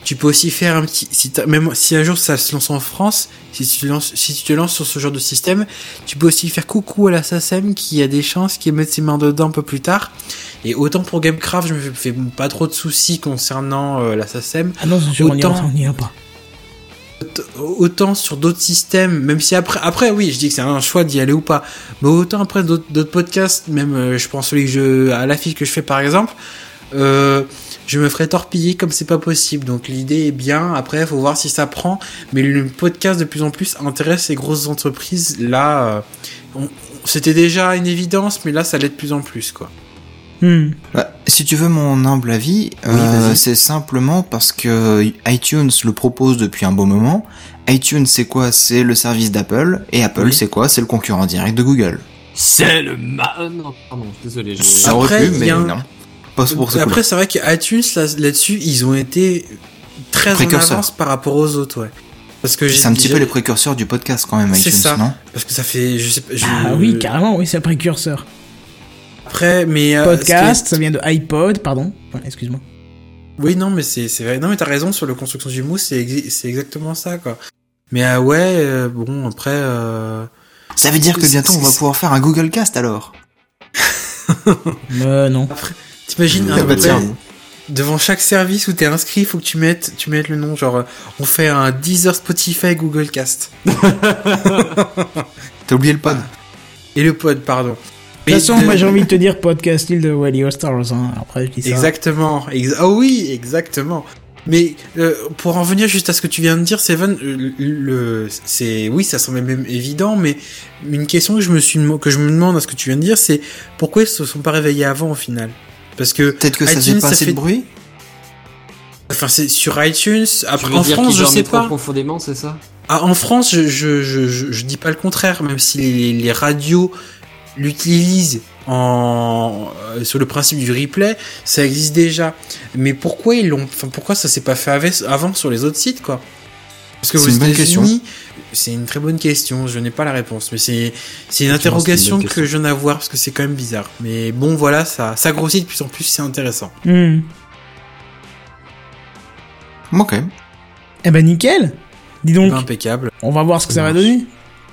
G: tu peux aussi faire un petit, si t'as- même si un jour ça se lance en France, si tu, lances, si tu te lances sur ce genre de système, tu peux aussi faire coucou à la SACEM qui a des chances qui mettre ses mains dedans un peu plus tard. Et autant pour Gamecraft, je me fais, pas trop de soucis concernant euh, la SACEM.
B: Ah non,
G: Autant-
B: on y va pas.
G: Autant sur d'autres systèmes, même si après, après oui, je dis que c'est un choix d'y aller ou pas, mais autant après d'autres podcasts, même euh, je pense celui que je, à l'affiche que je fais par exemple, euh, je me ferais torpiller comme c'est pas possible. Donc l'idée est bien. Après, faut voir si ça prend. Mais le podcast de plus en plus intéresse ces grosses entreprises. Là, euh, c'était déjà une évidence, mais là, ça l'est de plus en plus, quoi.
B: Hmm.
C: Bah, si tu veux mon humble avis,
G: Oui,
C: euh, c'est simplement parce que iTunes le propose depuis un bon moment. iTunes, c'est quoi? C'est le service d'Apple. Et Apple,
G: Oui.
C: c'est quoi? C'est le concurrent direct de Google.
D: C'est le ma... euh, non, pardon, désolé.
C: Ça
G: Après,
C: mais
G: un-
C: non. Pas pour ce
G: Après, c'est vrai que iTunes, là- là-dessus, ils ont été très en
C: Précurseurs.
G: avance par rapport aux autres, ouais. Parce que j'ai
C: C'est un petit
G: déjà-
C: peu les précurseurs du podcast quand même,
G: C'est
C: iTunes,
G: ça.
C: non?
G: Parce que ça fait, je sais pas, je-
B: Ah oui, carrément, oui, c'est un précurseur.
G: Après, mais euh,
B: Podcast, ça vient de iPod, pardon. Excuse-moi.
G: Oui, non, mais c'est vrai. Non, mais t'as raison sur la construction du mousse, c'est exactement ça, quoi. Mais euh, ouais, euh, bon, après, euh...
C: Ça veut dire que bientôt on va pouvoir faire un Google Cast alors. [laughs]
B: Euh, non.
G: t'imagines un
C: bah
G: peu
C: tiens.
G: devant chaque service où t'es inscrit, faut que tu mettes, tu mettes le nom, genre, on fait un Deezer, Spotify, Google Cast [laughs]
C: T'as oublié le pod
G: et le pod, pardon.
B: De toute façon,
G: de-
B: moi j'ai envie de te dire podcast de Radio Stars. Hein. Après, je dis ça.
G: Exactement. Ex- ah oui, exactement. Mais euh, pour en venir juste à ce que tu viens de dire, Seven, euh, le, le- c'est oui, ça semble même évident, mais une question que je me suis que je me demande à ce que tu viens de dire, c'est pourquoi ils se sont pas réveillés avant au final? Parce que
C: Peut-être que ça
G: iTunes,
C: faisait pas
G: ça
C: assez
G: fait-
C: de bruit?
G: Enfin c'est sur iTunes.
D: Tu
G: Après en
D: dire
G: France, je sais pas.
D: profondément, c'est ça?
G: Ah, en France, je, je, je, je, je dis pas le contraire, même si les, les radios l'utilisent en euh, sur le principe du replay, ça existe déjà. Mais pourquoi ils l'ont, enfin pourquoi ça s'est pas fait avant sur les autres sites quoi? Parce que
C: une bonne
G: États-Unis, c'est une très bonne question. Je n'ai pas la réponse, mais c'est c'est une interrogation que je viens d'avoir parce que c'est quand même bizarre. Mais bon, voilà, ça ça grossit de plus en plus, c'est intéressant.
B: Hmm.
C: Ok.
B: Eh ben nickel. Dis donc,
G: Impeccable.
B: on va voir ce que ça va donner.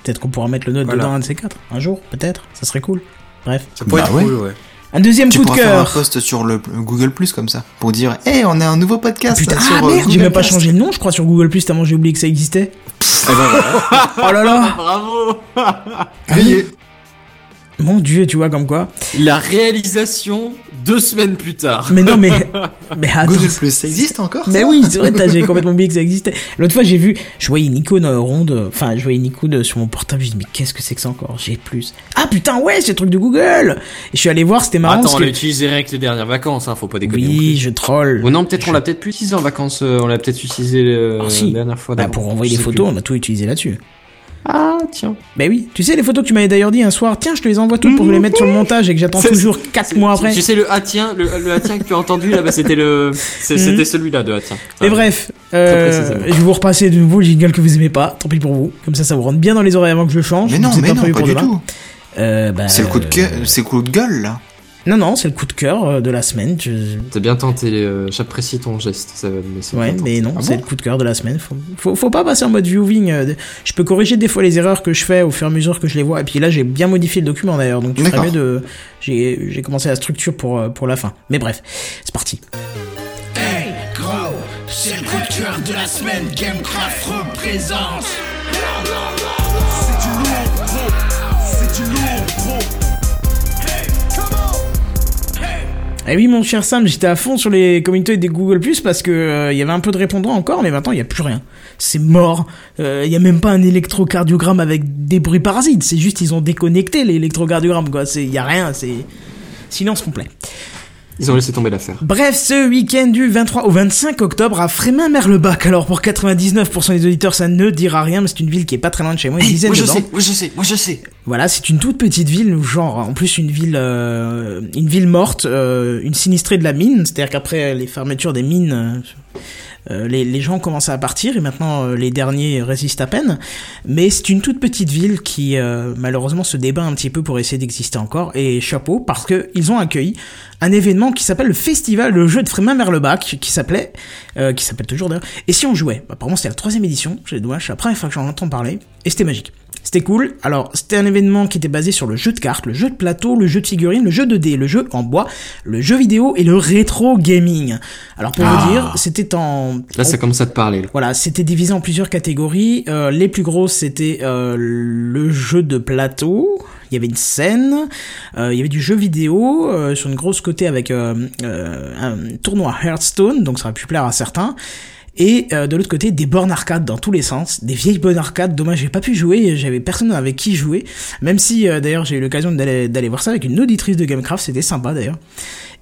B: Peut-être qu'on pourra mettre le note
G: Voilà.
B: dedans un de ces quatre. Un jour, peut-être. Ça serait cool. Bref.
G: Ça pourrait
C: Bah
G: être
C: ouais.
G: cool, ouais.
B: Un deuxième
C: Tu
B: coup de
C: pourras faire un
B: cœur.
C: post sur le Google Plus comme ça pour dire "Eh, on a un nouveau podcast
B: Putain,
C: sur
B: ah
C: euh,
B: merde, j'ai même pas
C: Cast.
B: changé le nom, je crois, sur Google Plus, tellement j'ai oublié que ça existait.
C: Eh ben voilà. [laughs]
B: Oh là là [laughs]
D: Bravo
C: Grillé.
B: Mon dieu, tu vois, comme quoi.
D: La réalisation deux semaines plus tard.
B: Mais non, mais. [laughs] Mais attends.
C: Google Plus, ça existe encore
B: Mais
C: ça
B: oui, c'est vrai, t'as- j'avais complètement oublié que ça existait. L'autre fois, j'ai vu, je voyais une icône euh, ronde, enfin, je voyais une icône euh, sur mon portable, j'ai dit, mais qu'est-ce que c'est que ça encore? J'ai plus. Ah putain, ouais, c'est le truc de Google Et je suis allé voir, c'était marrant.
D: Attends, on l'a
B: que...
D: utilisé avec les dernières vacances, hein, faut pas déconner.
B: Oui, je troll.
D: Ou non, peut-être on l'a peut-être plus utilisé en vacances, euh, on l'a peut-être utilisé euh,
B: Ah, si.
D: la dernière fois.
B: Bah, pour envoyer
D: Je
B: des
D: sais
B: photos,
D: plus.
B: on a tout utilisé là-dessus.
D: Ah, tiens.
B: Bah oui, tu sais, les photos que tu m'avais d'ailleurs dit un soir, tiens, je te les envoie toutes pour les mettre sur le montage et que j'attends toujours 4 mois après.
D: Tu sais, le ah tiens, le, le ah tiens que tu as entendu là, bah, c'était le, c'était celui-là de ah tiens.
B: Mais bref, euh,
D: précisément.
B: je vais vous repasser de nouveau le jingle que vous aimez pas, tant pis pour vous. Comme ça, ça vous rentre bien dans les oreilles avant que je le change.
C: Mais non,
B: C'est
C: mais non,
B: prévu
C: pas du
B: demain.
C: tout.
B: Euh, bah,
C: C'est le coup de
B: euh,
C: gueule, c'est le coup de gueule là.
B: Non, non, c'est le coup de cœur euh, de la semaine. Je-
D: T'as bien tenté, euh, j'apprécie ton geste, ça va mais c'est
B: Ouais, mais non,
C: Ah
B: c'est
C: bon
B: le coup de cœur de la semaine. Faut, faut, faut pas passer en mode viewing. euh, Je peux corriger des fois les erreurs que je fais au fur et à mesure que je les vois. Et puis là, j'ai bien modifié le document d'ailleurs, donc tu ferais mieux de. J'ai commencé la structure pour, pour la fin. Mais bref, c'est parti.
A: Hey, gros, c'est le coup de cœur de la semaine. Gamecraft représente. C'est du lourd, gros. C'est du lourd,
B: Eh oui, mon cher Sam, j'étais à fond sur les communautés des Google Plus parce que euh, il y avait un peu de répondants encore, mais maintenant il y a plus rien. C'est mort. Euh, Il y a même pas un électrocardiogramme avec des bruits parasites. C'est juste ils ont déconnecté l'électrocardiogramme quoi. C'est y a rien. C'est silence complet.
D: Ils ont laissé tomber l'affaire.
B: Bref, ce week-end du 23 au 25 octobre à Frémin-Merlebac. Alors pour 99% des auditeurs, ça ne dira rien, mais c'est une ville qui est pas très loin de chez moi, une dizaine
C: moi je
B: dedans.
C: sais, moi je sais, moi je sais.
B: Voilà, c'est une toute petite ville, genre en plus une ville, euh, une ville morte, euh, une sinistrée de la mine. C'est-à-dire qu'après les fermetures des mines, euh, les, les gens commencent à partir et maintenant euh, les derniers résistent à peine. Mais c'est une toute petite ville qui euh, malheureusement se débat un petit peu pour essayer d'exister encore. Et chapeau parce que ils ont accueilli un événement qui s'appelle le Festival le jeu de Frémin-Merlebac, qui s'appelait, euh, qui s'appelle toujours d'ailleurs. Et si on jouait, bah, apparemment c'était la troisième édition. J'ai dommage, c'est la première fois que j'en entends parler et c'était magique. C'était cool. Alors, c'était un événement qui était basé sur le jeu de cartes, le jeu de plateau, le jeu de figurines, le jeu de dés, le jeu en bois, le jeu vidéo et le rétro gaming. Alors, pour
D: Ah.
B: vous dire, c'était en...
D: Là, ça commence à te parler. Là.
B: Voilà, c'était divisé en plusieurs catégories. Euh, les plus grosses, c'était euh, le jeu de plateau. Il y avait une scène. Euh, il y avait du jeu vidéo euh, sur une grosse côté avec euh, un tournoi Hearthstone, donc ça aurait pu plaire à certains. Et euh, de l'autre côté, des bornes arcade dans tous les sens, des vieilles bornes arcade. Dommage, j'ai pas pu jouer, j'avais personne avec qui jouer. Même si euh, d'ailleurs j'ai eu l'occasion d'aller voir ça avec une auditrice de Gamecraft, c'était sympa d'ailleurs.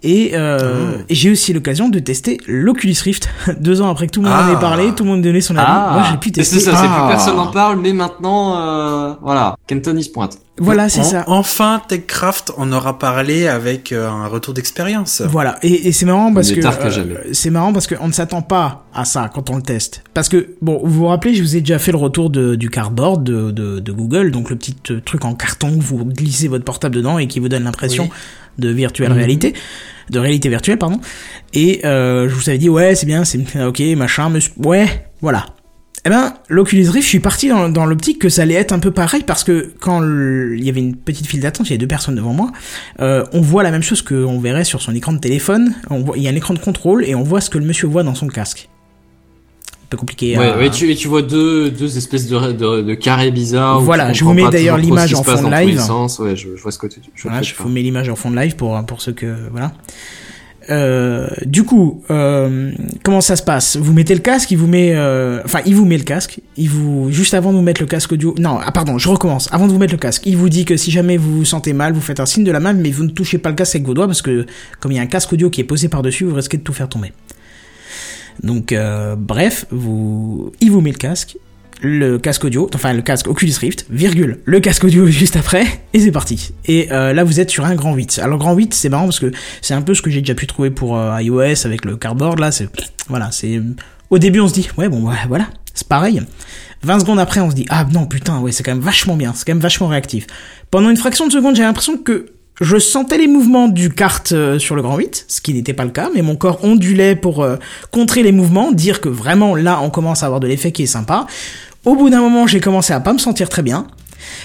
B: Et, euh, et j'ai aussi l'occasion de tester l'Oculus Rift. [laughs] Deux ans après que tout le monde en
C: Ah.
B: ait parlé, tout le monde donnait son avis. Moi j'ai pu
D: Mais
B: tester.
D: c'est ça, c'est
C: Ah.
D: plus personne n'en parle, mais maintenant, euh, voilà, Kenton il se pointe.
B: Voilà, c'est
G: En-
B: ça.
G: Enfin, TechCraft en aura parlé avec euh, un retour d'expérience.
B: Voilà, et, et c'est marrant parce que euh, c'est marrant parce qu'on ne s'attend pas à ça quand on le teste. Parce que bon, vous vous rappelez, je vous ai déjà fait le retour de, du cardboard de, de, de Google, donc le petit euh, truc en carton où vous glissez votre portable dedans et qui vous donne l'impression
G: Oui.
B: De virtuelle
D: Mhm.
B: réalité, de réalité virtuelle pardon. Et euh, je vous avais dit ouais c'est bien, c'est ok machin, mais ouais voilà. Eh ben, l'Oculus Rift, je suis parti dans, dans l'optique que ça allait être un peu pareil parce que quand il y avait une petite file d'attente, il y avait deux personnes devant moi, euh, on voit la même chose qu'on verrait sur son écran de téléphone. On voit, il y a un écran de contrôle et on voit ce que le monsieur voit dans son casque. Un peu compliqué.
D: Ouais,
B: à-
D: ouais, tu, et tu vois deux, deux espèces de, de, de carrés bizarres.
B: Voilà, je vous mets d'ailleurs l'image en fond de live.
D: sens. Ouais, je, je vois ce que tu, je
B: Voilà, je vous mets l'image en fond de live pour pour ceux que voilà. Euh, du coup, euh, comment ça se passe? Vous mettez le casque, il vous met, euh, enfin, il vous met le casque, il vous juste avant de vous mettre le casque audio. Non, ah pardon, je recommence. Avant de vous mettre le casque, il vous dit que si jamais vous vous sentez mal, vous faites un signe de la main, mais vous ne touchez pas le casque avec vos doigts parce que comme il y a un casque audio qui est posé par dessus, vous risquez de tout faire tomber. Donc, euh, bref, vous, il vous met le casque, le casque audio, enfin le casque Oculus Rift, virgule, le casque audio [laughs] juste après, et c'est parti. Et euh, là, vous êtes sur un grand 8. Alors, grand 8, c'est marrant parce que c'est un peu ce que j'ai déjà pu trouver pour euh, iOS avec le cardboard, là, c'est, voilà, c'est, au début, on se dit, ouais, bon, voilà, c'est pareil. 20 secondes après, on se dit, ah non, putain, ouais, c'est quand même vachement bien, c'est quand même vachement réactif. Pendant une fraction de seconde, j'ai l'impression que je sentais les mouvements du kart euh, sur le grand 8, ce qui n'était pas le cas, mais mon corps ondulait pour euh, contrer les mouvements, dire que vraiment là on commence à avoir de l'effet qui est sympa. Au bout d'un moment, j'ai commencé à pas me sentir très bien.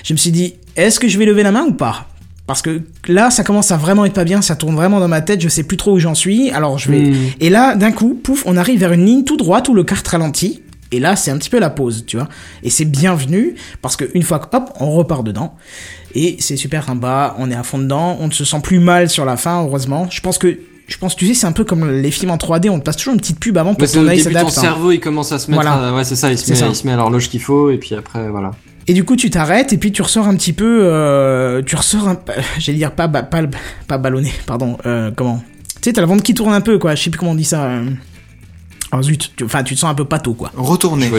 B: Je me suis dit, est-ce que je vais lever la main ou pas? Parce que là, ça commence à vraiment être pas bien, ça tourne vraiment dans ma tête, je sais plus trop où j'en suis, alors je vais...
D: Hmm.
B: Et là, d'un coup, pouf, on arrive vers une ligne tout droite où le kart ralentit. Et là, c'est un petit peu la pause, tu vois. Et c'est bienvenu, parce qu'une fois que, hop, on repart dedans. Et c'est super sympa, on est à fond dedans, on ne se sent plus mal sur la fin, heureusement. Je pense que, je pense, tu sais, c'est un peu comme les films en 3D, on te passe toujours une petite pub avant pour que ton œil
D: début, ton
B: s'adapte. hein.
D: cerveau, il commence à se mettre,
B: Voilà.
D: à- ouais, c'est ça, il se met,
B: ça.
D: il se met à l'horloge qu'il faut, et puis après, voilà.
B: Et du coup, tu t'arrêtes et puis tu ressors un petit peu, euh, tu ressors un, [laughs] j'allais dire pas, pas, pas ballonné, pardon, euh, comment? Tu sais, t'as le ventre qui tourne un peu, quoi. Je sais plus comment on dit ça. euh. Oh zut, tu- enfin, tu te sens un peu pâteau, quoi.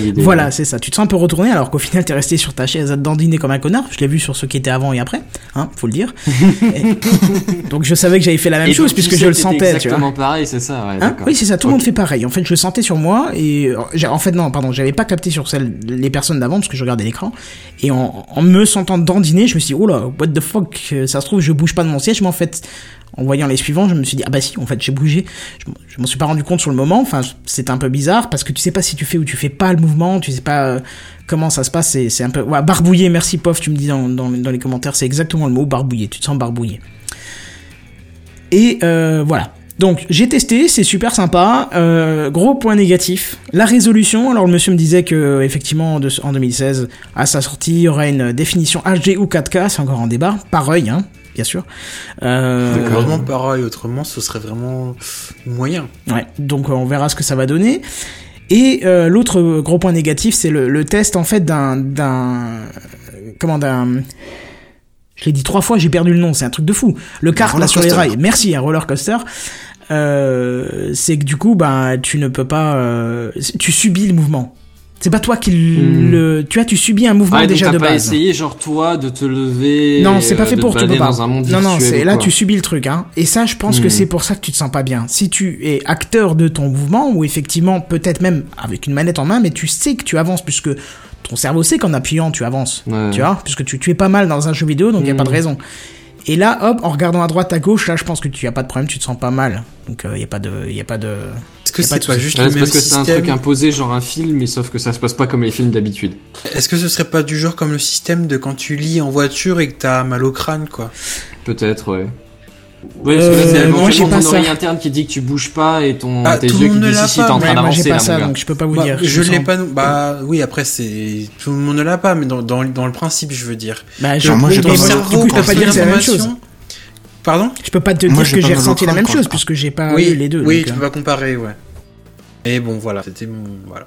D: L'idée.
B: Voilà, c'est ça. Tu te sens un peu retourné alors qu'au final t'es resté sur ta chaise à te dandiner comme un connard. Je l'ai vu sur ceux qui étaient avant et après, hein, faut le dire. Et- [laughs] Donc je savais que j'avais fait la même
D: Et
B: chose
D: donc,
B: puisque je le sentais, tu vois.
D: Exactement pareil, c'est ça, ouais,
B: Hein oui, c'est ça, tout le monde fait pareil. En fait, je le sentais sur moi et euh, en fait non, pardon, j'avais pas capté sur celle les personnes d'avant parce que je regardais l'écran et en, en me sentant dandiner, je me suis dit oh là, what the fuck, euh, ça se trouve je bouge pas de mon siège, mais en fait en voyant les suivants, je me suis dit ah bah si, en fait, j'ai bougé. Je, m'en suis pas rendu compte sur le moment, enfin, c'était un peu bizarre parce que tu sais pas si tu fais ou tu fais pas le mouvement, tu sais pas euh, comment ça se passe, c'est c'est un peu barbouillé, merci Pof, tu me dis dans, les commentaires, c'est exactement le mot barbouillé, tu te sens barbouillé. Et euh, voilà. Donc j'ai testé, c'est super sympa. Euh, gros point négatif, la résolution. Alors le monsieur me disait que effectivement de- en 2016, à sa sortie, il y aurait une définition HD ou 4K, c'est encore en débat, par œil, hein, bien sûr. Euh,
G: Vraiment pareil, autrement ce serait vraiment moyen.
B: Ouais, donc euh, on verra ce que ça va donner. Et euh, l'autre gros point négatif, c'est le, le test en fait d'un d'un comment d'un je l'ai dit trois fois, j'ai perdu le nom, c'est un truc de fou. Le kart là sur les rails, merci, un roller coaster. Euh, c'est que du coup, bah, tu ne peux pas, euh, tu subis le mouvement. C'est pas toi qui
D: Hmm.
B: le, tu vois, tu subis un mouvement
D: Ah, donc
B: déjà
D: t'as
B: de
D: pas
B: base.
D: essayé, genre toi, de te lever.
B: Non, c'est pas
D: euh,
B: fait pour,
D: dans un monde
B: non, non, c'est là tu subis le truc, hein. Et ça, je pense que
D: Hmm.
B: c'est pour ça que tu te sens pas bien. Si tu es acteur de ton mouvement, ou effectivement, peut-être même avec une manette en main, mais tu sais que tu avances puisque ton cerveau sait qu'en appuyant, tu avances.
D: Ouais.
B: Tu vois, puisque tu, tu es pas mal dans un jeu vidéo, donc il y a
D: Hmm.
B: pas de raison. Et là, hop, en regardant à droite, à gauche, là, je pense que tu as pas de problème, tu te sens pas mal. Donc il y a pas de, il y a pas de.
G: Est-ce que c'est pas juste
D: Ouais,
G: le même
D: parce que c'est un truc imposé, genre un film, mais sauf que ça se passe pas comme les films d'habitude.
G: Est-ce que ce serait pas du genre comme le système de quand tu lis en voiture et que t'as mal au crâne quoi?
D: Peut-être, ouais. Ouais,
B: Euh,
D: parce que là, c'est
B: moi, j'ai pas
D: ton
B: ça.
D: oreille interne qui dit que tu bouges pas et ton,
G: Ah,
D: tes
G: tout le
D: yeux qui
G: monde ne
D: disent
G: l'a
D: si t'es
G: pas.
D: en train
B: moi j'ai
D: d'avancer
B: pas
D: là,
B: ça, donc je peux pas vous
G: Bah,
B: dire.
G: Je l'ai
B: sens-
G: pas. Bah oui, après c'est tout le monde ne l'a pas, mais dans, dans, dans le principe, je veux dire.
B: Bah, je,
C: Genre, moi, j'ai pas
B: du coup, je peux pas dire la même chose.
G: Pardon?
B: Je peux pas te
C: Moi,
B: dire que j'ai ressenti la même chose
C: je-
B: puisque j'ai pas eu les deux.
G: oui, tu
B: euh,
G: peux pas comparer, ouais. Et bon, voilà, c'était mon voilà.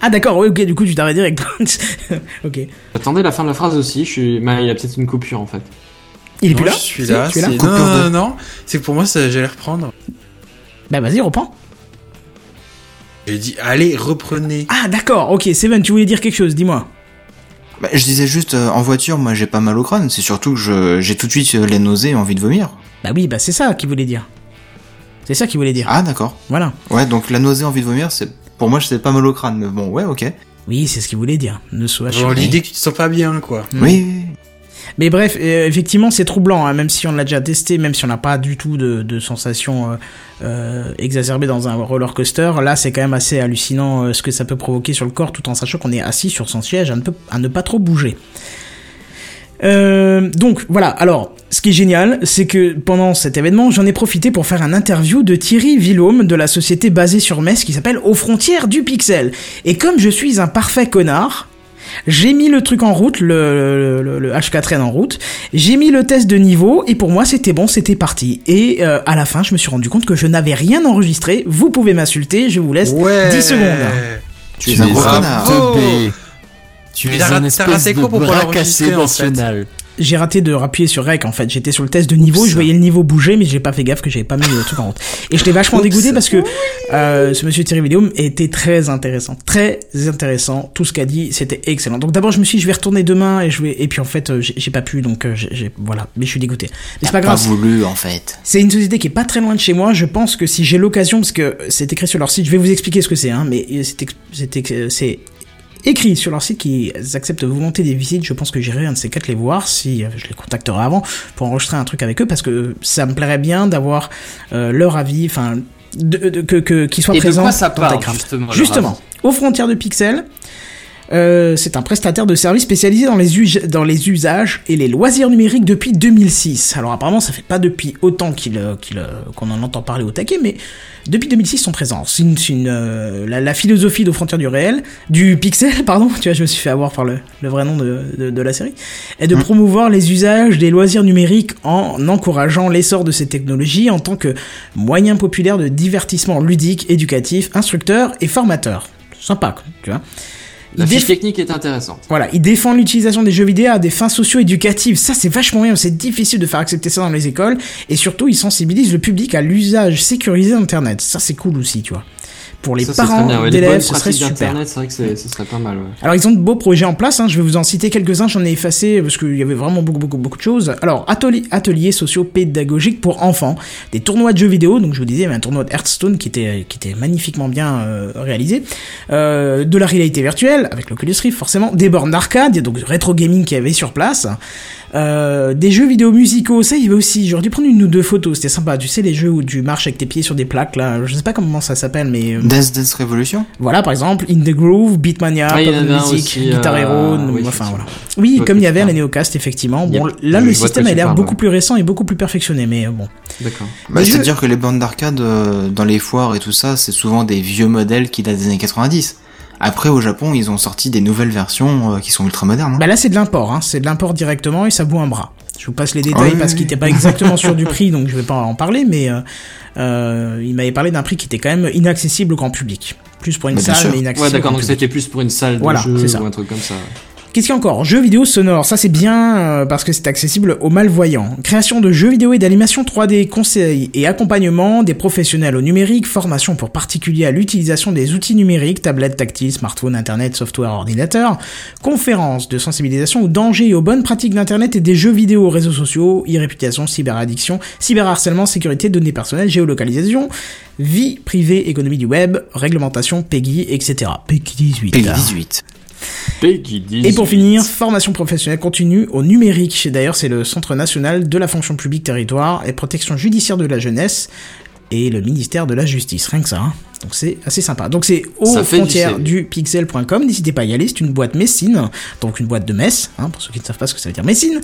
B: Ah d'accord, oui, ok, du coup tu t'arrêtes direct. [laughs] ok.
D: Attendez la fin de la phrase aussi, je suis... bah, il y a peut-être une coupure en fait.
B: Il est
G: Non,
B: plus là
G: Je suis là.
B: Tu es là
G: c'est-
C: Coupure
G: Non, non,
C: de-
G: non, c'est que pour moi, ça- j'allais reprendre.
B: Bah vas-y, reprends.
G: J'ai dit, allez, reprenez.
B: Ah d'accord, ok, Seven, tu voulais dire quelque chose, dis-moi.
C: Bah, je disais juste, euh, en voiture, moi j'ai pas mal au crâne, c'est surtout que je- j'ai tout de suite euh, les nausées et envie de vomir.
B: Bah oui, bah c'est ça qu'il voulait dire. C'est ça qu'il voulait dire.
C: Ah d'accord.
B: Voilà.
C: Ouais, donc la nausée, envie de vomir, c'est pour moi c'est pas mal au crâne, mais bon, ouais, ok.
B: Oui, c'est ce qu'il voulait dire. Ne sois
G: Genre l'idée que tu te sens pas bien, quoi.
B: Mm.
C: Oui, oui, oui.
B: Mais bref, euh, effectivement, c'est troublant, hein, même si on l'a déjà testé, même si on n'a pas du tout de, sensations euh, euh, exacerbées dans un roller coaster. Là, c'est quand même assez hallucinant ce que ça peut provoquer sur le corps, tout en sachant qu'on est assis sur son siège à ne, pas trop bouger. Donc voilà, alors ce qui est génial, c'est que pendant cet événement, j'en ai profité pour faire un interview de Thierry Villaume de la société basée sur Metz qui s'appelle Aux frontières du pixel. Et comme je suis un parfait connard, j'ai mis le truc en route, le, le, le H4N en route, j'ai mis le test de niveau et pour moi c'était bon, c'était parti. Et euh, à la fin, je me suis rendu compte que je n'avais rien enregistré. Vous pouvez m'insulter, je vous laisse 10 secondes.
C: Tu es un gros connard.
H: Tu es un espèce de
G: quoi pour pouvoir
H: bras cassé
G: l'enregistrer, en fait
H: national.
B: J'ai raté de appuyer sur Rec en fait. J'étais sur le test de niveau, je voyais le niveau bouger, mais j'ai pas fait gaffe que j'avais pas mis le truc en route. Et j'étais vachement dégoûté parce que euh, ce monsieur Thierry Vidéo était très intéressant, très intéressant. Tout ce qu'a dit, c'était excellent. Donc d'abord, je me suis dit, je vais retourner demain et je vais. Et puis en fait, euh, j'ai pas pu, donc euh, j'ai- voilà. Mais je suis dégoûté. Mais c'est pas
C: Pas
B: grave.
C: voulu en fait.
B: C'est une société qui est pas très loin de chez moi. Je pense que si j'ai l'occasion, parce que c'est écrit sur leur site, je vais vous expliquer ce que c'est, hein, mais c'est c'est écrit sur leur site qu'ils acceptent volonté des visites. Je pense que j'irai un de ces quatre les voir si euh, je les contacterai avant pour enregistrer un truc avec eux parce que ça me plairait bien d'avoir euh, leur avis, enfin, de, de- que qu'ils soient
D: Et de
B: présents
D: quoi ça parle, justement,
B: Justement, aux frontières de Pixel. Euh, c'est un prestataire de services spécialisé dans les, us- dans les usages et les loisirs numériques depuis 2006. Alors apparemment, ça fait pas depuis autant euh, euh, qu'on en entend parler au taquet, mais depuis 2006, ils sont présents. C'est une, une, euh, la, la philosophie de frontières du réel, du pixel, [laughs] pardon, tu vois, je me suis fait avoir par le, le vrai nom de, de, de la série, est de promouvoir les usages des loisirs numériques en encourageant l'essor de ces technologies en tant que moyen populaire de divertissement ludique, éducatif, instructeur et formateur. Sympa, quoi, tu vois.
D: La fiche technique est intéressante.
B: voilà, il défend l'utilisation des jeux vidéo à des fins socio-éducatives. Ça, c'est vachement bien. C'est difficile de faire accepter ça dans les écoles. Et surtout, il sensibilise le public à l'usage sécurisé d'Internet. Ça, c'est cool aussi, tu vois. Pour les
D: Ça,
B: parents
D: ouais.
B: D'élèves, ce serait super.
D: c'est vrai que ce serait pas mal. Ouais.
B: Alors ils ont de beaux projets en place, hein, je vais vous en citer quelques-uns, j'en ai effacé parce qu'il y avait vraiment beaucoup beaucoup beaucoup de choses. Alors ateliers, ateliers sociaux pédagogiques pour enfants, des tournois de jeux vidéo, donc je vous disais il y avait un tournoi de Hearthstone qui était qui était magnifiquement bien euh, réalisé, euh, de la réalité virtuelle avec l'Oculus Rift forcément, des bornes d'arcade, y donc rétro gaming qui avait sur place. Euh, des jeux vidéo musicaux, ça il y avait aussi, j'aurais dû prendre une ou deux photos, c'était sympa, tu sais les jeux où tu marches avec tes pieds sur des plaques là, je sais pas comment ça s'appelle mais euh,
C: Dance Dance Revolution?
B: voilà, par exemple, In the Groove, Beatmania,
D: Ah,
B: Pop Music,
D: aussi,
B: Guitar
D: euh,
B: Hero,
D: oui,
B: enfin voilà. Oui, comme il y avait à la. Neocast, effectivement. Bon, là,
D: Je
B: le système a l'air beaucoup plus récent et beaucoup plus perfectionné, mais euh, bon.
D: D'accord.
C: Bah,
B: Mais je-
C: C'est-à-dire que les bandes d'arcade euh, dans les foires et tout ça, c'est souvent des vieux modèles qui datent des années 90. Après, au Japon, ils ont sorti des nouvelles versions euh, qui sont ultra modernes. hein.
B: Bah là, c'est de l'import, hein. c'est de l'import directement et ça vaut un bras. Je vous passe les détails
C: oui,
B: parce qu'il
C: oui.
B: n'était pas exactement sûr du [laughs] prix, donc je vais pas en parler, mais euh, euh, il m'avait parlé d'un prix qui était quand même inaccessible au grand public. Plus pour une
C: Bah,
B: salle, mais inaccessible.
D: Ouais, d'accord, donc c'était plus pour une salle de
B: Voilà,
D: jeu ou un truc comme ça.
B: Qu'est-ce qu'il y a encore? Jeux vidéo sonores, ça c'est bien euh, parce que c'est accessible aux malvoyants. Création de jeux vidéo et d'animation 3D, conseils et accompagnement des professionnels au numérique, formation pour particuliers à l'utilisation des outils numériques, tablettes tactiles, smartphones, internet, software, ordinateur, conférences de sensibilisation aux dangers et aux bonnes pratiques d'internet et des jeux vidéo, réseaux sociaux, e-réputation, cyberaddiction, cyberharcèlement, sécurité, données personnelles, géolocalisation, vie privée, économie du web, réglementation, PEGI, etc. PEGI 18.
C: Peggy 18.
D: Peggy 18.
B: Et pour finir, formation professionnelle continue au numérique. D'ailleurs, c'est le Centre national de la fonction publique territoire et protection judiciaire de la jeunesse et le ministère de la Justice. Rien que ça. hein. Donc c'est assez sympa. Donc c'est aux
D: du
B: frontières du pixel.com. N'hésitez pas à y aller. C'est une boîte Messine. Donc une boîte de Metz, hein, pour ceux qui ne savent pas ce que ça veut dire Messine.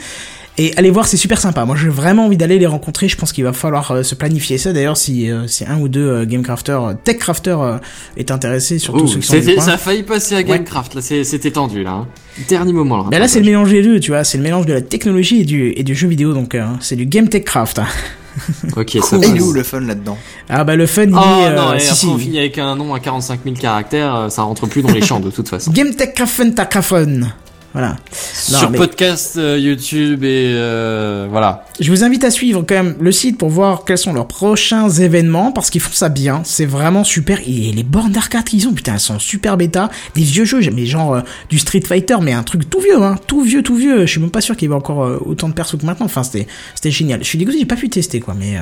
B: Et allez voir, c'est super sympa. Moi, j'ai vraiment envie d'aller les rencontrer. Je pense qu'il va falloir euh, se planifier ça. D'ailleurs, si, euh, si un ou deux euh, Gamecrafters, euh, Techcrafters euh, est intéressé, surtout
D: Ouh,
B: ceux qui sont du
D: c'était-
B: coin.
D: ça a failli passer à Gamecraft, là, c'est- c'était tendu, là. hein. Dernier moment, là.
B: Ben là, c'est le mélange des deux, tu vois. C'est le mélange de la technologie et du, et du jeu vidéo, donc euh, c'est du game tech craft. hein. [laughs]
D: Ok, ça
C: Et
D: passe.
C: il est où le fun là-dedans
B: Ah bah le fun, il
D: Oh
B: est... euh,
D: non, et
B: si,
D: après
B: si.
D: on finit avec un nom à 45 000 caractères, ça rentre plus dans les champs de toute façon.
B: Game tech craft fun tech craft fun. Voilà. Non,
D: Sur
B: mais-
D: podcast, euh, YouTube et euh, voilà.
B: Je vous invite à suivre quand même le site pour voir quels sont leurs prochains événements parce qu'ils font ça bien. C'est vraiment super. Et les bornes d'arcade qu'ils ont, putain, elles sont super bêta. Des vieux jeux, mais genre euh, du Street Fighter, mais un truc tout vieux, hein. Tout vieux, tout vieux. Je suis même pas sûr qu'il y avait encore autant de persos que maintenant. Enfin, c'était, génial. Je suis dégoûté, j'ai pas pu tester quoi, mais,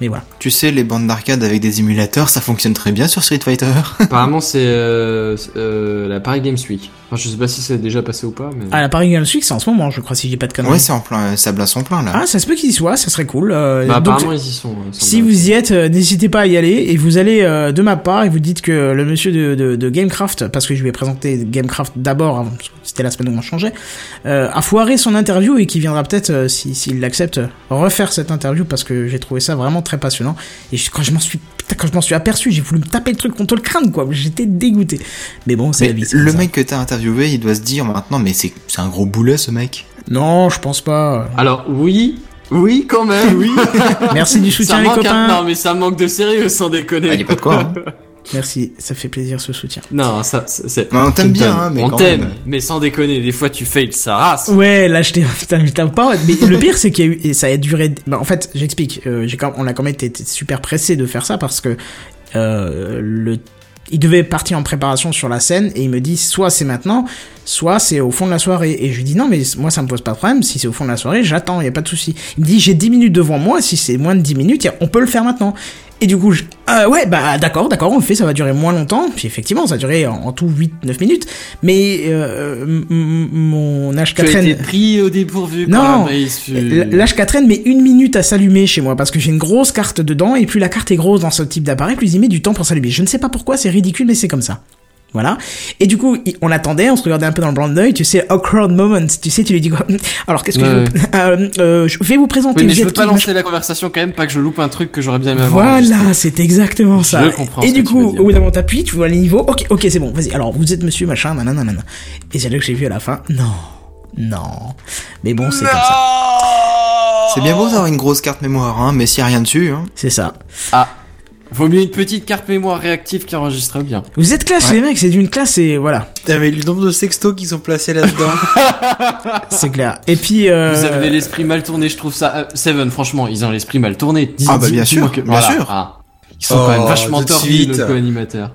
B: mais voilà.
C: Tu sais, les bandes d'arcade avec des émulateurs, ça fonctionne très bien sur Street Fighter. [laughs]
D: Apparemment, c'est euh, euh, la Paris Games Week. Enfin, je sais pas si c'est déjà passé ou pas, mais.
B: Ah, la Paris Games Week, c'est en ce moment, je crois, si j'ai pas de conneries.
C: ouais, c'est en plein, ça blesse en plein là.
B: Ah, ça se peut qu'ils y soient, ça serait cool. Euh,
D: Bah,
B: donc,
D: apparemment, ils y sont. euh,
B: si vous y êtes, euh, n'hésitez pas à y aller et vous allez euh, de ma part et vous dites que le monsieur de, de, de Gamecraft, parce que je lui ai présenté Gamecraft d'abord, avant- c'était la semaine où on changeait, euh, a foiré son interview et qui viendra peut-être, euh, si- s'il l'accepte, refaire cette interview parce que j'ai trouvé ça vraiment très passionnant. Et je- quand je m'en suis, putain, quand je m'en suis aperçu, j'ai voulu me taper le truc contre le crâne, quoi. J'étais dégoûté. Mais bon, c'est la vie.
C: le
B: ça.
C: mec que t'as interviewé, il doit se dire maintenant, mais c'est c'est un gros boulet ce mec.
B: Non, je pense pas.
D: Alors oui, oui quand même. Oui. [laughs]
B: Merci du soutien,
D: ça
B: les
D: manque
B: copains.
D: un... Non mais ça manque de sérieux sans déconner.
C: Ah, y a pas de quoi. hein. [laughs]
B: Merci, ça fait plaisir ce soutien.
D: Non, ça, c'est.
C: On t'aime bien, hein, mais
D: on t'aime, mais sans déconner. Des fois, tu fails sa race.
B: Ouais, là, j'étais, [laughs] putain, j'étais pas, mais le pire, c'est qu'il y a eu, et ça a duré, bah, en fait, j'explique, euh, j'ai on a quand même été, super pressé de faire ça parce que, euh, le, il devait partir en préparation sur la scène et il me dit soit c'est maintenant, soit c'est au fond de la soirée. Et je lui dis non, mais moi ça me pose pas de problème, si c'est au fond de la soirée, j'attends, y a pas de souci. Il me dit j'ai 10 minutes devant moi, si c'est moins de 10 minutes, on peut le faire maintenant. Et du coup, je, euh, ouais, bah d'accord, d'accord, on le fait, ça va durer moins longtemps. Puis effectivement, ça a duré en, en tout 8-9 minutes. Mais euh, mon
D: Tu as
B: H4N...
D: été pris au dépourvu.
B: Non.
D: fut-
B: L'H4N met une minute à s'allumer chez moi parce que j'ai une grosse carte dedans et plus la carte est grosse dans ce type d'appareil, plus il met du temps pour s'allumer. Je ne sais pas pourquoi, c'est ridicule, mais c'est comme ça. Voilà. Et du coup, on attendait, on se regardait un peu dans le blanc de l'œil, tu sais, awkward moment. Tu sais, tu lui dis quoi [laughs] Alors, qu'est-ce que
D: Ouais,
B: je, veux- [laughs] euh, euh, je vais vous présenter.
D: Oui, mais
B: vous
D: je veux pas
B: qui,
D: lancer la conversation quand même, pas que je loupe un truc que j'aurais bien aimé avoir.
B: voilà, c'est exactement ça.
D: Je comprends
B: Et
D: ce
B: du coup, au bout d'un moment, t'appuies, tu vois les niveaux. Ok, ok, c'est bon, vas-y. Alors, vous êtes monsieur machin, nanana, nanana. Et c'est là que j'ai vu à la fin. Non, non. Mais bon, c'est comme ça.
C: C'est bien beau d'avoir une grosse carte mémoire, hein, mais s'il y a rien dessus, hein.
B: C'est ça.
D: Ah. Vaut mieux une petite carte mémoire réactive qui enregistre bien.
B: Vous êtes classe, les mecs, c'est d'une classe et voilà.
G: Putain, mais le nombre de sextos qui sont placés là-dedans. [laughs]
B: C'est clair. Et puis, euh,
D: Vous avez l'esprit mal tourné, je trouve ça. euh, Seven, franchement, ils ont l'esprit mal tourné. Dis-
C: Ah bah bien sûr,
D: que-
C: bien
D: voilà.
C: sûr.
D: Ah. Ils sont
G: Oh,
D: quand même vachement
G: tout de
D: tordus, co-animateurs.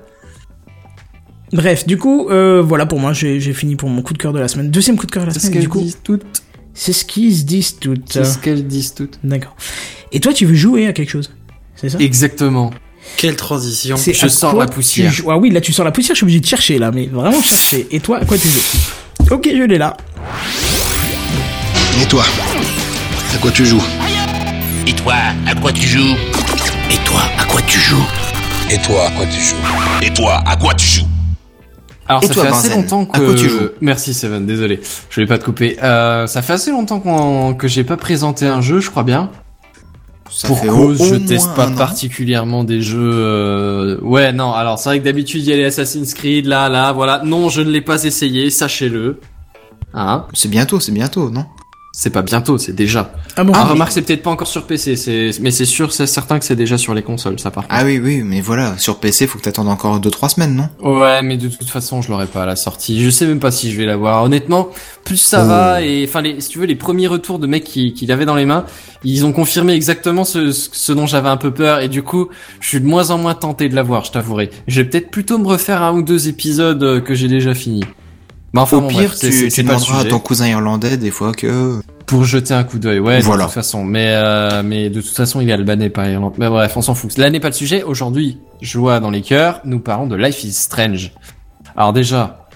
B: bref, du coup, euh, voilà pour moi, j'ai fini pour mon coup de cœur de la semaine. Deuxième coup de cœur de la
D: C'est ce
B: semaine,
D: qu'elles
B: du coup.
D: disent toutes.
B: C'est ce qu'ils se disent toutes.
D: C'est ce qu'elles disent toutes.
B: D'accord. Et toi, tu veux jouer à quelque chose C'est ça?
D: Exactement.
G: Quelle transition.
B: C'est
D: je
B: quoi
D: la poussière.
B: tu Ah oui, là tu sors la poussière, je suis obligé de chercher là, mais vraiment chercher. Et toi, à quoi tu joues? Ok, je l'ai là.
H: Et toi? À quoi tu joues?
I: Et toi, à quoi tu joues? Et toi, à quoi tu joues?
H: Et toi, à quoi tu joues?
I: Et toi, à quoi tu joues?
D: Alors
C: Et
D: ça
C: toi,
D: fait assez
C: Benzen,
D: longtemps que
C: à quoi tu joues?
D: Merci Seven, désolé, je voulais pas te couper. Euh, ça fait assez longtemps qu'on que j'ai pas présenté un jeu, je crois bien.
C: Ça
D: Pour cause,
C: au- au
D: je teste pas particulièrement des jeux. euh, Ouais, non. Alors c'est vrai que d'habitude il y a les Assassin's Creed, là, là, voilà. Non, je ne l'ai pas essayé, sachez-le. Hein
C: C'est bientôt, c'est bientôt, non?
D: C'est pas bientôt, c'est déjà.
B: Ah bon
D: Ah,
B: mais-
D: remarque, c'est peut-être pas encore sur PC, c'est mais c'est sûr, c'est certain que c'est déjà sur les consoles, ça par contre.
C: Ah oui, oui, mais voilà, sur PC, faut que t'attendes encore 2-3 semaines, non?
D: Ouais, mais de toute façon, je l'aurai pas à la sortie. Je sais même pas si je vais l'avoir. Honnêtement, plus ça
C: Oh.
D: va et enfin, les, si tu veux, les premiers retours de mecs qui, qui l'avaient dans les mains, ils ont confirmé exactement ce, dont j'avais un peu peur et du coup, je suis de moins en moins tenté de l'avoir, je t'avouerai. Je vais peut-être plutôt me refaire un ou deux épisodes euh, que j'ai déjà fini. Mais enfin,
C: Au
D: bon,
C: pire,
D: bref,
C: tu, tu
D: pas
C: demanderas à ton cousin irlandais des fois que...
D: Pour jeter un coup d'œil, ouais,
C: Voilà.
D: de toute façon. Mais, euh, mais de toute façon, il est albanais par Irlande. Mais bref, on s'en fout. Là n'est pas le sujet. Aujourd'hui, joie dans les cœurs, nous parlons de Life is Strange. Alors déjà,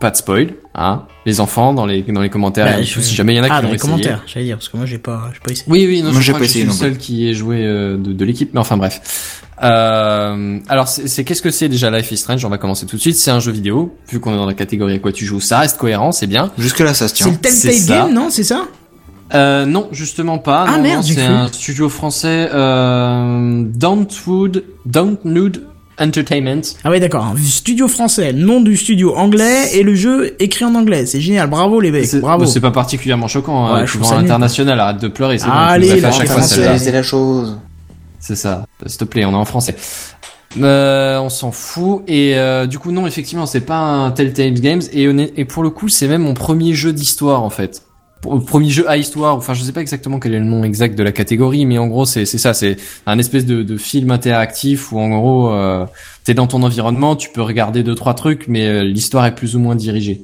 D: pas de spoil, hein. Les enfants, dans les, dans les commentaires,
B: Bah, je-
D: si jamais il y en a
B: Ah,
D: qui
B: dans
D: l'ont
B: les
D: essayé.
B: commentaires, j'allais dire, parce que moi j'ai pas, j'ai pas essayé.
D: Oui, oui, non,
C: Moi,
D: je crois
C: pas
D: que je suis
C: essayé
D: le seul qui ait joué euh, de, de l'équipe, mais enfin bref. Euh, alors, c'est qu'est-ce que c'est déjà Life is Strange? On va commencer tout de suite. C'est un jeu vidéo. Vu qu'on est dans la catégorie à quoi tu joues, ça reste cohérent, c'est bien.
C: Jusque-là, ça se
B: C'est
C: tient.
B: le
D: c'est
B: Telltale
D: ça.
B: Game, non? C'est ça?
D: Euh, non, justement pas.
B: Ah,
D: Non,
B: merde,
D: c'est un studio français, euh, Dontwood, Dontwood Entertainment.
B: Ah ouais, d'accord. Studio français, nom du studio anglais et le jeu écrit en anglais. C'est génial, bravo les mecs,
D: C'est
B: bravo.
D: c'est pas particulièrement choquant.
B: Ouais,
D: hein.
B: je nul,
D: international, arrête de pleurer. C'est bon, tu
B: Allez, là, français,
D: celle-là.
C: c'est la chose.
D: C'est ça. S'il te plaît, on est en français. Euh, on s'en fout. Et euh, du coup non effectivement c'est pas un Telltale Games. Et, pour le coup c'est même mon premier jeu d'histoire en fait. Premier jeu à histoire. Enfin je sais pas exactement quel est le nom exact de la catégorie mais en gros c'est ça. C'est un espèce de, de film interactif où en gros euh, t'es dans ton environnement tu peux regarder deux trois trucs mais euh, l'histoire est plus ou moins dirigée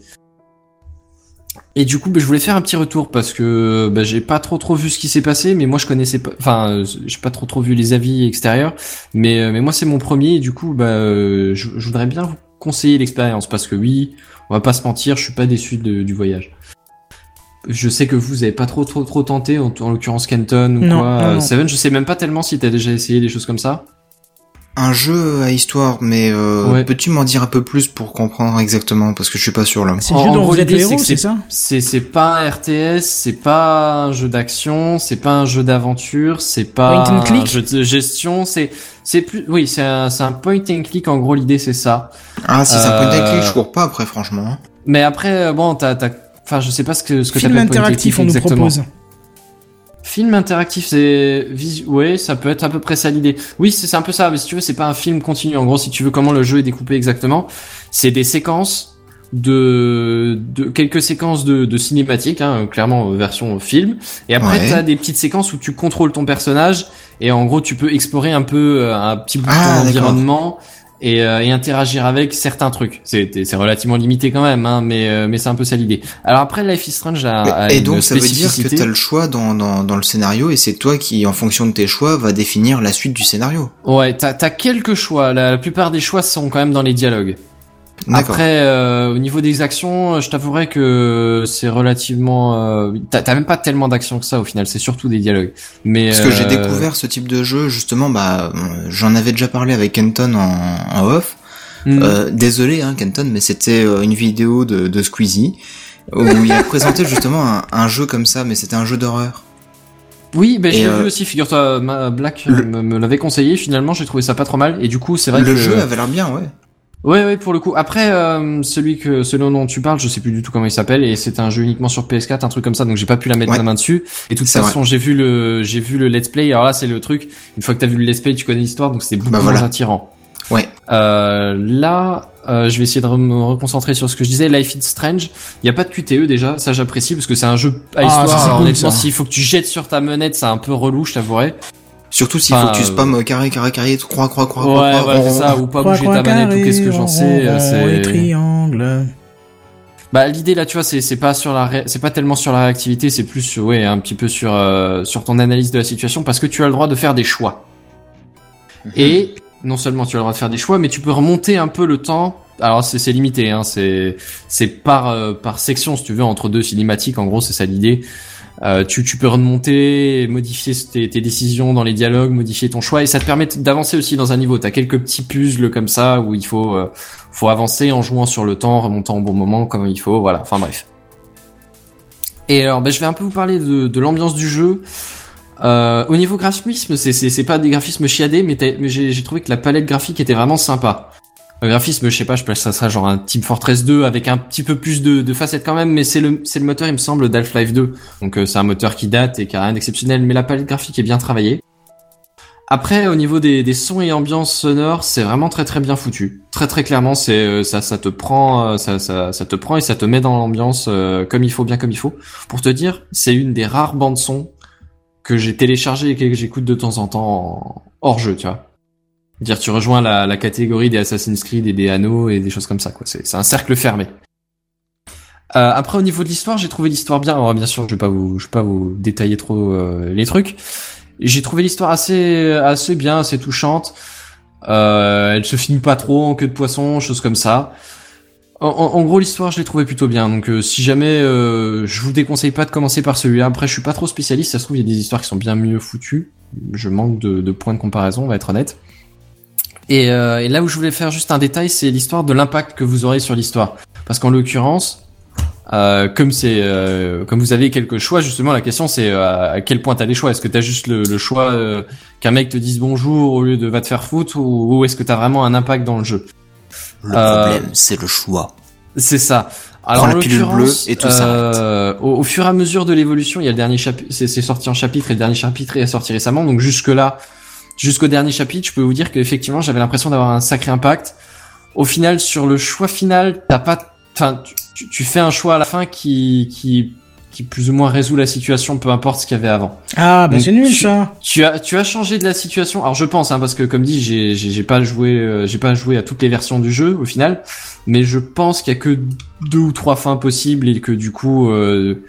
D: et du coup, bah, je voulais faire un petit retour parce que bah, j'ai pas trop trop vu ce qui s'est passé, mais moi je connaissais pas, enfin, euh, j'ai pas trop trop vu les avis extérieurs, mais euh, mais moi c'est mon premier et du coup, bah, euh, je, je voudrais bien vous conseiller l'expérience parce que oui, on va pas se mentir, je suis pas déçu de- du voyage. Je sais que vous avez pas trop trop trop tenté, en, en l'occurrence Kenton ou
B: Non,
D: quoi.
B: non, non.
D: Seven, je sais même pas tellement si t'as déjà essayé des choses comme ça.
C: Un jeu à histoire, mais euh,
D: Ouais.
C: peux-tu m'en dire un peu plus pour comprendre exactement? Parce que je suis pas sûr là.
B: C'est le jeu dont
D: gros,
B: vous êtes le
D: l'idée, c'est
B: héros,
D: que
B: c'est ça
D: C'est c'est pas un RTS, c'est pas un jeu d'action, c'est pas un jeu d'aventure, c'est pas
B: Point and click
D: un jeu de gestion, c'est c'est plus oui, c'est un c'est un point and click en gros l'idée c'est ça.
C: Ah, si c'est un point and click,
D: Euh,
C: je cours pas après, franchement.
D: Mais après euh, bon, t'as t'as enfin je sais pas ce que ce que
B: Film
D: t'appelles point and click
B: on nous
D: exactement.
B: propose.
D: Film interactif, c'est ouais, ça peut être à peu près ça l'idée. Oui, c'est un peu ça, mais si tu veux, c'est pas un film continu. En gros, si tu veux comment le jeu est découpé exactement, c'est des séquences de, de quelques séquences de, de cinématiques, hein, clairement euh, version film. Et après,
C: Ouais.
D: t'as des petites séquences où tu contrôles ton personnage et en gros, tu peux explorer un peu euh, un petit bout de
C: Ah,
D: ton environnement. Et, euh, et interagir avec certains trucs. C'est c'est relativement limité quand même, hein, mais euh, mais c'est un peu ça l'idée. Alors après, Life is Strange a, a
C: et
D: une
C: donc, ça veut dire que
D: spécificité.
C: t'as le choix dans, dans, dans le scénario, et c'est toi qui, en fonction de tes choix, va définir la suite du scénario.
D: Ouais, t'as as quelques choix. La, la plupart des choix sont quand même dans les dialogues. Après, euh, au niveau des actions, je t'avouerai que c'est relativement. Euh, t'as même pas tellement d'actions que ça au final. C'est surtout des dialogues. Mais
C: Parce que j'ai
D: euh,
C: découvert ce type de jeu, justement, bah, euh, j'en avais déjà parlé avec Kenton en, en off.
D: hmm.
C: Euh, désolé, hein, Kenton, mais c'était euh, une vidéo de, de Squeezie où il a présenté [laughs] justement un, un jeu comme ça, mais c'était un jeu d'horreur.
D: Oui, ben
C: euh,
D: vu aussi. Figure-toi, Black
C: le-
D: me, me l'avait conseillé. Finalement, j'ai trouvé ça pas trop mal. Et du coup, c'est vrai
C: Le
D: que
C: jeu avait l'air bien, ouais.
D: Ouais, ouais, pour le coup. Après, euh, celui que, celui dont tu parles, je sais plus du tout comment il s'appelle, et c'est un jeu uniquement sur PS4, un truc comme ça, donc j'ai pas pu la mettre
C: Ouais.
D: la main dessus. Et de toute façon, j'ai vu le, j'ai vu le let's play. Alors là, c'est le truc. Une fois que t'as vu le let's play, tu connais l'histoire, donc c'est beaucoup
C: Bah
D: moins
C: voilà.
D: attirant.
C: Ouais.
D: Euh, là, euh, je vais essayer de re- me reconcentrer sur ce que je disais. Life is Strange. Il y a pas de QTE déjà, ça j'apprécie parce que c'est un jeu à
B: Ah,
D: histoire.
B: ça, c'est
D: Alors,
B: cool,
D: honnêtement,
B: ça.
D: s'il faut que tu jettes sur ta manette, c'est un peu relou, je t'avouerai.
C: Surtout s'il
D: Enfin,
C: faut que tu
D: euh,
C: spammes carré, carré, carré, croix, croix, croix,
D: Ouais,
C: croix, croix,
D: voilà,
C: rond,
D: c'est ça, ou pas
B: Croix,
D: bouger
B: croix,
D: ta manette ou
B: carré,
D: qu'est-ce que j'en sais. euh, c'est
B: triangle.
D: Bah l'idée là tu vois c'est c'est pas sur la ré- c'est pas tellement sur la réactivité c'est plus sur, ouais un petit peu sur euh, sur ton analyse de la situation parce que tu as le droit de faire des choix et non seulement tu as le droit de faire des choix mais tu peux remonter un peu le temps alors c'est c'est limité hein c'est c'est par euh, par section si tu veux entre deux cinématiques en gros c'est ça l'idée euh, tu, peux remonter, modifier tes, tes décisions dans les dialogues, modifier ton choix et ça te permet d'avancer aussi dans un niveau. T'as quelques petits puzzles comme ça où il faut euh, faut avancer en jouant sur le temps, remontant au bon moment comme il faut, voilà. Enfin bref. Et alors, ben, je vais un peu vous parler de, l'ambiance du jeu. Euh, au niveau graphisme, c'est pas des graphismes chiadés, mais, mais j'ai trouvé que la palette graphique était vraiment sympa. Graphisme, je sais pas, je pense que ça sera genre un Team Fortress 2 avec un petit peu plus de, facettes quand même, mais c'est le moteur, il me semble, d'Half-Life 2. Donc euh, c'est un moteur qui date et qui a rien d'exceptionnel, mais la palette graphique est bien travaillée. Après, au niveau des, sons et ambiances sonores, c'est vraiment très très bien foutu. Très très clairement, c'est euh, ça ça te prend euh, ça, ça ça te prend et ça te met dans l'ambiance comme il faut, bien comme il faut. Pour te dire, c'est une des rares bandes son que j'ai téléchargé et que j'écoute de temps en temps hors jeu, tu vois. Dire tu rejoins la, la catégorie des Assassin's Creed et des Anneaux et des choses comme ça quoi. C'est un cercle fermé. Euh, après au niveau de l'histoire, j'ai trouvé l'histoire bien. Alors bien sûr, je vais pas vous je vais pas vous détailler trop euh, les trucs. J'ai trouvé l'histoire assez assez bien, assez touchante. Euh, elle se finit pas trop en queue de poisson, choses comme ça. En, en- gros, l'histoire, je l'ai trouvé plutôt bien. Donc, euh, si jamais, euh, je vous déconseille pas de commencer par celui-là. Après, je suis pas trop spécialiste. Ça se trouve, il y a des histoires qui sont bien mieux foutues. Je manque de, de points de comparaison, on va être honnête. Et, euh, et là où je voulais faire juste un détail, c'est l'histoire de l'impact que vous aurez sur l'histoire. Parce qu'en l'occurrence, euh, comme c'est, euh, comme vous avez quelques choix, justement, la question c'est euh, à quel point t'as les choix? Est-ce que t'as juste le, le choix euh, qu'un mec te dise bonjour au lieu de va te faire foutre, ou, ou est-ce que t'as vraiment un impact dans le jeu?
C: Le
D: Euh,
C: problème, c'est le choix.
D: C'est ça. Alors, en
C: la pilule bleue et tout
D: euh, au, au fur et à mesure de l'évolution, il y a le dernier chapitre, c'est c'est sorti en chapitre et le dernier chapitre est sorti récemment. Donc jusque là, jusqu'au dernier chapitre, je peux vous dire qu'effectivement, j'avais l'impression d'avoir un sacré impact. Au final, sur le choix final, t'as pas, enfin, tu, tu- fais un choix à la fin qui, qui, qui plus ou moins résout la situation, peu importe ce qu'il y avait avant.
B: Ah, bah c'est nul
D: tu-
B: ça.
D: Tu as, tu as changé de la situation. Alors je pense, hein, parce que comme dit, j'ai, j'ai, j'ai pas joué, euh, j'ai pas joué à toutes les versions du jeu au final, mais je pense qu'il y a que deux ou trois fins possibles et que du coup, euh,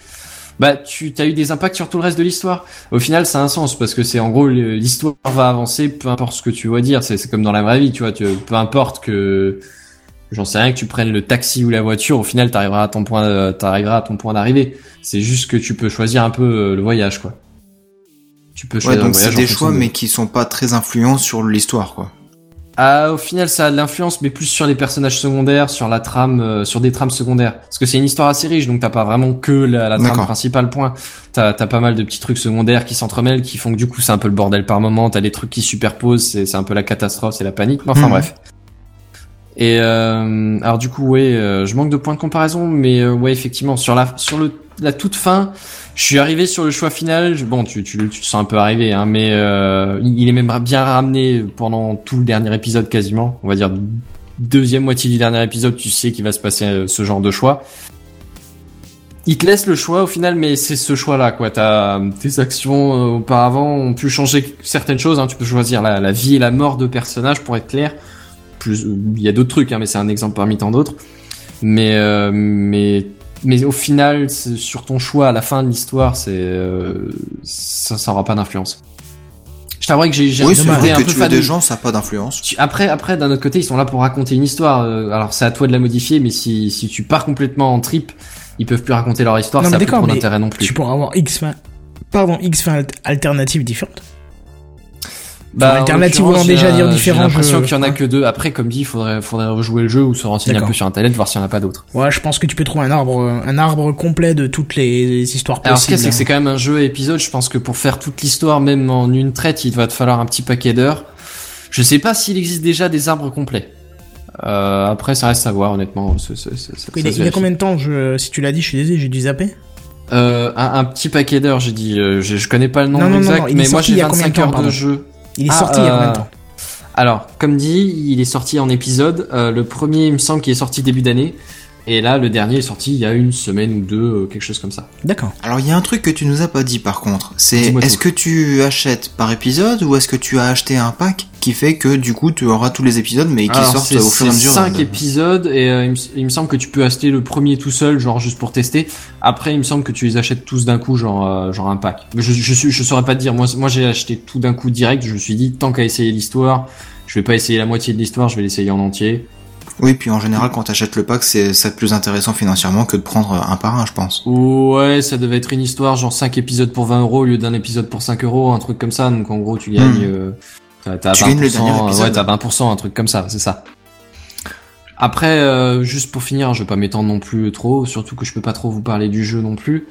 D: bah tu as eu des impacts sur tout le reste de l'histoire. Au final, ça a un sens parce que c'est en gros l'histoire va avancer, peu importe ce que tu vas dire. C'est, comme dans la vraie vie, tu vois, tu, peu importe que J'en sais rien que tu prennes le taxi ou la voiture, au final t'arriveras à ton point, euh, t'arriveras à ton point d'arrivée. C'est juste que tu peux choisir un peu euh, le voyage, quoi. Tu peux
C: Ouais,
D: choisir
C: donc
D: le
C: c'est des choix,
D: de-
C: mais qui sont pas très influents sur l'histoire, quoi.
D: Ah, au final, ça a de l'influence, mais plus sur les personnages secondaires, sur la trame, euh, sur des trames secondaires. Parce que c'est une histoire assez riche, donc t'as pas vraiment que la, la trame principale. Point. T'as as pas mal de petits trucs secondaires qui s'entremêlent, qui font que du coup c'est un peu le bordel par moment. T'as des trucs qui se superposent, c'est c'est un peu la catastrophe, c'est la panique. Mais enfin
C: Mhm.
D: bref. Et euh, alors du coup, ouais, euh, je manque de points de comparaison, mais euh, ouais, effectivement, sur la sur le la toute fin, je suis arrivé sur le choix final. Bon, tu tu, tu te sens un peu arrivé, hein, mais euh, il est même bien ramené pendant tout le dernier épisode quasiment. On va dire deuxième moitié du dernier épisode, tu sais qu'il va se passer euh, ce genre de choix. Il te laisse le choix au final, mais c'est ce choix-là, quoi. T'as tes actions euh, auparavant ont pu changer certaines choses. Hein. Tu peux choisir la, la vie et la mort de personnages pour être clair. Plus, il y a d'autres trucs, hein, mais c'est un exemple parmi tant d'autres. Mais euh, mais mais au final, sur ton choix à la fin de l'histoire, c'est euh, ça, ça aura pas d'influence. Je t'avouerai que j'ai j'ai
C: Oui,
D: un côté peu fan
C: des
D: de-
C: gens, ça n'a pas d'influence.
D: Après, après, d'un autre côté, ils sont là pour raconter une histoire. euh, alors, c'est à toi de la modifier, mais si, si tu pars complètement en trip, ils peuvent plus raconter leur histoire.
B: Non,
D: ça
B: mais
D: a plus
B: d'accord,
D: trop
B: mais
D: d'intérêt non plus.
B: Tu pourras avoir X fins, pardon, X fins alt- alternatives différentes.
D: Bah,
B: alternative voulant déjà dire différent,
D: J'ai l'impression qu'il y en a que deux. Après, comme dit, il faudrait, faudrait rejouer le jeu ou se renseigner un peu sur internet, voir s'il y en a pas d'autres.
B: Ouais, je pense que tu peux trouver un arbre, un arbre complet de toutes les histoires
D: Alors, ce
B: possibles.
D: c'est que c'est quand même un jeu à épisode. Je pense que pour faire toute l'histoire, même en une traite, il va te falloir un petit paquet d'heures. Je sais pas s'il existe déjà des arbres complets. Euh, après, ça reste à voir, honnêtement.
B: Il, y a, il y a
D: vérifie.
B: combien de temps je, Si tu l'as dit, je suis désolé, j'ai dû zapper.
D: Euh, un, un petit paquet d'heures, j'ai dit. euh, je, je connais pas le nombre
B: Non, non,
D: exact,
B: non,
D: mais moi j'ai
B: y a combien de
D: 25
B: temps,
D: heures de jeu.
B: Il est
D: Ah,
B: sorti combien de
D: euh,
B: temps
D: Alors, comme dit, il est sorti en épisode. Euh, le premier, il me semble qu'il est sorti début d'année. Et là, le dernier est sorti il y a une semaine ou deux, euh, quelque chose comme ça.
B: D'accord.
C: Alors il y a un truc que tu nous as pas dit par contre, c'est est-ce que tu achètes par épisode ou est-ce que tu as acheté un pack qui fait que du coup tu auras tous les épisodes mais qui
D: Alors,
C: sortent au fur et à mesure
D: 5
C: de-
D: épisodes et euh, il, me, il me semble que tu peux acheter le premier tout seul, genre juste pour tester. Après, il me semble que tu les achètes tous d'un coup, genre euh, genre un pack. Je je, suis- je saurais pas te dire. Moi, moi j'ai acheté tout d'un coup direct. Je me suis dit tant qu'à essayer l'histoire, je vais pas essayer la moitié de l'histoire, je vais l'essayer en entier.
C: Oui, puis en général quand tu achètes le pack c'est ça plus intéressant financièrement que de prendre un par un je pense.
D: Ouais, ça devait être une histoire genre 5 épisodes pour 20 euros au lieu d'un épisode pour 5 euros, un truc comme ça. Donc en gros, tu gagnes.
C: Hmm.
D: euh, t'as-
C: Tu gagnes le
D: 20%,
C: dernier épisode.
D: Ouais, t'as 20%, un truc comme ça, c'est ça. Après, euh, juste pour finir, je vais pas m'étendre non plus trop, surtout que je peux pas trop vous parler du jeu non plus.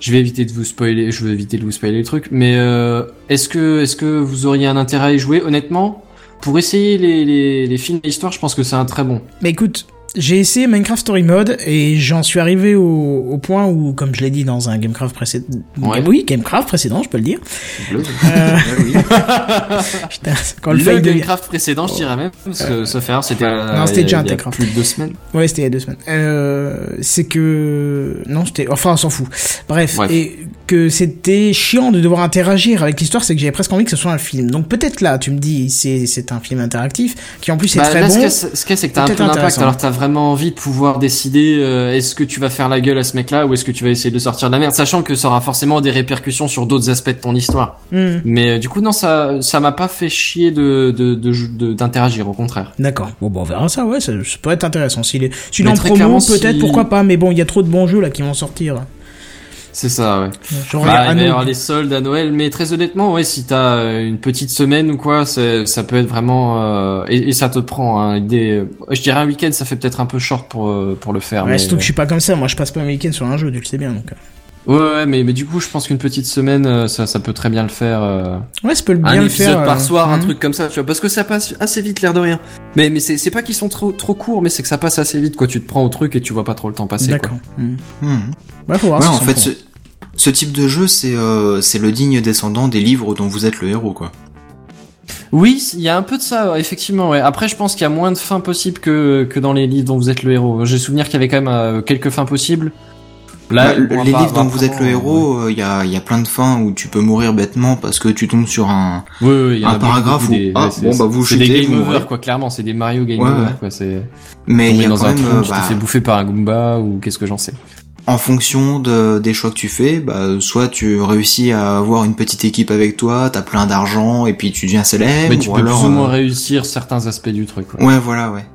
D: Je vais éviter de vous spoiler, je vais éviter de vous spoiler le truc. Mais euh, est-ce que, est-ce que vous auriez un intérêt à y jouer? Honnêtement, pour essayer les, les, les films d'histoire, je pense que c'est un très bon.
B: Mais écoute, j'ai essayé Minecraft Story Mode et j'en suis arrivé au, au point où, comme je l'ai dit dans un Gamecraft précédent,
D: Ouais.
B: oui, Gamecraft précédent, je peux le dire.
D: Le,
B: Euh, [laughs] [laughs] putain, quand le,
D: le Gamecraft précédent, je dirais même, parce que ça fait, c'était, euh,
B: Non, c'était
D: il y a-
B: déjà un
D: il y a
B: Techcraft.
D: plus de deux semaines.
B: Ouais, c'était il y a deux semaines. Euh, c'est que non, c'était enfin on s'en fout. Bref,
D: Bref.
B: et que c'était chiant de devoir interagir avec l'histoire, c'est que j'avais presque envie que ce soit un film. Donc peut-être là, tu me dis c'est c'est un film interactif qui en plus est
D: Bah,
B: très
D: là,
B: bon.
D: ce qu'il y a, c'est que t'as un peu d'impact. Alors, t'as vraiment envie de pouvoir décider euh, est-ce que tu vas faire la gueule à ce mec-là ou est-ce que tu vas essayer de sortir de la merde, sachant que ça aura forcément des répercussions sur d'autres aspects de ton histoire.
B: Hmm,
D: Mais euh, du coup, non, ça, ça m'a pas fait chier de de de- de- d'interagir, au contraire.
B: D'accord. Bon, bon, on verra ça. Ouais, ça, ça peut être intéressant. S'il est, s'il est
D: Mais
B: en promo, peut-être,
D: si-
B: pourquoi pas. Mais bon, il y a trop de bons jeux là qui vont sortir.
D: C'est ça, ouais.
B: Je
D: Bah,
B: regarde
D: il va y
B: Anno-
D: avoir les soldes à Noël, mais très honnêtement, ouais, si t'as euh, une petite semaine ou quoi, ça peut être vraiment euh, et, et ça te prend hein, des. Je dirais un week-end, ça fait peut-être un peu short pour euh, pour le faire.
B: Ouais,
D: mais,
B: surtout que je suis pas comme ça. Moi, je passe pas un week-end sur un jeu, tu le sais bien. Donc. euh.
D: Ouais, ouais, mais mais du coup, je pense qu'une petite semaine, euh, ça ça peut très bien le faire. euh,
B: Ouais, ça peut bien
D: un
B: le
D: épisode
B: faire.
D: par
B: euh,
D: soir, un
B: hmm.
D: truc comme ça, tu vois, parce que ça passe assez vite, l'air de rien. Mais mais c'est c'est pas qu'ils sont trop trop courts, mais c'est que ça passe assez vite, quoi. Tu te prends au truc et tu vois pas trop le temps passer. quoi.
B: D'accord. Hmm.
C: Hmm.
B: Ouais, faut voir.
C: Ouais, en fait. Ce, type de jeu, c'est euh, c'est le digne descendant des livres dont vous êtes le héros, quoi.
D: Oui, il y a un peu de ça, effectivement. Ouais. Après, je pense qu'il y a moins de fins possibles que que dans les livres dont vous êtes le héros. J'ai souvenir qu'il y avait quand même euh, quelques fins possibles.
C: Bah,
D: bon,
C: les livres dont vous êtes le héros, euh, il y, a, y a plein de fins où tu peux mourir bêtement parce que tu tombes sur un...
D: Y
C: un
D: a
C: paragraphe où,
D: des-
C: ah,
D: ouais,
C: bon, bah, vous
D: c'est des game
C: vous
D: over, quoi. Clairement, c'est des Mario game over, quoi. C'est
C: Mais il y a
D: dans
C: quand
D: un
C: même,
D: trou,
C: euh,
D: tu
C: bah,
D: te fais bouffer par un Goomba ou qu'est-ce que j'en sais.
C: En fonction de, des choix que tu fais, bah, soit tu réussis à avoir une petite équipe avec toi, t'as plein d'argent et puis tu deviens célèbre,
D: Mais tu
C: ou
D: peux
C: alors...
D: plus ou moins
C: euh,
D: réussir certains aspects du truc. quoi.
C: Ouais, voilà, ouais.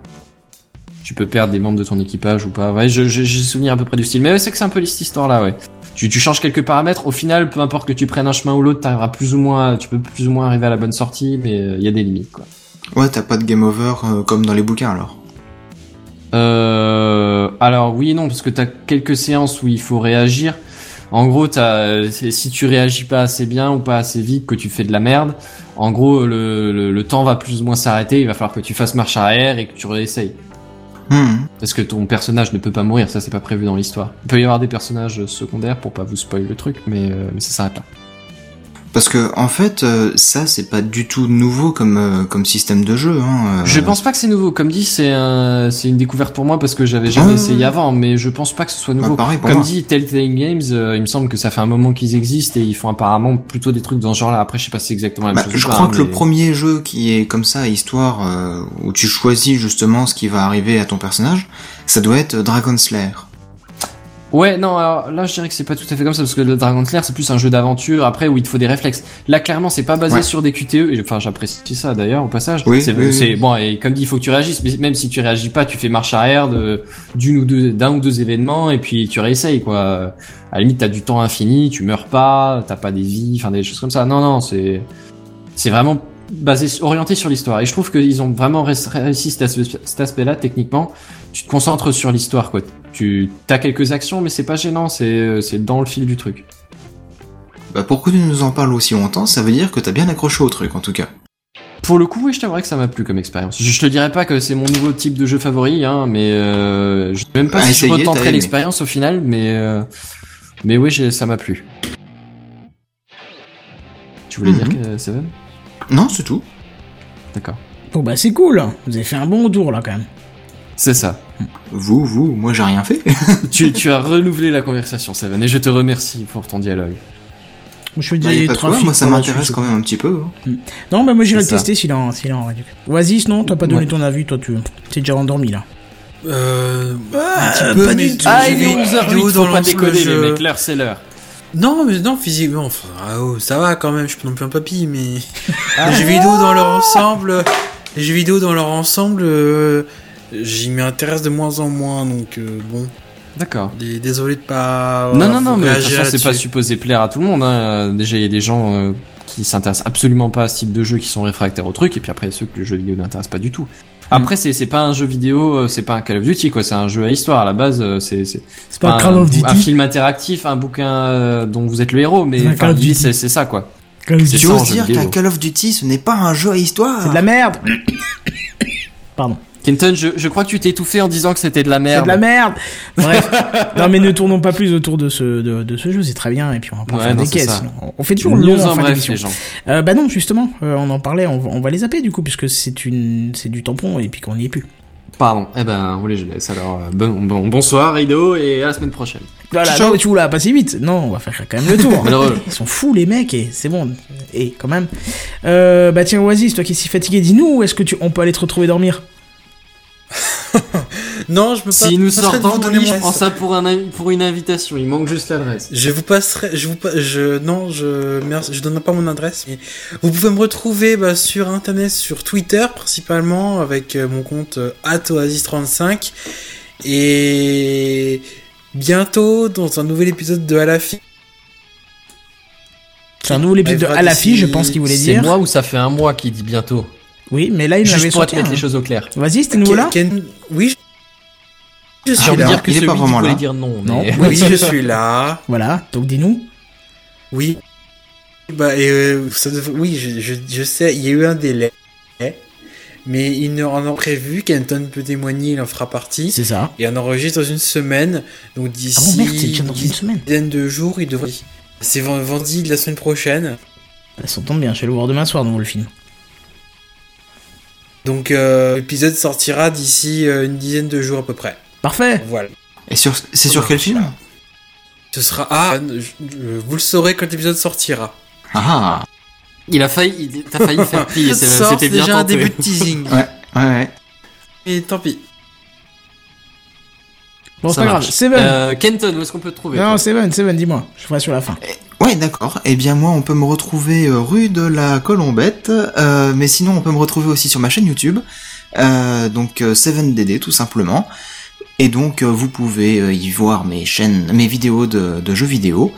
D: Tu peux perdre des membres de ton équipage ou pas. Ouais, je- je- j'ai souvenir à peu près du style. Mais ouais, c'est que c'est un peu cette histoire-là, ouais. Tu, tu changes quelques paramètres. Au final, peu importe que tu prennes un chemin ou l'autre, t'arriveras plus ou moins, tu peux plus ou moins arriver à la bonne sortie, mais euh, il y a des limites, quoi.
C: Ouais, t'as pas de game over euh, comme dans les bouquins alors.
D: Euh, alors oui et non, parce que t'as quelques séances où il faut réagir. En gros, t'as, c'est- si tu réagis pas assez bien ou pas assez vite, que tu fais de la merde, en gros, le, le, le temps va plus ou moins s'arrêter. Il va falloir que tu fasses marche arrière et que tu réessayes.
C: Hmm.
D: Parce que ton personnage ne peut pas mourir, ça c'est pas prévu dans l'histoire. Il peut y avoir des personnages secondaires pour pas vous spoiler le truc, mais, euh, mais ça s'arrête là.
C: Parce que en fait, euh, ça c'est pas du tout nouveau comme euh, comme système de jeu. Hein, euh.
D: Je pense pas que c'est nouveau. Comme dit, c'est un, c'est une découverte pour moi parce que j'avais jamais
C: Ah.
D: essayé avant, mais je pense pas que ce soit nouveau.
C: Bah, pareil pour
D: Comme
C: moi.
D: dit Telltale Games, euh, il me semble que ça fait un moment qu'ils existent et ils font apparemment plutôt des trucs dans ce genre-là. Après, je sais pas si c'est exactement la même
C: Bah,
D: chose.
C: je
D: pas,
C: crois que le premier jeu qui est comme ça, histoire, euh, où tu choisis justement ce qui va arriver à ton personnage, ça doit être Dragon Slayer.
D: Ouais, non, alors là, je dirais que c'est pas tout à fait comme ça parce que le Dragon Slayer, c'est plus un jeu d'aventure après où il te faut des réflexes. Là, clairement, c'est pas basé
C: Ouais.
D: sur des QTE. et, Enfin, j'apprécie ça d'ailleurs au passage.
C: Oui,
D: c'est,
C: oui,
D: c'est-
C: oui.
D: bon et comme dit, il faut que tu réagisses. Mais même si tu réagis pas, tu fais marche arrière de d'une ou deux d'un ou deux événements et puis tu réessayes quoi. À la limite, t'as du temps infini, tu meurs pas, t'as pas des vies, enfin des choses comme ça. Non, non, c'est c'est vraiment basé orienté sur l'histoire. Et je trouve qu'ils ont vraiment ré- réussi cet aspect- cet aspect-là techniquement. Tu te concentres sur l'histoire quoi. Tu as quelques actions, mais c'est pas gênant, c'est c'est dans le fil du truc.
C: Bah pourquoi tu nous en parles aussi longtemps Ça veut dire que t'as bien accroché au truc en tout cas.
D: Pour le coup, oui, je t'avouerais que ça m'a plu comme expérience. Je, je te dirais pas que c'est mon nouveau type de jeu favori, hein, mais euh, je sais même pas si
C: essayez,
D: je retenterai l'expérience au final, mais euh, mais oui, j'ai- ça m'a plu. Tu voulais
C: Mhm.
D: dire que Seven?
C: Non, c'est tout.
D: D'accord.
B: Bon bah c'est cool, vous avez fait un bon retour là quand même.
D: C'est ça.
C: Vous, vous, moi j'ai rien fait. [laughs]
D: tu, tu as renouvelé la conversation, Seven, et je te remercie pour ton dialogue.
B: Je fais
C: Bah,
B: des trafics
C: moi ça m'intéresse quand même un petit peu. hein.
B: Non bah moi j'irai le tester s'il en, s'il en. Vas-y sinon t'as pas donné
C: Ouais.
B: ton avis, toi tu t'es déjà endormi là.
G: Euh,
B: Ah,
G: un petit peu,
B: pas
G: mais
B: du tout.
D: Ah, il est
G: vu
D: 11h08,
G: vidéo
D: faut
G: dans
D: pas déconner,
G: je-
D: les mecs, l'heure c'est l'heure.
G: Non, mais non, physiquement, enfin, ah, oh, ça va quand même, je suis pas non plus un papy, mais [laughs] les jeux vidéo dans leur ensemble, les jeux vidéo dans leur ensemble, euh, j'y m'intéresse de moins en moins, donc euh, bon,
D: D'accord.
G: dé- désolé de pas.
D: Non, non, non, mais de toute façon, c'est pas supposé plaire à tout le monde. Hein. Déjà, il y a des gens euh, qui s'intéressent absolument pas à ce type de jeu, qui sont réfractaires au truc, et puis après, ceux que le jeu vidéo n'intéresse pas du tout. Après, c'est c'est pas un jeu vidéo, euh, c'est pas un Call of Duty, quoi. C'est un jeu à histoire. À la base, c'est c'est
B: C'est pas
D: un,
B: Call of
D: un
B: Duty.
D: film interactif, un bouquin euh, dont vous êtes le héros, mais
B: un
D: enfin,
B: Call of Duty.
D: c'est c'est ça, quoi.
B: Call of
D: C'est
B: Duty.
C: Tu oses dire qu'un Call of Duty ce n'est pas un jeu à histoire
B: C'est de la merde [coughs] Pardon.
D: Kenton, je, je crois que tu t'es étouffé en disant que c'était de la
B: C'est
D: merde.
B: de la merde [laughs] Bref. non mais ne tournons pas plus autour de ce, de, de ce jeu, c'est très bien, et puis on va pas
D: Ouais,
B: faire
D: non,
B: des
D: c'est
B: caisses. On fait toujours long en
D: en
B: fin
D: bref, les gens.
B: Euh, bah non, justement, euh, on en parlait, on, va- on va les zapper du coup, puisque c'est une, c'est du tampon et puis qu'on n'y est plus.
D: Pardon. Eh ben, oui, je laisse. Alors, euh, bon, bon, bonsoir, Rido, et à la semaine prochaine.
B: Voilà, non, tu voulais pas si vite. Non, on va faire quand même le tour. [laughs] Ils sont fous les mecs et c'est bon. Et quand même. Euh, bah tiens Oasis, toi qui es si fatigué, dis-nous où est-ce que tu, on peut aller te retrouver dormir? [laughs]
G: Non, je peux pas.
D: Si nous sortons je prends ça pour, un, invi- pour une invitation. Il manque juste l'adresse.
G: Je vous passerai, je vous, je, non, je, merci, je donne pas mon adresse. Mais vous pouvez me retrouver bah, sur internet, sur Twitter principalement, avec euh, mon compte euh, @oasis35 et bientôt dans un nouvel épisode de À la fille.
B: C'est un nouvel épisode de
G: Arrivera
B: à la fille, je pense qu'il voulait
D: C'est
B: dire.
D: moi ou ça fait un mois qui dit bientôt?
B: Oui, mais là il
D: Juste
B: avait
D: pour te mettre
B: un.
D: les choses au clair.
B: Vas-y, c'était nouveau là
G: Ken- oui, je- suis
D: de
G: là.
D: dire que
C: il est pas vraiment là.
D: dire non.
B: Non.
D: mais-
G: Oui, je [laughs] suis là.
B: Voilà, donc dis-nous.
G: Oui. Bah, et, euh, ça dev- oui, je, je, je sais, il y a eu un délai. Mais il ne en a prévu, Kenton peut témoigner, il en fera partie.
B: C'est ça.
G: Et on enregistre dans une semaine. Donc
B: Ah
G: d'ici
B: bon déjà dans une semaine.
G: dizaine de jours, il devrait. C'est ven- vendredi de la semaine prochaine.
B: Ça s'entend bien, je vais le voir demain soir dans le film.
G: Donc euh, l'épisode sortira d'ici euh, une dizaine de jours à peu près.
B: Parfait.
G: Voilà.
C: Et sur, c'est sur quel film?
G: Ce sera. Ah, je- je- vous le saurez quand l'épisode sortira.
C: Ah
D: Il a failli, il- t'as failli faire [laughs]
G: Sort,
D: c'était
G: c'est
D: bien
G: déjà un
D: tenté.
G: début de teasing.
C: Ouais, ouais, ouais.
G: Et tant pis.
B: Bon, c'est
D: Ça
B: pas grave.
D: marche.
B: Seven.
D: Euh, Kenton, où est-ce qu'on peut te trouver
B: non,
D: toi?
B: Seven, Seven, dis-moi. Je ferai sur la fin.
C: Ouais, d'accord. Eh bien, moi, on peut me retrouver euh, rue de la Colombette, euh, mais sinon, on peut me retrouver aussi sur ma chaîne YouTube, euh, donc euh, 7DD, tout simplement. Et donc, vous pouvez y voir mes chaînes, mes vidéos de, de jeux vidéo.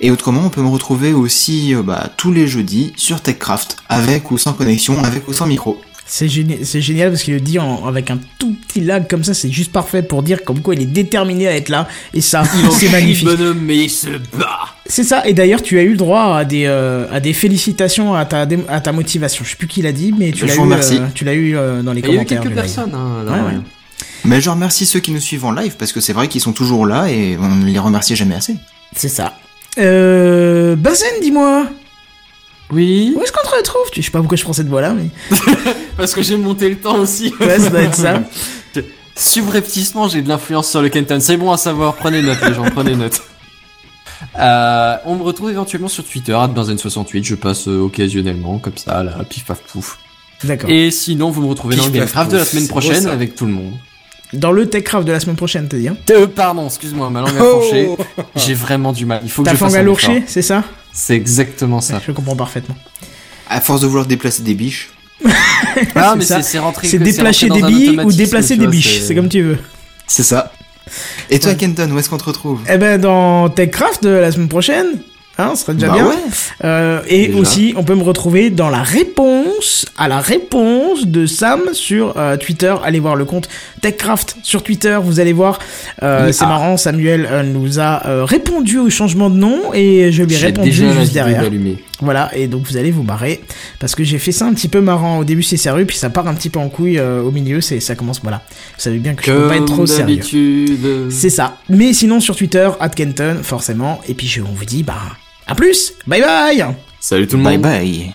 C: Et autrement, on peut me retrouver aussi euh, bah, tous les jeudis sur TechCraft, avec ou sans connexion, avec ou sans micro.
B: C'est génial, c'est génial parce qu'il le dit en- avec un tout petit lag comme ça, c'est juste parfait pour dire comme quoi il est déterminé à être là. Et ça, c'est magnifique.
D: bonhomme, mais il se bat.
B: C'est ça. Et d'ailleurs, tu as eu le droit à des euh, à des félicitations à ta à ta motivation. Je sais plus qui l'a dit, mais tu l'as eu.
C: remercie.
B: euh, tu l'as eu euh, dans les
D: Il y a eu
B: commentaires.
D: quelques personnes, hein,
B: Ouais, ouais.
C: Mais je remercie ceux qui nous suivent en live parce que c'est vrai qu'ils sont toujours là et on ne les remercie jamais assez.
B: C'est ça. Euh, Bazen, dis-moi.
D: Oui.
B: Où est-ce qu'on te retrouve? Tu je sais pas pourquoi je prends cette voix là, mais [laughs]
D: Parce que j'ai monté le temps aussi.
B: ouais, ça doit être ça. [laughs]
D: Subrepticement, j'ai de l'influence sur le Kenton. C'est bon à savoir. Prenez note, les gens, prenez note. Euh, on me retrouve éventuellement sur Twitter, @benzen68. Je passe euh, occasionnellement, comme ça, là, pif paf pouf.
B: D'accord.
D: Et sinon, vous me retrouvez dans le Gamecraft de la semaine prochaine avec tout le monde.
B: Dans le Techcraft de la semaine prochaine, t'as dit. Hein
D: Euh, pardon, excuse-moi, ma langue a fourché. J'ai vraiment du mal. Il faut que
B: T'as
D: je fasse
B: fangé à
D: un
B: l'ourcher, c'est ça
D: C'est exactement ça.
B: Je comprends parfaitement.
C: À force de vouloir déplacer des biches.
D: Ah, [laughs] mais
B: C'est
D: rentré.
B: C'est déplacer des billes ou déplacer des biches, c'est comme tu veux.
C: C'est ça. Et toi, Kenton, où est-ce qu'on te retrouve?
B: Eh ben, dans Techcraft de la semaine prochaine, hein, ce serait déjà
C: Bah
B: bien.
C: ouais.
B: Euh, et
D: Déjà.
B: aussi, on peut me retrouver dans la réponse à la réponse de Sam sur euh, Twitter. Allez voir le compte Techcraft sur Twitter. Vous allez voir, euh,
D: Oui.
B: c'est
D: Ah.
B: marrant. Samuel euh, nous a euh, répondu au changement de nom et je lui ai répondu
D: déjà
B: juste derrière. Voilà, et donc vous allez vous barrer parce que j'ai fait ça un petit peu marrant. Au début, c'est sérieux, puis ça part un petit peu en couille au milieu. C'est ça commence. Voilà, vous savez bien que je peux pas être trop
D: Comme
B: sérieux. C'est ça. Mais sinon sur Twitter, Kenton, forcément. Et puis je, on vous dit, bah, à plus. Bye bye.
D: Salut tout le
C: Bye
D: monde.
C: bye.